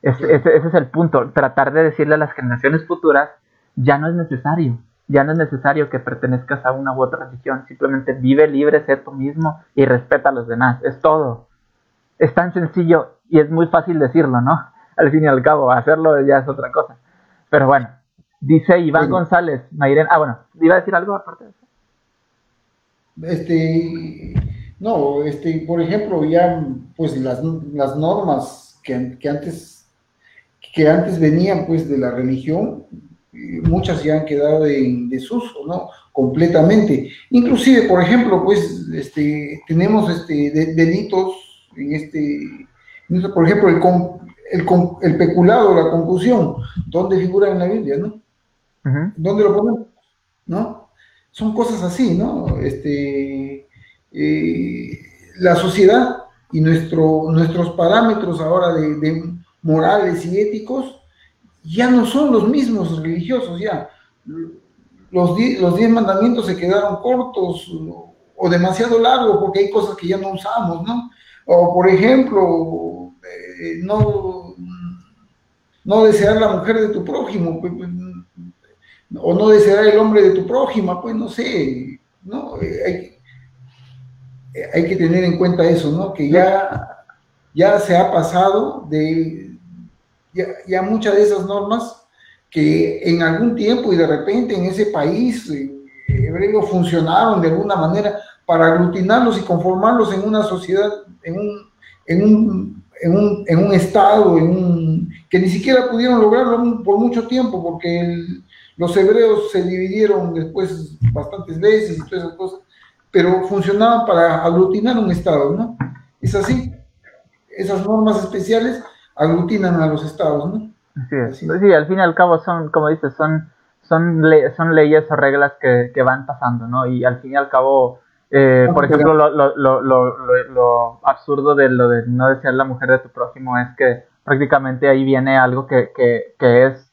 S1: Ese, ese es el punto. Tratar de decirle a las generaciones futuras, ya no es necesario ya no es necesario que pertenezcas a una u otra religión, simplemente vive libre, sé tú mismo y respeta a los demás, es todo. Es tan sencillo y es muy fácil decirlo, ¿no? Al fin y al cabo, hacerlo ya es otra cosa. Pero bueno, dice Iván sí. González, Mayren, ah, bueno, ¿iba a decir algo aparte de eso?
S2: Este, no, este, por ejemplo, ya, pues las, las normas que, que antes, que antes venían, pues, de la religión, muchas ya han quedado en desuso, ¿no? Completamente. Inclusive, por ejemplo, pues, este, tenemos este, de, delitos en este, este, por ejemplo, el, el, el, peculado, la concusión, ¿dónde figura en la Biblia, no? Uh -huh. ¿Dónde lo ponemos? ¿No? Son cosas así, ¿no? Este, eh, la sociedad y nuestro, nuestros parámetros ahora de, de morales y éticos ya no son los mismos religiosos, ya. Los, die, los diez mandamientos se quedaron cortos o demasiado largos porque hay cosas que ya no usamos, ¿no? O por ejemplo, eh, no, no desear la mujer de tu prójimo, pues, pues, o no desear el hombre de tu prójima, pues no sé, ¿no? Hay, hay que tener en cuenta eso, ¿no? Que ya, ya se ha pasado de, ya, muchas de esas normas que en algún tiempo y de repente en ese país eh, hebreo funcionaron de alguna manera para aglutinarlos y conformarlos en una sociedad, en un, en un, en un, en un estado, en un, que ni siquiera pudieron lograrlo por mucho tiempo, porque el, los hebreos se dividieron después bastantes veces y todas esas cosas, pero funcionaban para aglutinar un estado, ¿no? Es así. Esas normas especiales aglutinan a los estados, ¿no?
S1: Así es. Así. Sí, al fin y al cabo son, como dices, son, son, le son leyes o reglas que, que, van pasando, ¿no? Y al fin y al cabo, eh, por ejemplo, lo, lo, lo, lo, absurdo de lo de no desear la mujer de tu prójimo es que prácticamente ahí viene algo que, que, que es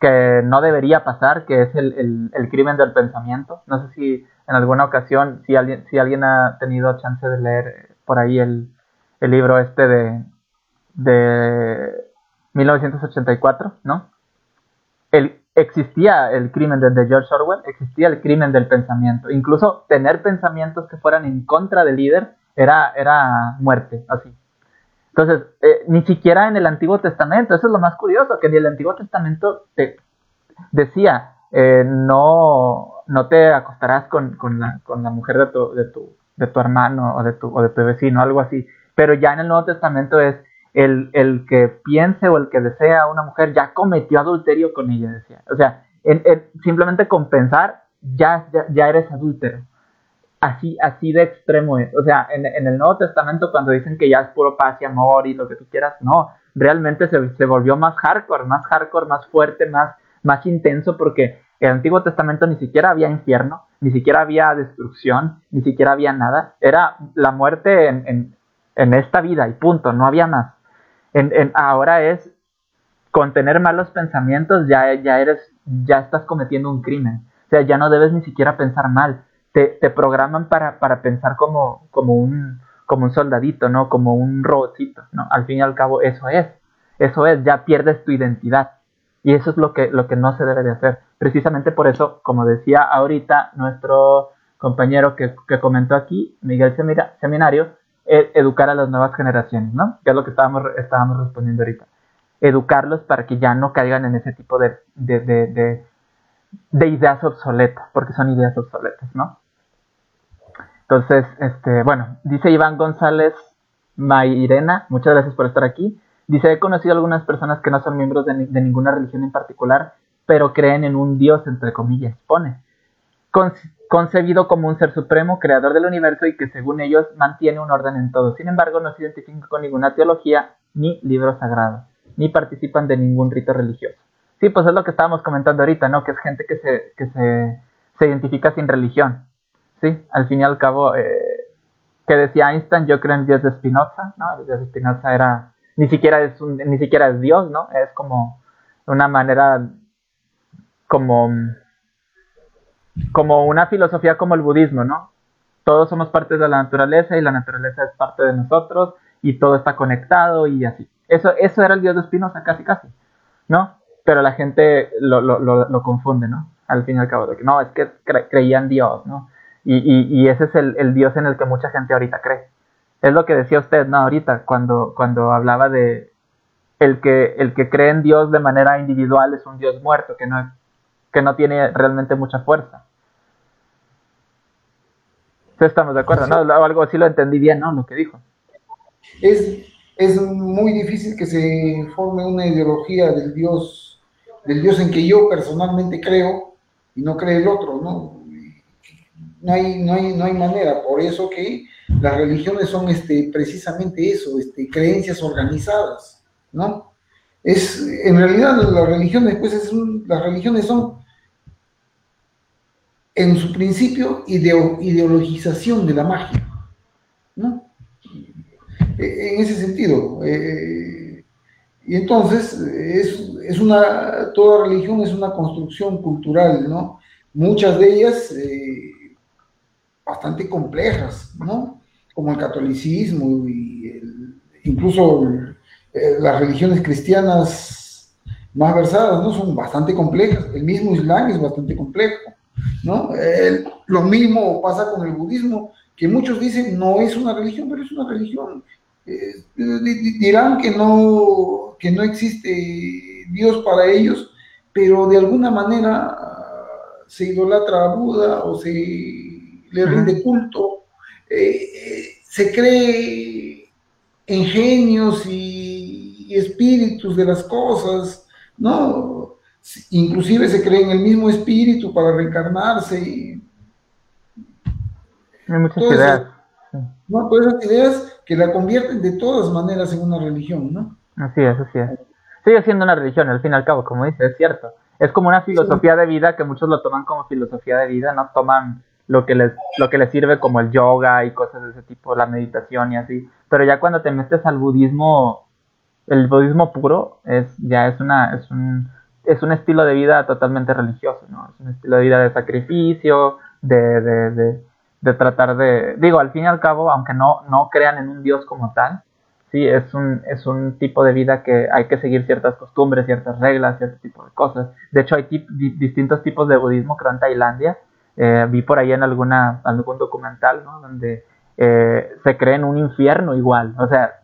S1: que no debería pasar, que es el, el, el, crimen del pensamiento. No sé si en alguna ocasión, si alguien, si alguien ha tenido chance de leer por ahí el, el libro este de, de 1984, ¿no? Existía el crimen de, de, George Orwell, existía el crimen del pensamiento. Incluso tener pensamientos que fueran en contra del líder era, era muerte, así. Entonces, eh, ni siquiera en el Antiguo Testamento, eso es lo más curioso, que en el Antiguo Testamento te decía, eh, no, no te acostarás con, con, la, con la mujer de tu, de, tu, de tu hermano o de tu, o de tu vecino, algo así. Pero ya en el Nuevo Testamento es, el, el, que piense o el que desea a una mujer ya cometió adulterio con ella, decía. O sea, simplemente con pensar ya, ya, ya, eres adúltero. Así, así de extremo es. O sea, en, el Nuevo Testamento cuando dicen que ya es puro paz y amor y lo que tú quieras, no, realmente se, se volvió más hardcore, más hardcore, más fuerte, más, más intenso porque el Antiguo Testamento ni siquiera había infierno, ni siquiera había destrucción, ni siquiera había nada. Era la muerte en, en esta vida y punto, no había más en, ahora es con tener malos pensamientos ya, ya eres, ya estás cometiendo un crimen. O sea, ya no debes ni siquiera pensar mal. Te, programan para, para pensar como, como, un, como un soldadito, ¿no? Como un robotcito, ¿no? Al fin y al cabo, eso es. Eso es, ya pierdes tu identidad. Y eso es lo que, lo que no se debe de hacer. Precisamente por eso, como decía ahorita nuestro compañero que, que comentó aquí, Miguel Seminario, educar a las nuevas generaciones, ¿no? Que es lo que estábamos, estábamos respondiendo ahorita. Educarlos para que ya no caigan en ese tipo de, de, de, de, de ideas obsoletas, porque son ideas obsoletas, ¿no? Entonces, este, bueno, dice Iván González Mairena, muchas gracias por estar aquí. Dice, he conocido algunas personas que no son miembros de, ninguna religión en particular, pero creen en un Dios, entre comillas, pone. Concebido como un ser supremo, creador del universo y que según ellos mantiene un orden en todo. Sin embargo, no se identifican con ninguna teología ni libro sagrado, ni participan de ningún rito religioso. Sí, pues es lo que estábamos comentando ahorita, ¿no? Que es gente que se, que se, se identifica sin religión. Sí, al fin y al cabo, eh, que decía Einstein, yo creo en Dios de Spinoza, ¿no? Dios de Spinoza era, ni siquiera es un, ni siquiera es Dios, ¿no? Es como una manera, como, como una filosofía como el budismo, ¿no? Todos somos parte de la naturaleza y la naturaleza es parte de nosotros y todo está conectado y así. Eso, eso era el Dios de Spinoza, casi, casi, ¿no? Pero la gente lo, lo, lo, confunde, ¿no? Al fin y al cabo, de que no, es que creían Dios, ¿no? Y, y, ese es el, Dios en el que mucha gente ahorita cree. Es lo que decía usted, ¿no? Ahorita, cuando, cuando hablaba de el que, el que cree en Dios de manera individual es un Dios muerto, que no, que no tiene realmente mucha fuerza. estamos de acuerdo, ¿no? algo así lo entendí bien, ¿no? Lo que dijo.
S2: Es, es muy difícil que se forme una ideología del Dios, del Dios en que yo personalmente creo y no cree el otro, ¿no? no hay, no hay, no hay manera. Por eso que las religiones son este, precisamente eso, este, creencias organizadas, ¿no? Es, en realidad las religiones, pues es las religiones son en su principio ideologización de la magia, ¿no? E, en ese sentido. Eh, y entonces es, una, toda religión es una construcción cultural, ¿no? Muchas de ellas eh, bastante complejas, ¿no? Como el catolicismo y incluso eh, las religiones cristianas más versadas, ¿no? Son bastante complejas. El mismo Islam es bastante complejo, ¿no? lo mismo pasa con el budismo, que muchos dicen no es una religión, pero es una religión. Eh, dirán que no, que no existe Dios para ellos, pero de alguna manera se idolatra a Buda o se le rinde culto, eh, eh, se cree en genios y, espíritus de las cosas, ¿no? Inclusive se cree en el mismo espíritu para reencarnarse. Y,
S1: Hay muchas ideas.
S2: ¿no? Todas esas ideas que la convierten de todas maneras en una religión, ¿no?
S1: Así es, así es. Sigue siendo una religión, al fin y al cabo, como dice, es cierto. Es como una filosofía de vida que muchos lo toman como filosofía de vida, no toman lo que les lo que les sirve como el yoga y cosas de ese tipo, la meditación y así. Pero ya cuando te metes al budismo, el budismo puro es ya es una es un es un estilo de vida totalmente religioso, ¿no? Es un estilo de vida de sacrificio, de, de, de, de tratar de digo, al fin y al cabo, aunque no no crean en un dios como tal, sí es un es un tipo de vida que hay que seguir ciertas costumbres, ciertas reglas, cierto tipo de cosas. De hecho, hay distintos tipos de budismo, creo en Tailandia, eh, vi por ahí en alguna, algún documental, ¿no? Donde eh, se cree en un infierno igual. O sea,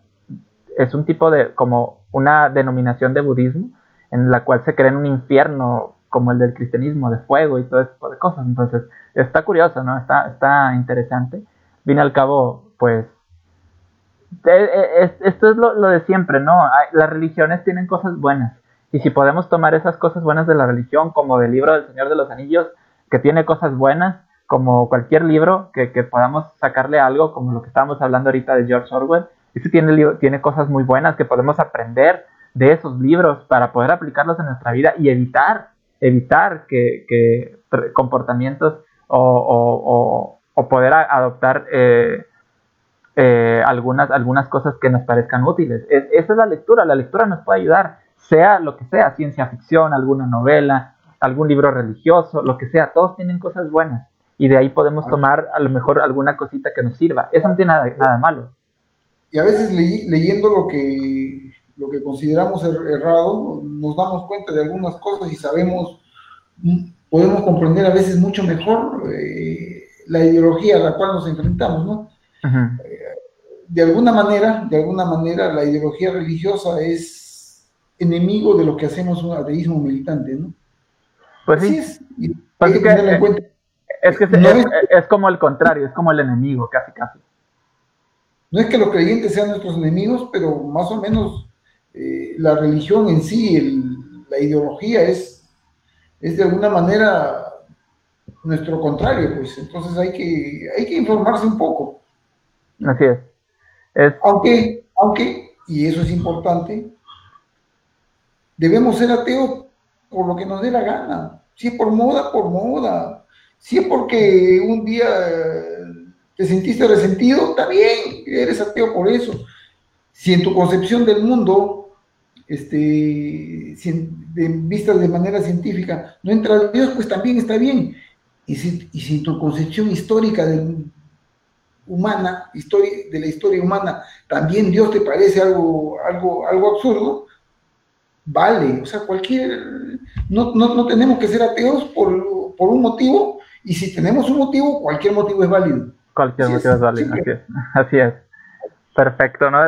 S1: es un tipo de, como una denominación de budismo en la cual se cree en un infierno como el del cristianismo, de fuego y todo ese tipo de cosas. Entonces, está curioso, ¿no? Está, está interesante. Vine al cabo, pues, eh, esto es lo, lo de siempre, ¿no? Las religiones tienen cosas buenas. Y si podemos tomar esas cosas buenas de la religión, como del libro del Señor de los Anillos, que tiene cosas buenas, como cualquier libro que, podamos sacarle algo, como lo que estábamos hablando ahorita de George Orwell. Este tiene, tiene cosas muy buenas que podemos aprender de esos libros para poder aplicarlos en nuestra vida y evitar, evitar que, comportamientos o, poder adoptar eh, eh, algunas, algunas cosas que nos parezcan útiles. esa es la lectura, la lectura nos puede ayudar, sea lo que sea, ciencia ficción, alguna novela, algún libro religioso, lo que sea, todos tienen cosas buenas y de ahí podemos tomar a lo mejor alguna cosita que nos sirva. Eso no tiene nada, nada malo.
S2: Y a veces leyendo lo que, lo que consideramos er-, errado, nos damos cuenta de algunas cosas y sabemos, mm, podemos comprender a veces mucho mejor eh, la ideología a la cual nos enfrentamos, ¿no? Eh, de alguna manera, de alguna manera, la ideología religiosa es enemigo de lo que hacemos un ateísmo militante, ¿no?
S1: Pues sí.
S2: hay que tenerlo en cuenta.
S1: es que es, como el contrario, es como el enemigo, casi, casi.
S2: No es que los creyentes sean nuestros enemigos, pero más o menos eh, la religión en sí, la ideología es, es de alguna manera nuestro contrario, pues entonces hay que, hay que informarse un poco.
S1: Así es. es.
S2: Aunque, aunque, y eso es importante, debemos ser ateos por lo que nos dé la gana. Si es por moda, por moda. Si es porque un día te sentiste resentido, está bien, eres ateo por eso. Si en tu concepción del mundo, este, de, vistas de manera científica, no entra Dios, pues también está bien. Y si, y si tu concepción histórica de, humana, historia, de la historia humana, también Dios te parece algo, algo, algo absurdo, vale, o sea, cualquier, no, no, tenemos que ser ateos por, un motivo, y si tenemos un motivo, cualquier motivo es válido.
S1: Cualquier motivo es, válido, así es. Así es. Perfecto, ¿no?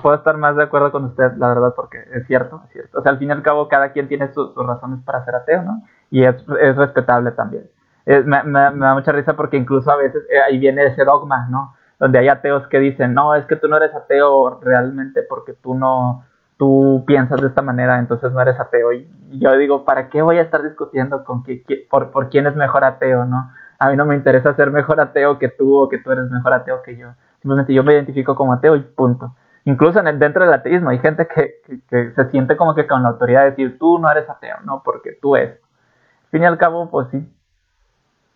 S1: Puedo estar más de acuerdo con usted, la verdad, porque es cierto, es cierto. O sea, al fin y al cabo, cada quien tiene sus, razones para ser ateo, ¿no? Y es, es respetable también. me, da mucha risa porque incluso a veces eh, ahí viene ese dogma, ¿no? Donde hay ateos que dicen, no, es que tú no eres ateo realmente porque tú no, tú piensas de esta manera, entonces no eres ateo. Y yo digo, ¿para qué voy a estar discutiendo con que, por, por quién es mejor ateo, no? A mí no me interesa ser mejor ateo que tú o que tú eres mejor ateo que yo. Simplemente yo me identifico como ateo y punto. Incluso en el, dentro del ateísmo hay gente que, que, se siente como que con la autoridad de decir, tú no eres ateo, no, porque tú es. Al fin y al cabo, pues sí.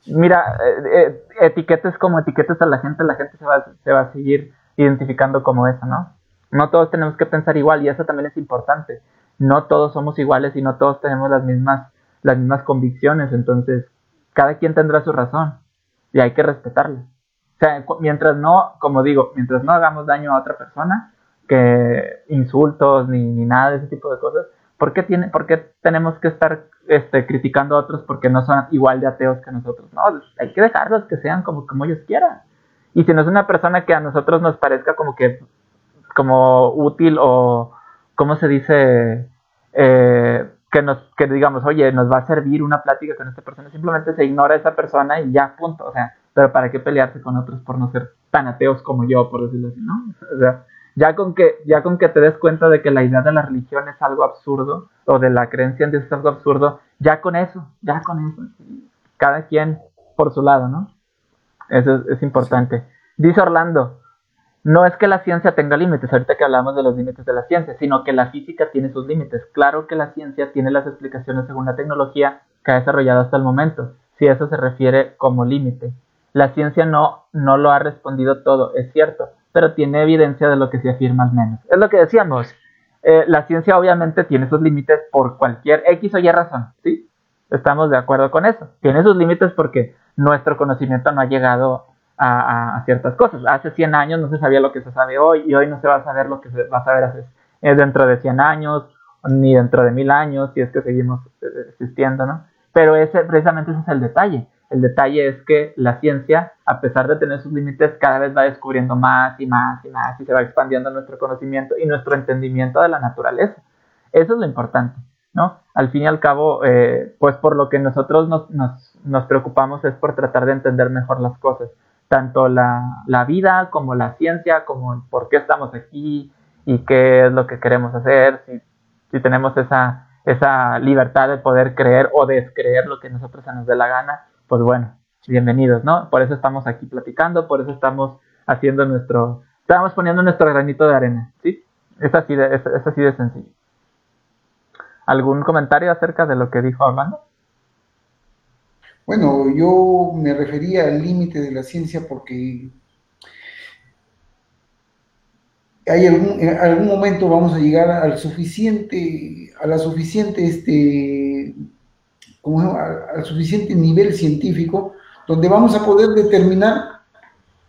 S1: Mira, eh, eh, etiquetes como etiquetes a la gente, la gente se va, se va a seguir identificando como eso, ¿no? No todos tenemos que pensar igual y eso también es importante. No todos somos iguales y no todos tenemos las mismas, las mismas convicciones, entonces cada quien tendrá su razón y hay que respetarla. O sea, mientras no, como digo, mientras no hagamos daño a otra persona, que insultos ni, ni nada de ese tipo de cosas, ¿por qué, tiene, por qué tenemos que estar este, criticando a otros porque no son igual de ateos que nosotros? No, hay que dejarlos que sean como, como ellos quieran. Y si no es una persona que a nosotros nos parezca como que como útil o, ¿cómo se dice? Eh, que nos, que digamos, oye, nos va a servir una plática con esta persona, simplemente se ignora a esa persona y ya, punto, o sea, pero ¿para qué pelearse con otros por no ser tan ateos como yo, por decirlo así, ¿no? O sea, ya con que, ya con que te des cuenta de que la idea de la religión es algo absurdo, o de la creencia en Dios es algo absurdo, ya con eso, ya con eso, cada quien por su lado, ¿no? Eso es, es importante. Dice Orlando, no es que la ciencia tenga límites, ahorita que hablamos de los límites de la ciencia, sino que la física tiene sus límites. Claro que la ciencia tiene las explicaciones según la tecnología que ha desarrollado hasta el momento, si eso se refiere como límite. La ciencia no, no lo ha respondido todo, es cierto, pero tiene evidencia de lo que se afirma al menos. Es lo que decíamos, eh, la ciencia obviamente tiene sus límites por cualquier X o Y razón, ¿sí? Estamos de acuerdo con eso. Tiene sus límites porque nuestro conocimiento no ha llegado a, ciertas cosas. Hace 100 años no se sabía lo que se sabe hoy y hoy no se va a saber lo que se va a saber hace, eh, dentro de 100 años ni dentro de mil años si es que seguimos eh, existiendo, ¿no? Pero ese, precisamente ese es el detalle. El detalle es que la ciencia, a pesar de tener sus límites, cada vez va descubriendo más y más y más y se va expandiendo nuestro conocimiento y nuestro entendimiento de la naturaleza. Eso es lo importante, ¿no? Al fin y al cabo, eh, pues por lo que nosotros nos, nos, preocupamos es por tratar de entender mejor las cosas tanto la, la, vida como la ciencia, como por qué estamos aquí y qué es lo que queremos hacer, si, si tenemos esa, esa libertad de poder creer o descreer lo que nosotros se nos dé la gana, pues bueno, bienvenidos, ¿no? Por eso estamos aquí platicando, por eso estamos haciendo nuestro, estamos poniendo nuestro granito de arena, ¿sí? Es así de, es, así de sencillo. ¿Algún comentario acerca de lo que dijo Armando?
S2: Bueno, yo me refería al límite de la ciencia porque hay algún, en algún momento vamos a llegar al suficiente, a la suficiente, este, al suficiente nivel científico donde vamos a poder determinar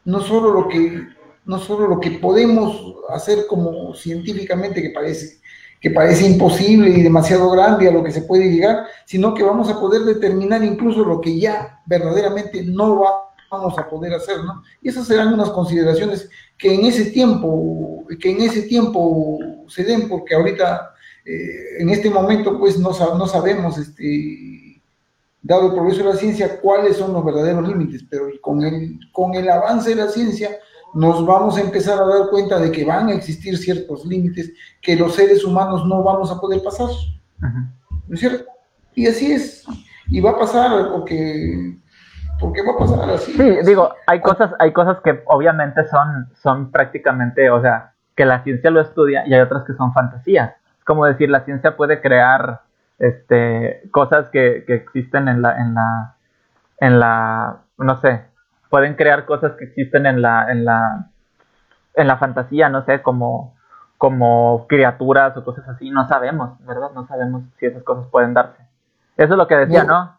S2: no solo lo que, no solo lo que podemos hacer como científicamente que parece, que parece imposible y demasiado grande a lo que se puede llegar, sino que vamos a poder determinar incluso lo que ya verdaderamente no vamos a poder hacer, ¿no? Y esas serán unas consideraciones que en ese tiempo, que en ese tiempo se den, porque ahorita, eh, en este momento, pues no, no sabemos este, dado el progreso de la ciencia, cuáles son los verdaderos límites, pero con el, con el avance de la ciencia nos vamos a empezar a dar cuenta de que van a existir ciertos límites que los seres humanos no vamos a poder pasar. ¿No es cierto? Y así es. Y va a pasar porque, porque va a pasar así.
S1: Sí, digo, hay cosas, hay cosas que obviamente son, son prácticamente, o sea, que la ciencia lo estudia y hay otras que son fantasías. Es como decir, la ciencia puede crear este cosas que, que existen en la, en la, en la, no sé, pueden crear cosas que existen en la, en la, en la fantasía, no sé, como, como criaturas o cosas así, no sabemos, ¿verdad? No sabemos si esas cosas pueden darse. Eso es lo que decía, ¿no?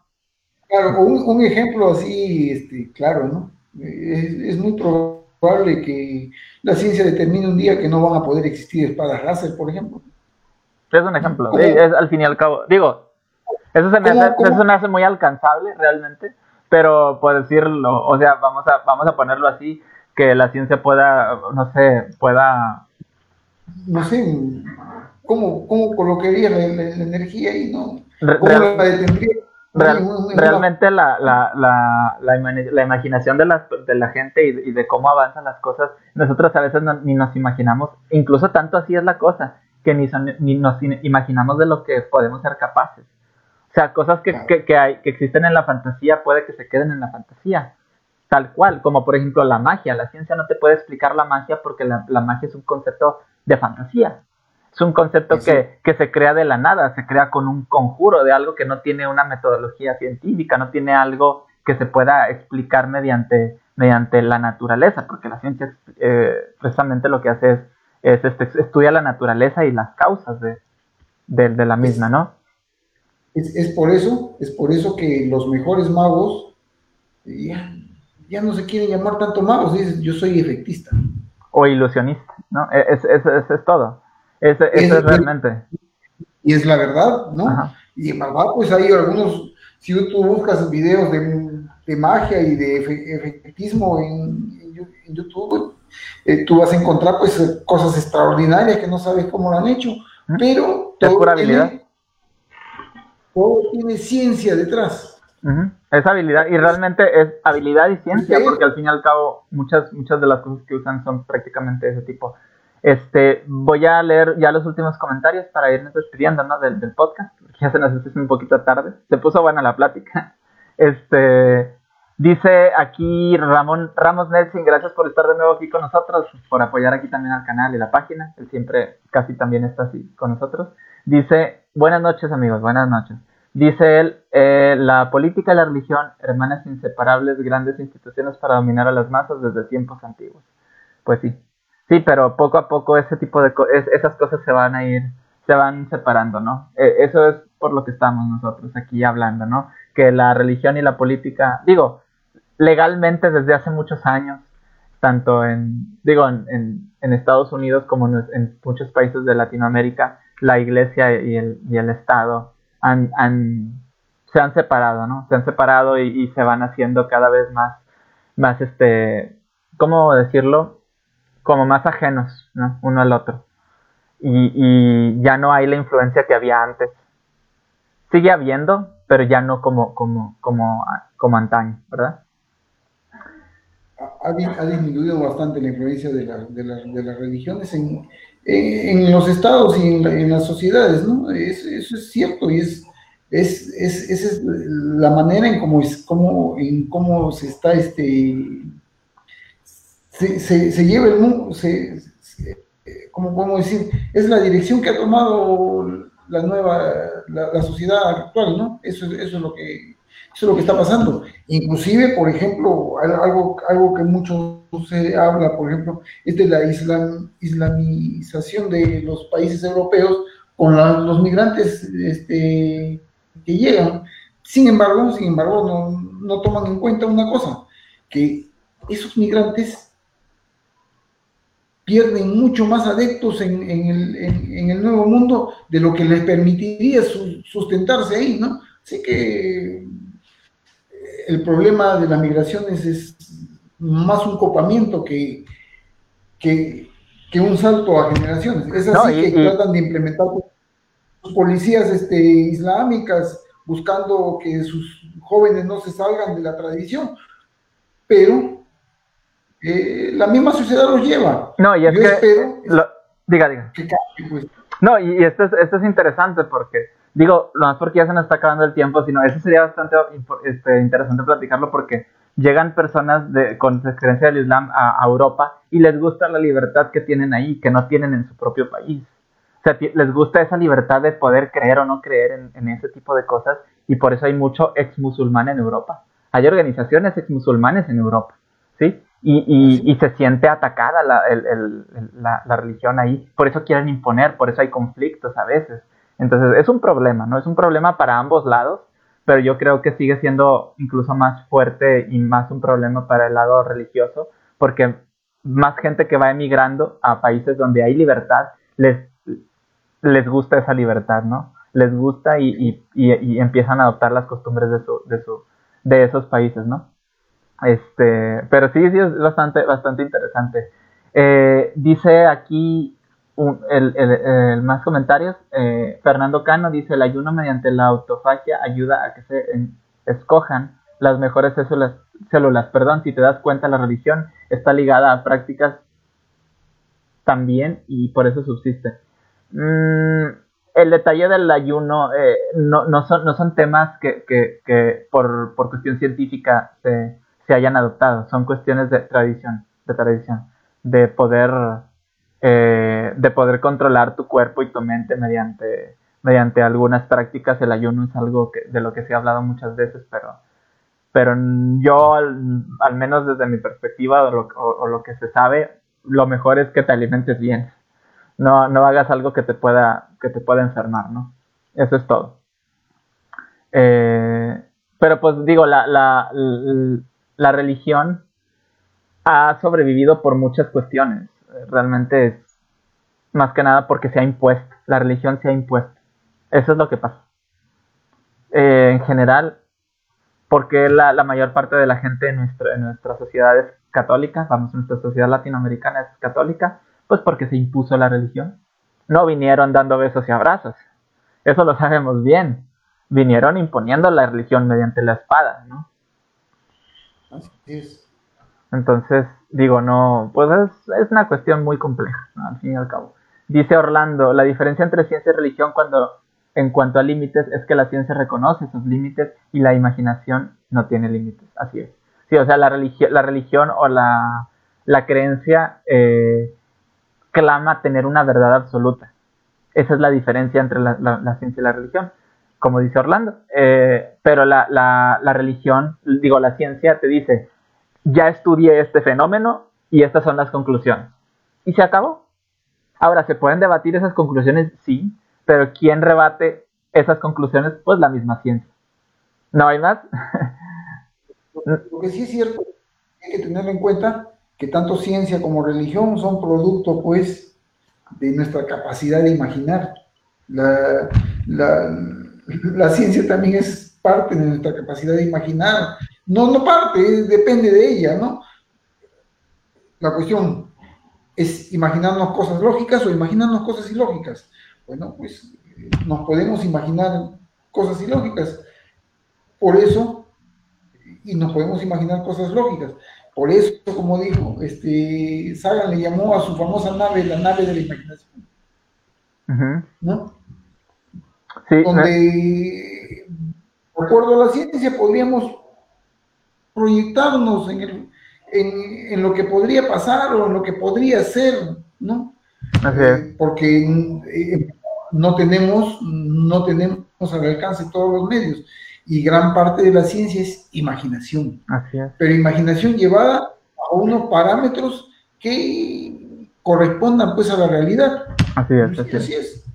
S2: Claro, un, ejemplo así, este, claro, ¿no? Es, muy probable que la ciencia determine un día que no van a poder existir espadas láser, por ejemplo.
S1: Es un ejemplo, es, al fin y al cabo, digo, eso se me, hace, eso se me hace muy alcanzable realmente, pero por decirlo, o sea, vamos a, vamos a ponerlo así, que la ciencia pueda, no sé, pueda...
S2: No sé, ¿cómo, cómo colocaría la, energía ahí, no? ¿Cómo la detendría?
S1: realmente la, la, la, la, imaginación de la, de la gente y, de cómo avanzan las cosas, nosotros a veces ni nos imaginamos, incluso tanto así es la cosa, que ni, ni nos imaginamos de lo que podemos ser capaces. O sea, cosas que, que, hay, que existen en la fantasía puede que se queden en la fantasía. Tal cual, como por ejemplo la magia. La ciencia no te puede explicar la magia porque la, magia es un concepto de fantasía. Es un concepto que, que, se crea de la nada, se crea con un conjuro de algo que no tiene una metodología científica, no tiene algo que se pueda explicar mediante, mediante la naturaleza, porque la ciencia eh, precisamente lo que hace es, es este, estudia la naturaleza y las causas de, de la misma, ¿no?
S2: Es, por eso, es por eso que los mejores magos ya, no se quieren llamar tanto magos, dicen yo soy efectista.
S1: O ilusionista, ¿no? E, es, es, es, todo. Eso es, realmente.
S2: Y es la verdad, ¿no? Y en verdad, pues hay algunos, si tú buscas videos de, magia y de efectismo en, YouTube, eh, tú vas a encontrar pues cosas extraordinarias que no sabes cómo lo han hecho, pero
S1: todo habilidad
S2: todo tiene ciencia detrás.
S1: Es habilidad, y realmente es habilidad y ciencia, porque al fin y al cabo muchas, muchas de las cosas que usan son prácticamente de ese tipo. Este, voy a leer ya los últimos comentarios para irnos despidiendo, ¿no? Del, del podcast, porque ya se nos hace un poquito tarde. Se puso buena la plática. Este, dice aquí Ramón Ramos Nelson, gracias por estar de nuevo aquí con nosotros, por apoyar aquí también al canal y la página. Él siempre casi también está así con nosotros. Dice, buenas noches amigos, buenas noches. Dice él, eh, la política y la religión, hermanas inseparables, grandes instituciones para dominar a las masas desde tiempos antiguos. Pues sí, sí, pero poco a poco ese tipo de cosas, esas cosas se van a ir, se van separando, ¿no? E, eso es por lo que estamos nosotros aquí hablando, ¿no? Que la religión y la política, digo, legalmente desde hace muchos años, tanto en, digo, en, Estados Unidos como en, muchos países de Latinoamérica, la iglesia y el, y el Estado han, se han separado, ¿no? Se han separado y, se van haciendo cada vez más, más este, ¿cómo decirlo? Como más ajenos, ¿no? Uno al otro. Y, y ya no hay la influencia que había antes. Sigue habiendo, pero ya no como, como, como, como antaño, ¿verdad?
S2: Ha, disminuido bastante la influencia de, la, de, de las religiones en, en, los estados y en, las sociedades, ¿no? eso es cierto y es, es, es, es la manera en cómo, es, cómo, en cómo se está, este, se, se, lleva el mundo, se, ¿cómo podemos decir? Es la dirección que ha tomado la nueva, la, sociedad actual, ¿no? Eso, eso es lo que eso es lo que está pasando. Inclusive, por ejemplo, algo, algo que mucho se habla, por ejemplo, es de la islam, islamización de los países europeos con los migrantes este, que llegan. Sin embargo, sin embargo, no, no toman en cuenta una cosa, que esos migrantes pierden mucho más adeptos en, el, en, el, nuevo mundo de lo que les permitiría sustentarse ahí, ¿no? Así que el problema de las migraciones es más un copamiento que, que, un salto a generaciones. Es así que tratan de implementar policías este, islámicas, buscando que sus jóvenes no se salgan de la tradición, pero eh, la misma sociedad los lleva.
S1: No, y es que... diga, diga. Pues. No, y, esto, es, esto es interesante porque, digo, no es porque ya se nos está acabando el tiempo, sino eso sería bastante este, interesante platicarlo porque llegan personas de, con creencia del Islam a, Europa y les gusta la libertad que tienen ahí, que no tienen en su propio país. O sea, les gusta esa libertad de poder creer o no creer en, en ese tipo de cosas y por eso hay mucho ex musulmán en Europa. Hay organizaciones ex musulmanes en Europa, ¿sí? Y, y, se siente atacada la, la, la, religión ahí. Por eso quieren imponer, por eso hay conflictos a veces. Entonces es un problema, ¿no? Es un problema para ambos lados, pero yo creo que sigue siendo incluso más fuerte y más un problema para el lado religioso, porque más gente que va emigrando a países donde hay libertad, les, les gusta esa libertad, ¿no? Les gusta y, y, y empiezan a adoptar las costumbres de, su, de, su, de esos países, ¿no? Este, pero sí, sí es bastante, bastante interesante. Eh, dice aquí el, más comentarios. Eh, Fernando Cano dice: el ayuno mediante la autofagia ayuda a que se escojan las mejores células, células. Perdón, si te das cuenta, la religión está ligada a prácticas también y por eso subsiste. Mm, el detalle del ayuno eh, no, no, son, no son temas que, que, que por, por, cuestión científica se, se hayan adoptado, son cuestiones de tradición, de tradición, de poder, eh, de poder controlar tu cuerpo y tu mente mediante, mediante algunas prácticas. El ayuno es algo que, de lo que se ha hablado muchas veces, pero, pero yo, al, menos desde mi perspectiva o lo, que se sabe, lo mejor es que te alimentes bien. No, no hagas algo que te pueda, que te pueda enfermar, ¿no? Eso es todo. Eh, pero pues digo, la, la, la religión ha sobrevivido por muchas cuestiones. Realmente es más que nada porque se ha impuesto. La religión se ha impuesto. Eso es lo que pasa. Eh, en general, porque la, la, mayor parte de la gente en nuestra, en nuestra sociedad es católica, vamos, nuestra sociedad latinoamericana es católica, pues porque se impuso la religión. No vinieron dando besos y abrazos. Eso lo sabemos bien. Vinieron imponiendo la religión mediante la espada, ¿no? Entonces, digo, no, pues es, una cuestión muy compleja, al fin y al cabo. Dice Orlando, la diferencia entre ciencia y religión cuando, en cuanto a límites es que la ciencia reconoce sus límites y la imaginación no tiene límites. Así es. Sí, o sea, la, la religión o la, la creencia eh, clama tener una verdad absoluta. Esa es la diferencia entre la, la ciencia y la religión como dice Orlando. Eh, pero la, religión, digo, la ciencia te dice, ya estudié este fenómeno y estas son las conclusiones. Y se acabó. Ahora, ¿se pueden debatir esas conclusiones? Sí, pero ¿quién rebate esas conclusiones? Pues la misma ciencia. ¿No hay más?
S2: Lo que sí es cierto, hay que tener en cuenta que tanto ciencia como religión son producto, pues, de nuestra capacidad de imaginar. La, la, la ciencia también es parte de nuestra capacidad de imaginar. No, no parte, depende de ella, ¿no? La cuestión es imaginarnos cosas lógicas o imaginarnos cosas ilógicas. Bueno, pues nos podemos imaginar cosas ilógicas. Por eso, y nos podemos imaginar cosas lógicas. Por eso, como dijo, este, Sagan le llamó a su famosa nave la nave de la imaginación. ¿No? donde, de acuerdo a la ciencia, podríamos proyectarnos en, el, en, lo que podría pasar o en lo que podría ser, ¿no? Eh, porque eh, no tenemos, no tenemos al alcance todos los medios y gran parte de la ciencia es imaginación. Pero imaginación llevada a unos parámetros que correspondan pues a la realidad.
S1: Así es, así, es.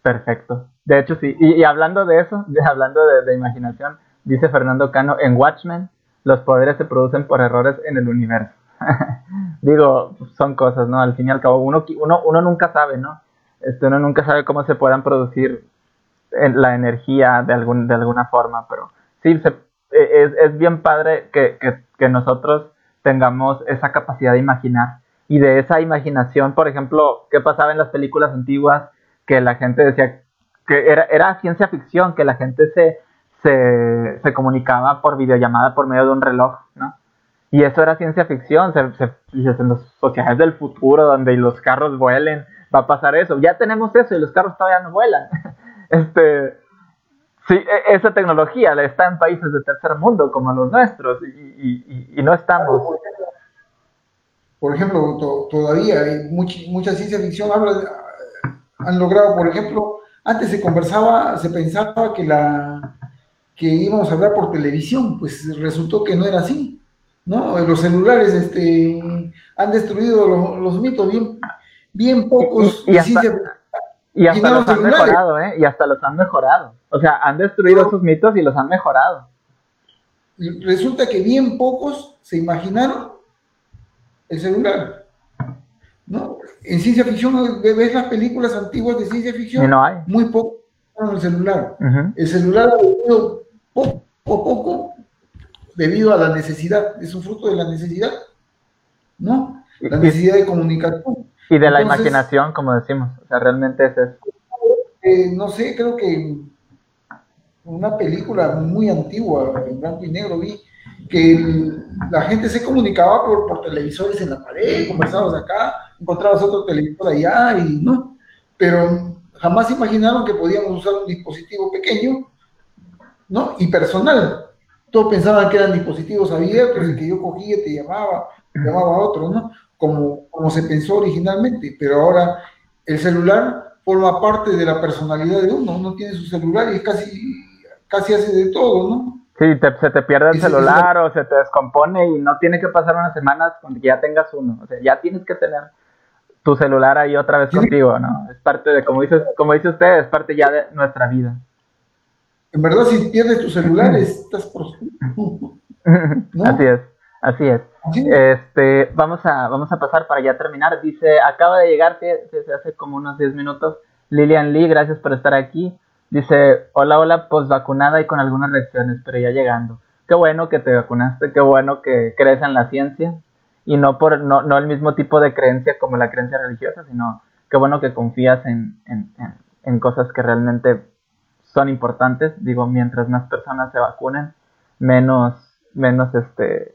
S1: Perfecto. De hecho, sí. Y, hablando de eso, hablando de, imaginación, dice Fernando Cano, en Watchmen los poderes se producen por errores en el universo. Digo, son cosas, ¿no? Al fin y al cabo, uno, uno, uno nunca sabe, ¿no? Este, uno nunca sabe cómo se puedan producir la energía de, algún, de alguna forma, pero sí, e, es, es, bien padre que, que, que nosotros tengamos esa capacidad de imaginar y de esa imaginación, por ejemplo, qué pasaba en las películas antiguas que la gente decía que era, era ciencia ficción, que la gente se, se, comunicaba por videollamada por medio de un reloj, ¿no? Y eso era ciencia ficción, se, se, en los sociedades del futuro donde los carros vuelen, va a pasar eso. Ya tenemos eso y los carros todavía no vuelan. este, sí, e, esa tecnología está en países de tercer mundo como los nuestros y, no estamos.
S2: Por ejemplo, todavía hay mucha ciencia ficción habla han logrado, por ejemplo, antes se conversaba, se pensaba que la que íbamos a hablar por televisión, pues resultó que no era así. ¿no? Los celulares este, han destruido los, mitos, bien, bien pocos.
S1: Y, hasta, los han mejorado, ¿eh? Y hasta los han mejorado. O sea, han destruido sus mitos y los han mejorado.
S2: Resulta que bien pocos se imaginaron el celular. ¿no? En ciencia ficción, ves las películas antiguas de ciencia ficción,
S1: no hay.
S2: muy poco el celular. El celular ha poco a poco debido a la necesidad, es un fruto de la necesidad, ¿no? La necesidad de comunicación.
S1: Y de la imaginación, como decimos, o sea, realmente es eso.
S2: Eh, no sé, creo que una película muy antigua, en blanco y negro, vi que la gente se comunicaba por, por televisores en la pared, conversabas acá, encontrabas otro televisor allá y no, pero jamás imaginaron que podíamos usar un dispositivo pequeño, ¿no? Y personal, todos pensaban que eran dispositivos abiertos y que yo cogía, te llamaba, te llamaba a otro, ¿no? Como, como se pensó originalmente, pero ahora el celular forma parte de la personalidad de uno, uno tiene su celular y casi, casi hace de todo, ¿no?
S1: Sí, se te pierde el celular o se te descompone y no tiene que pasar unas semanas con que ya tengas uno, o sea, ya tienes que tener tu celular ahí otra vez contigo, ¿no? Es parte de, como dice, como dice usted, es parte ya de nuestra vida.
S2: En verdad, si pierdes tu celular, estás por...
S1: Así es, así es. Este, vamos a, vamos a pasar para ya terminar. Dice, acaba de llegar desde hace como unos 10 minutos. Lilian Lee, gracias por estar aquí. Dice, hola, hola, pues vacunada y con algunas reacciones, pero ya llegando. Qué bueno que te vacunaste, qué bueno que crees en la ciencia y no por no, no el mismo tipo de creencia como la creencia religiosa, sino qué bueno que confías en, en, en cosas que realmente son importantes. Digo, mientras más personas se vacunen, menos, menos este,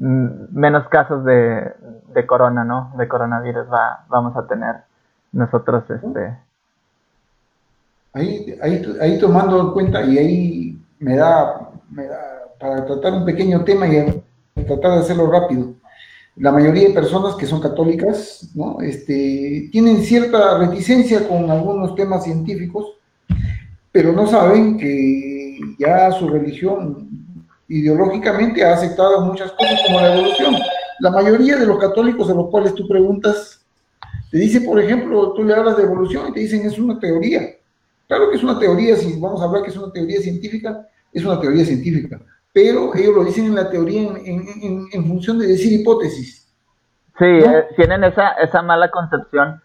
S1: menos casos de, de corona, ¿no? De coronavirus va, vamos a tener nosotros, este.
S2: Ahí, ahí, ahí tomando en cuenta, y ahí me da, me da, para tratar un pequeño tema y tratar de hacerlo rápido. La mayoría de personas que son católicas, ¿no? Este, tienen cierta reticencia con algunos temas científicos, pero no saben que ya su religión ideológicamente ha aceptado muchas cosas como la evolución. La mayoría de los católicos a los cuales tú preguntas, te dice, por ejemplo, tú le hablas de evolución y te dicen es una teoría. Claro que es una teoría, si vamos a hablar que es una teoría científica, es una teoría científica, pero ellos lo dicen en la teoría en, función de decir hipótesis.
S1: Sí, eh, tienen esa, esa mala concepción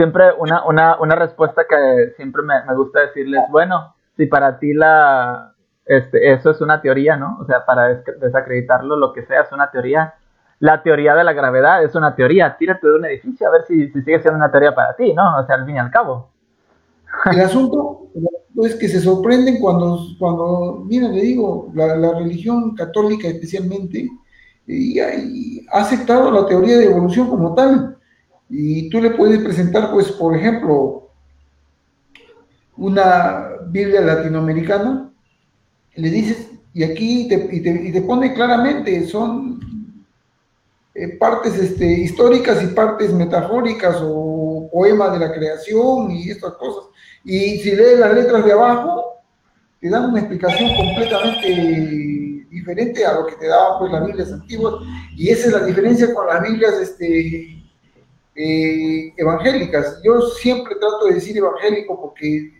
S1: siempre una, una, una respuesta que siempre me, me, gusta decirles, bueno, si para ti la, este, eso es una teoría, ¿no? O sea, para desacreditarlo, lo que sea, es una teoría. La teoría de la gravedad es una teoría. Tírate de un edificio a ver si, si sigue siendo una teoría para ti, ¿no? O sea, al fin y al cabo.
S2: El asunto, es que se sorprenden cuando, cuando mira, le digo, la, la religión católica especialmente, y, y ha aceptado la teoría de evolución como tal y tú le puedes presentar, pues, por ejemplo, una Biblia latinoamericana, le dices, y aquí te, y te, pone claramente, son eh, partes este, históricas y partes metafóricas o poemas de la creación y estas cosas. Y si lees las letras de abajo, te dan una explicación completamente diferente a lo que te daban pues, las Biblias antiguas. Y esa es la diferencia con las Biblias este, eh, evangélicas. Yo siempre trato de decir evangélico porque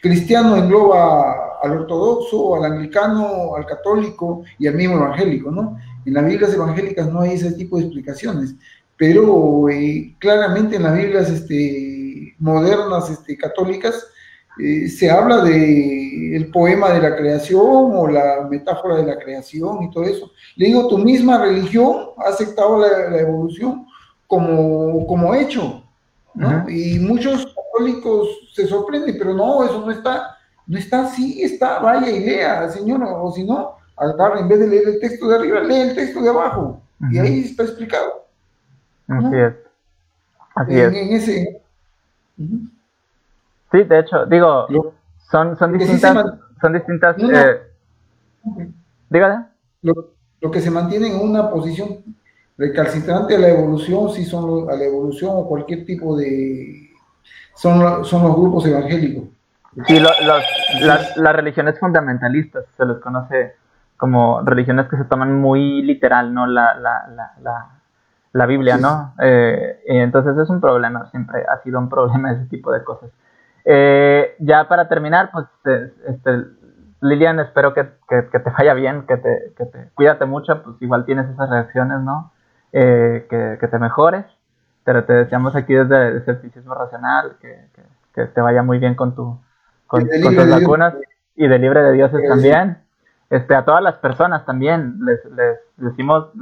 S2: cristiano engloba al ortodoxo, al anglicano, al católico y al mismo evangélico, ¿no? En las Biblias evangélicas no hay ese tipo de explicaciones, pero eh, claramente en las Biblias este, modernas este, católicas eh, se habla de el poema de la creación o la metáfora de la creación y todo eso. Le digo, tu misma religión ha aceptado la evolución como, como hecho, ¿no? Y muchos católicos se sorprenden, pero no, eso no está No está, sí está, vaya y lea, señor, o si no, agarra, en vez de leer el texto de arriba, lee el texto de abajo. Y ahí está explicado.
S1: Así es. Así
S2: en,
S1: es.
S2: ese,
S1: Sí, de hecho, digo, son, son distintas, son distintas, eh, dígale.
S2: Lo, que se mantiene en una posición recalcitrante a la evolución, si son a la evolución o cualquier tipo de, son, son los grupos evangélicos.
S1: Sí, las, las religiones fundamentalistas se les conoce como religiones que se toman muy literal, ¿no? La, la, la, la Biblia, ¿no? Eh, entonces es un problema, siempre ha sido un problema ese tipo de cosas. Eh, ya para terminar, pues, este, Lilian, espero que, te vaya bien, que te, que te, cuídate mucho, pues igual tienes esas reacciones, ¿no? Eh, que, te mejores, pero te deseamos aquí desde el escepticismo racional, que, te vaya muy bien con, tu, con, tus vacunas y de libre de dioses también. Este, a todas las personas también les, les decimos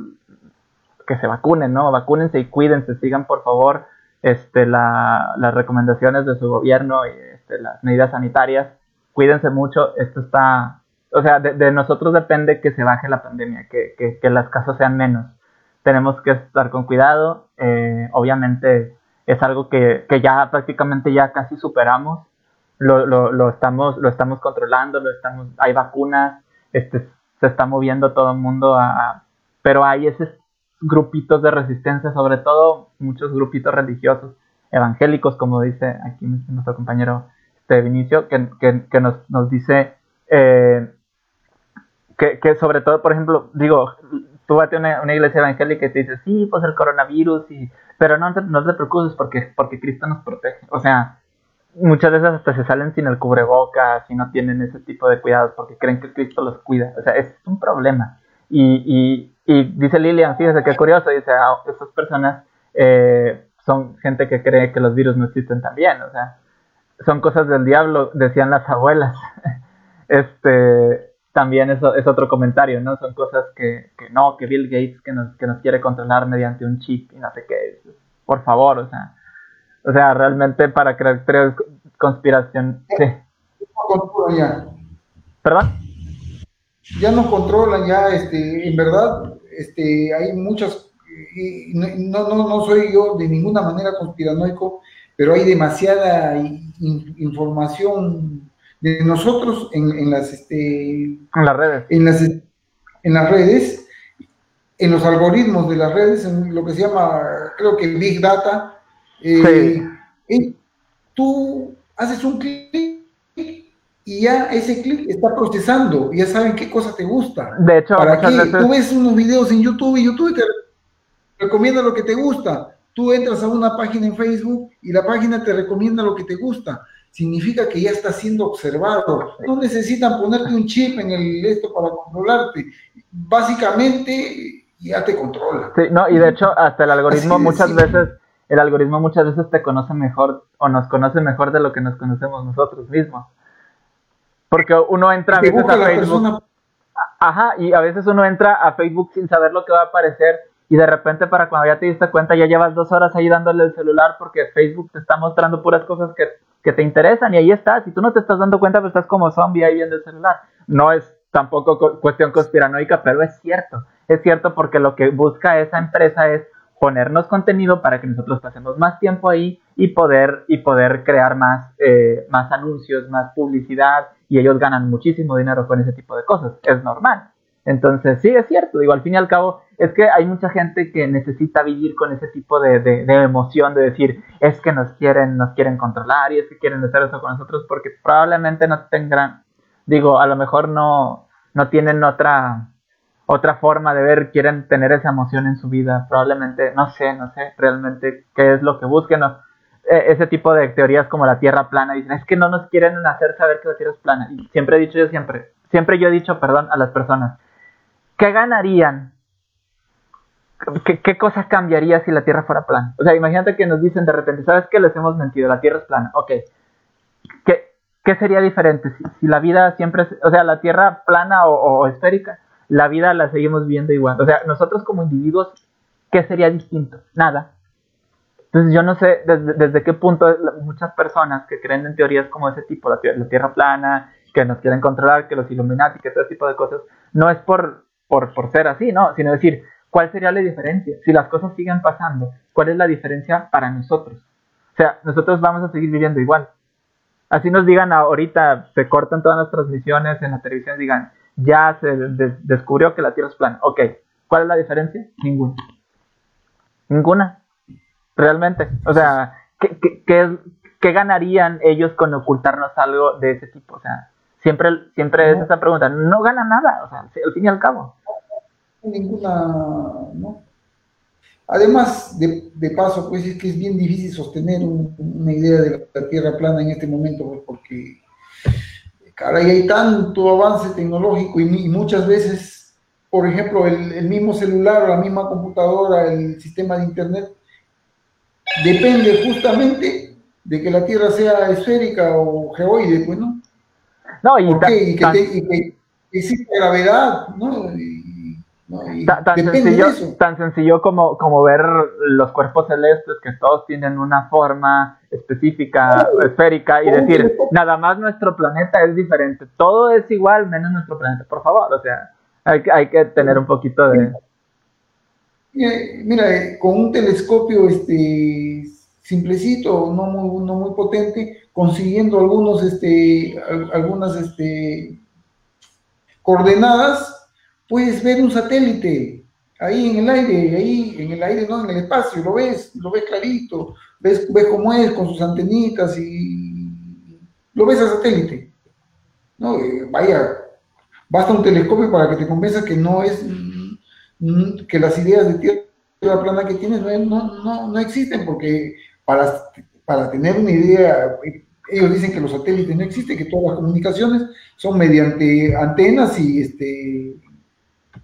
S1: que se vacunen, ¿no? Vacúnense y cuídense, sigan por favor este, la, las recomendaciones de su gobierno y este, las medidas sanitarias. Cuídense mucho, esto está, o sea, de, nosotros depende que se baje la pandemia, que, que, que, las casos sean menos. Tenemos que estar con cuidado, eh, obviamente es algo que, que, ya prácticamente ya casi superamos, lo, lo, estamos, lo estamos controlando, lo estamos, hay vacunas, este, se está moviendo todo el mundo, a, pero hay ese grupitos de resistencia, sobre todo muchos grupitos religiosos, evangélicos, como dice aquí nuestro compañero este Vinicio, que, que, nos, nos, dice eh, que, que, sobre todo, por ejemplo, digo, tú vas a una, una, iglesia evangélica y te dice, sí, pues el coronavirus, y, pero no no te preocupes porque, porque Cristo nos protege. O sea, muchas veces hasta se salen sin el cubrebocas y no tienen ese tipo de cuidados porque creen que Cristo los cuida. O sea, es un problema. Y, y, y dice Lilian, fíjese qué curioso, dice, ah, esas personas eh, son gente que cree que los virus no existen también, o sea, son cosas del diablo, decían las abuelas. este, también eso es otro comentario, ¿no? Son cosas que, que no, que Bill Gates que nos, que nos quiere controlar mediante un chip y no sé qué. Por favor, o sea, o sea, realmente para crear conspiración, sí. ¿Perdón?
S2: ya no controlan, ya, este, en verdad, este, hay muchas, y no, no, no soy yo de ninguna manera conspiranoico, pero hay demasiada información de nosotros en, las, este,
S1: en las redes.
S2: En las, en las redes, en los algoritmos de las redes, en lo que se llama, creo que Big Data. Eh, tú haces un clic y ya ese clic está procesando, ya saben qué cosa te gusta.
S1: De hecho,
S2: ¿para qué? Tú ves unos videos en YouTube y YouTube te recomienda lo que te gusta. Tú entras a una página en Facebook y la página te recomienda lo que te gusta. Significa que ya está siendo observado. No necesitan ponerte un chip en el esto para controlarte. Básicamente ya te controla.
S1: Sí, no, y de hecho hasta el algoritmo muchas veces el algoritmo muchas veces te conoce mejor o nos conoce mejor de lo que nos conocemos nosotros mismos. Porque uno entra a veces a Facebook. Ajá, y a veces uno entra a Facebook sin saber lo que va a aparecer y de repente para cuando ya te diste cuenta ya llevas dos horas ahí dándole el celular porque Facebook te está mostrando puras cosas que, que te interesan y ahí estás. Y tú no te estás dando cuenta, pues estás como zombie ahí viendo el celular. No es tampoco cuestión conspiranoica, pero es cierto. Es cierto porque lo que busca esa empresa es ponernos contenido para que nosotros pasemos más tiempo ahí y poder, y poder crear más, eh, más anuncios, más publicidad, y ellos ganan muchísimo dinero con ese tipo de cosas. Es normal. Entonces, sí, es cierto. Digo, al fin y al cabo, es que hay mucha gente que necesita vivir con ese tipo de, de, de, emoción de decir, es que nos quieren, nos quieren controlar y es que quieren hacer eso con nosotros porque probablemente no tengan, digo, a lo mejor no, no tienen otra, otra forma de ver, quieren tener esa emoción en su vida, probablemente, no sé, no sé realmente qué es lo que busquen, e, ese tipo de teorías como la Tierra plana, dicen, es que no nos quieren hacer saber que la Tierra es plana, y siempre he dicho yo siempre, siempre yo he dicho, perdón, a las personas, ¿qué ganarían? ¿Qué, qué cosa cambiaría si la Tierra fuera plana? O sea, imagínate que nos dicen de repente, ¿sabes qué? Les hemos mentido, la Tierra es plana, ok, ¿qué, qué sería diferente? Si, la vida siempre, o sea, la Tierra plana o esférica, la vida la seguimos viendo igual. O sea, nosotros como individuos, ¿qué sería distinto? Nada. Entonces yo no sé desde, desde qué punto muchas personas que creen en teorías como ese tipo, la, la Tierra plana, que nos quieren controlar, que los Illuminati, que todo ese tipo de cosas, no es por, por, por ser así, ¿no? Sino decir, ¿cuál sería la diferencia? Si las cosas siguen pasando, ¿cuál es la diferencia para nosotros? O sea, nosotros vamos a seguir viviendo igual. Así nos digan ahorita, se cortan todas las transmisiones en la televisión, digan, ya se descubrió que la Tierra es plana. Ok, ¿cuál es la diferencia? Ninguna. Ninguna. Realmente. O sea, ¿qué, qué, qué ganarían ellos con ocultarnos algo de ese tipo? O sea, siempre, siempre es esa pregunta. No gana nada, o sea, al fin y al cabo.
S2: Ninguna, ¿no? Además, de, de, paso, pues es que es bien difícil sostener una idea de la Tierra plana en este momento, pues, porque, caray, hay tanto avance tecnológico y, muchas veces, por ejemplo, el, el, mismo celular la misma computadora, el sistema de Internet, depende justamente de que la Tierra sea esférica o geoide, pues, ¿no?
S1: No, y,
S2: y, que, y que, existe gravedad, ¿no?
S1: Tan, sencillo, tan sencillo como, como ver los cuerpos celestes que todos tienen una forma específica, esférica, y decir, nada más nuestro planeta es diferente, todo es igual menos nuestro planeta, por favor, o sea, hay, hay que tener un poquito de...
S2: Mira, eh, con un telescopio este, simplecito, no muy, no muy potente, consiguiendo algunos, este, algunas este, coordenadas, puedes ver un satélite ahí en el aire, ahí en el aire, no en el espacio, lo ves, lo ves clarito, ves, ves cómo es con sus antenitas y lo ves al satélite. No, eh, vaya, basta un telescopio para que te convenza que no es, mm, que las ideas de tierra plana que tienes no, no, no existen, porque para, para tener una idea, ellos dicen que los satélites no existen, que todas las comunicaciones son mediante antenas y este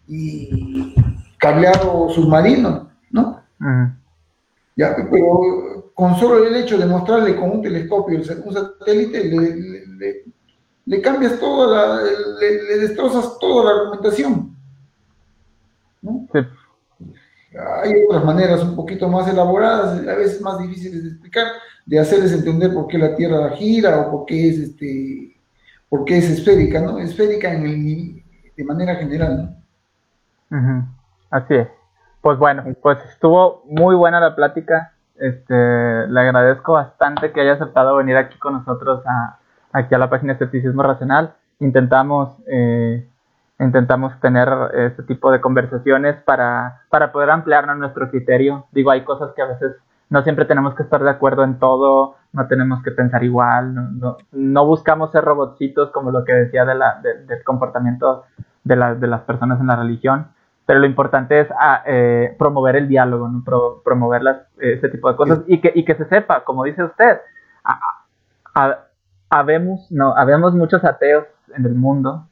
S2: y cableado submarino, ¿no? Ya, pero con solo el hecho de mostrarle con un telescopio un satélite, le, le, cambias toda la, le, destrozas toda la argumentación. ¿no? Hay otras maneras un poquito más elaboradas, a veces más difíciles de explicar, de hacerles entender por qué la Tierra gira o por qué es este, por qué es esférica, ¿no? Esférica en el, de manera general, ¿no?
S1: Así es. Pues bueno, pues estuvo muy buena la plática. Este, le agradezco bastante que haya aceptado venir aquí con nosotros a, aquí a la página de Escepticismo Racional. Intentamos, eh, intentamos tener este tipo de conversaciones para, para poder ampliarnos nuestro criterio. Digo, hay cosas que a veces no siempre tenemos que estar de acuerdo en todo, no tenemos que pensar igual, no, no, buscamos ser robotcitos como lo que decía de la, del comportamiento de, de las personas en la religión pero lo importante es ah, eh, promover el diálogo, promover las, ese tipo de cosas y que, y que se sepa, como dice usted, habemos, no, habemos muchos ateos en el mundo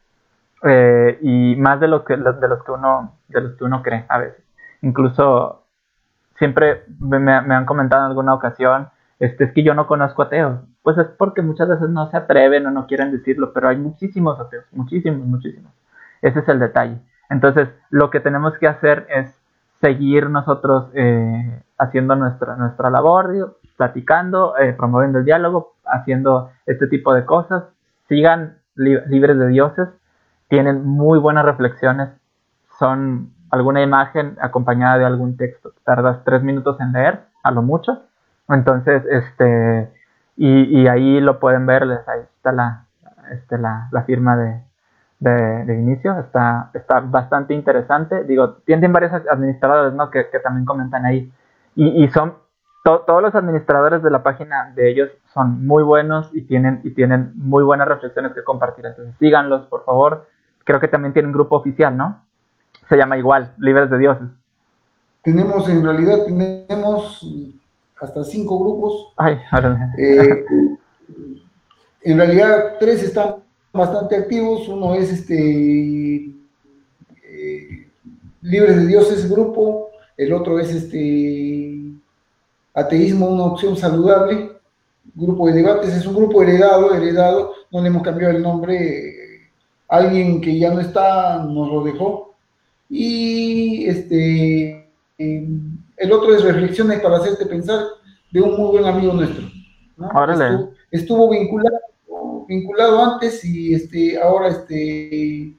S1: eh, y más de, lo que, de, los que uno, de los que uno cree a veces. Incluso siempre me, han comentado en alguna ocasión, este, es que yo no conozco ateos. Pues es porque muchas veces no se atreven o no quieren decirlo, pero hay muchísimos ateos, muchísimos, muchísimos. Ese es el detalle. Entonces, lo que tenemos que hacer es seguir nosotros eh, haciendo nuestra, nuestra labor, platicando, eh, promoviendo el diálogo, haciendo este tipo de cosas. Sigan libres de dioses, tienen muy buenas reflexiones, son alguna imagen acompañada de algún texto. Tardas tres minutos en leer, a lo mucho. Entonces, este, y, ahí lo pueden ver, ahí está la, este, la firma de, de, inicio, está, está bastante interesante. Digo, tienen varios administradores ¿no? que, también comentan ahí. Y, son todos los administradores de la página de ellos son muy buenos y tienen, y tienen muy buenas reflexiones que compartir. Entonces síganlos, por favor. Creo que también tienen un grupo oficial, ¿no? Se llama igual, Libres de Dioses.
S2: Tenemos, en realidad, tenemos hasta cinco grupos.
S1: Ay,
S2: eh, en realidad, tres están bastante activos. Uno es este eh, Libres de Dioses grupo, el otro es este Ateísmo, una opción saludable, grupo de debates, es un grupo heredado, heredado, no le hemos cambiado el nombre, alguien que ya no está nos lo dejó. Y este el otro es Reflexiones para hacerte pensar, de un muy buen amigo nuestro. Estuvo, vinculado, vinculado antes y este, ahora este,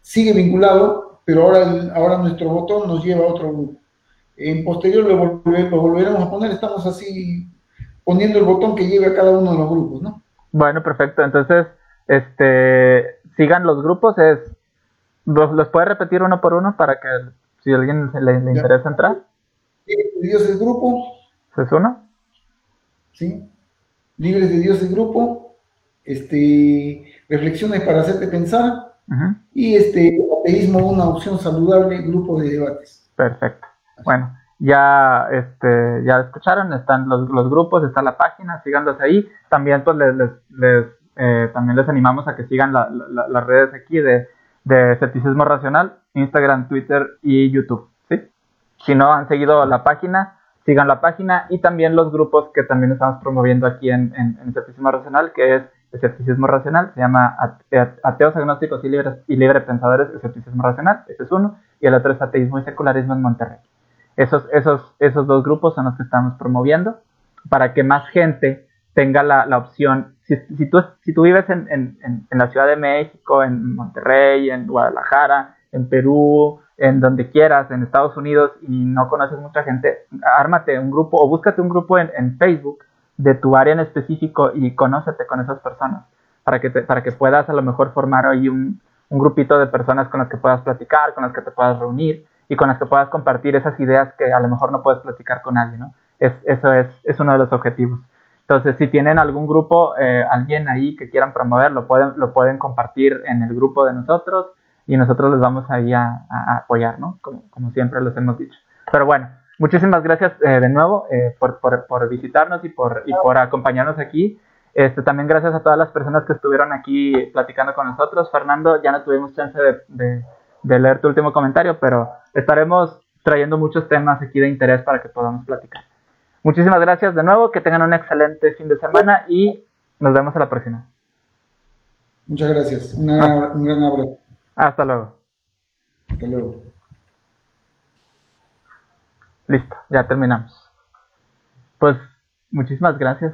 S2: sigue vinculado, pero ahora, ahora nuestro botón nos lleva a otro grupo. En posterior lo, lo volveremos a poner, estamos así poniendo el botón que lleve a cada uno de los grupos, ¿no?
S1: Bueno, perfecto. Entonces, este, sigan los grupos, es, ¿los, puede repetir uno por uno para que si a alguien le, interesa entrar?
S2: Dios es grupo.
S1: ¿Es uno?
S2: Sí. Libres de Dios el grupo, este, reflexiones para hacerte pensar y este, ateísmo, una opción saludable, grupo de debates.
S1: Perfecto. Bueno, ya, este, ya escucharon, están los, los grupos, está la página, síganlos ahí. También pues les, les, eh, también les animamos a que sigan las redes aquí de, de Escepticismo Racional, Instagram, Twitter y YouTube. ¿sí? Si no han seguido la página, sigan la página y también los grupos que también estamos promoviendo aquí en, en, Escepticismo Racional, que es Escepticismo Racional, se llama Ateos Agnósticos y Libres, y Libre Pensadores, Escepticismo Racional, ese es uno, y el otro es Ateísmo y Secularismo en Monterrey. Esos, esos, esos dos grupos son los que estamos promoviendo para que más gente tenga la, la opción. Si, si, tú, si tú vives en, en, en, la Ciudad de México, en Monterrey, en Guadalajara, en Perú, en donde quieras, en Estados Unidos y no conoces mucha gente, ármate un grupo o búscate un grupo en, Facebook de tu área en específico y conócete con esas personas para que, para que puedas a lo mejor formar ahí un, un grupito de personas con las que puedas platicar, con las que te puedas reunir y con las que puedas compartir esas ideas que a lo mejor no puedes platicar con alguien, ¿no? Es, eso es, es uno de los objetivos. Entonces, si tienen algún grupo, eh, alguien ahí que quieran promover, lo pueden, lo pueden compartir en el grupo de nosotros y nosotros les vamos ahí a, apoyar, ¿no? Como, como, siempre les hemos dicho. Pero bueno, muchísimas gracias eh, de nuevo eh, por, por, por, visitarnos y por, y por acompañarnos aquí. Este, también gracias a todas las personas que estuvieron aquí platicando con nosotros. Fernando, ya no tuvimos chance de de leer tu último comentario, pero estaremos trayendo muchos temas aquí de interés para que podamos platicar. Muchísimas gracias de nuevo, que tengan un excelente fin de semana y nos vemos a la próxima.
S2: Muchas gracias, ah. un gran abrazo.
S1: Hasta luego.
S2: Hasta luego.
S1: Listo, ya terminamos. Pues muchísimas gracias.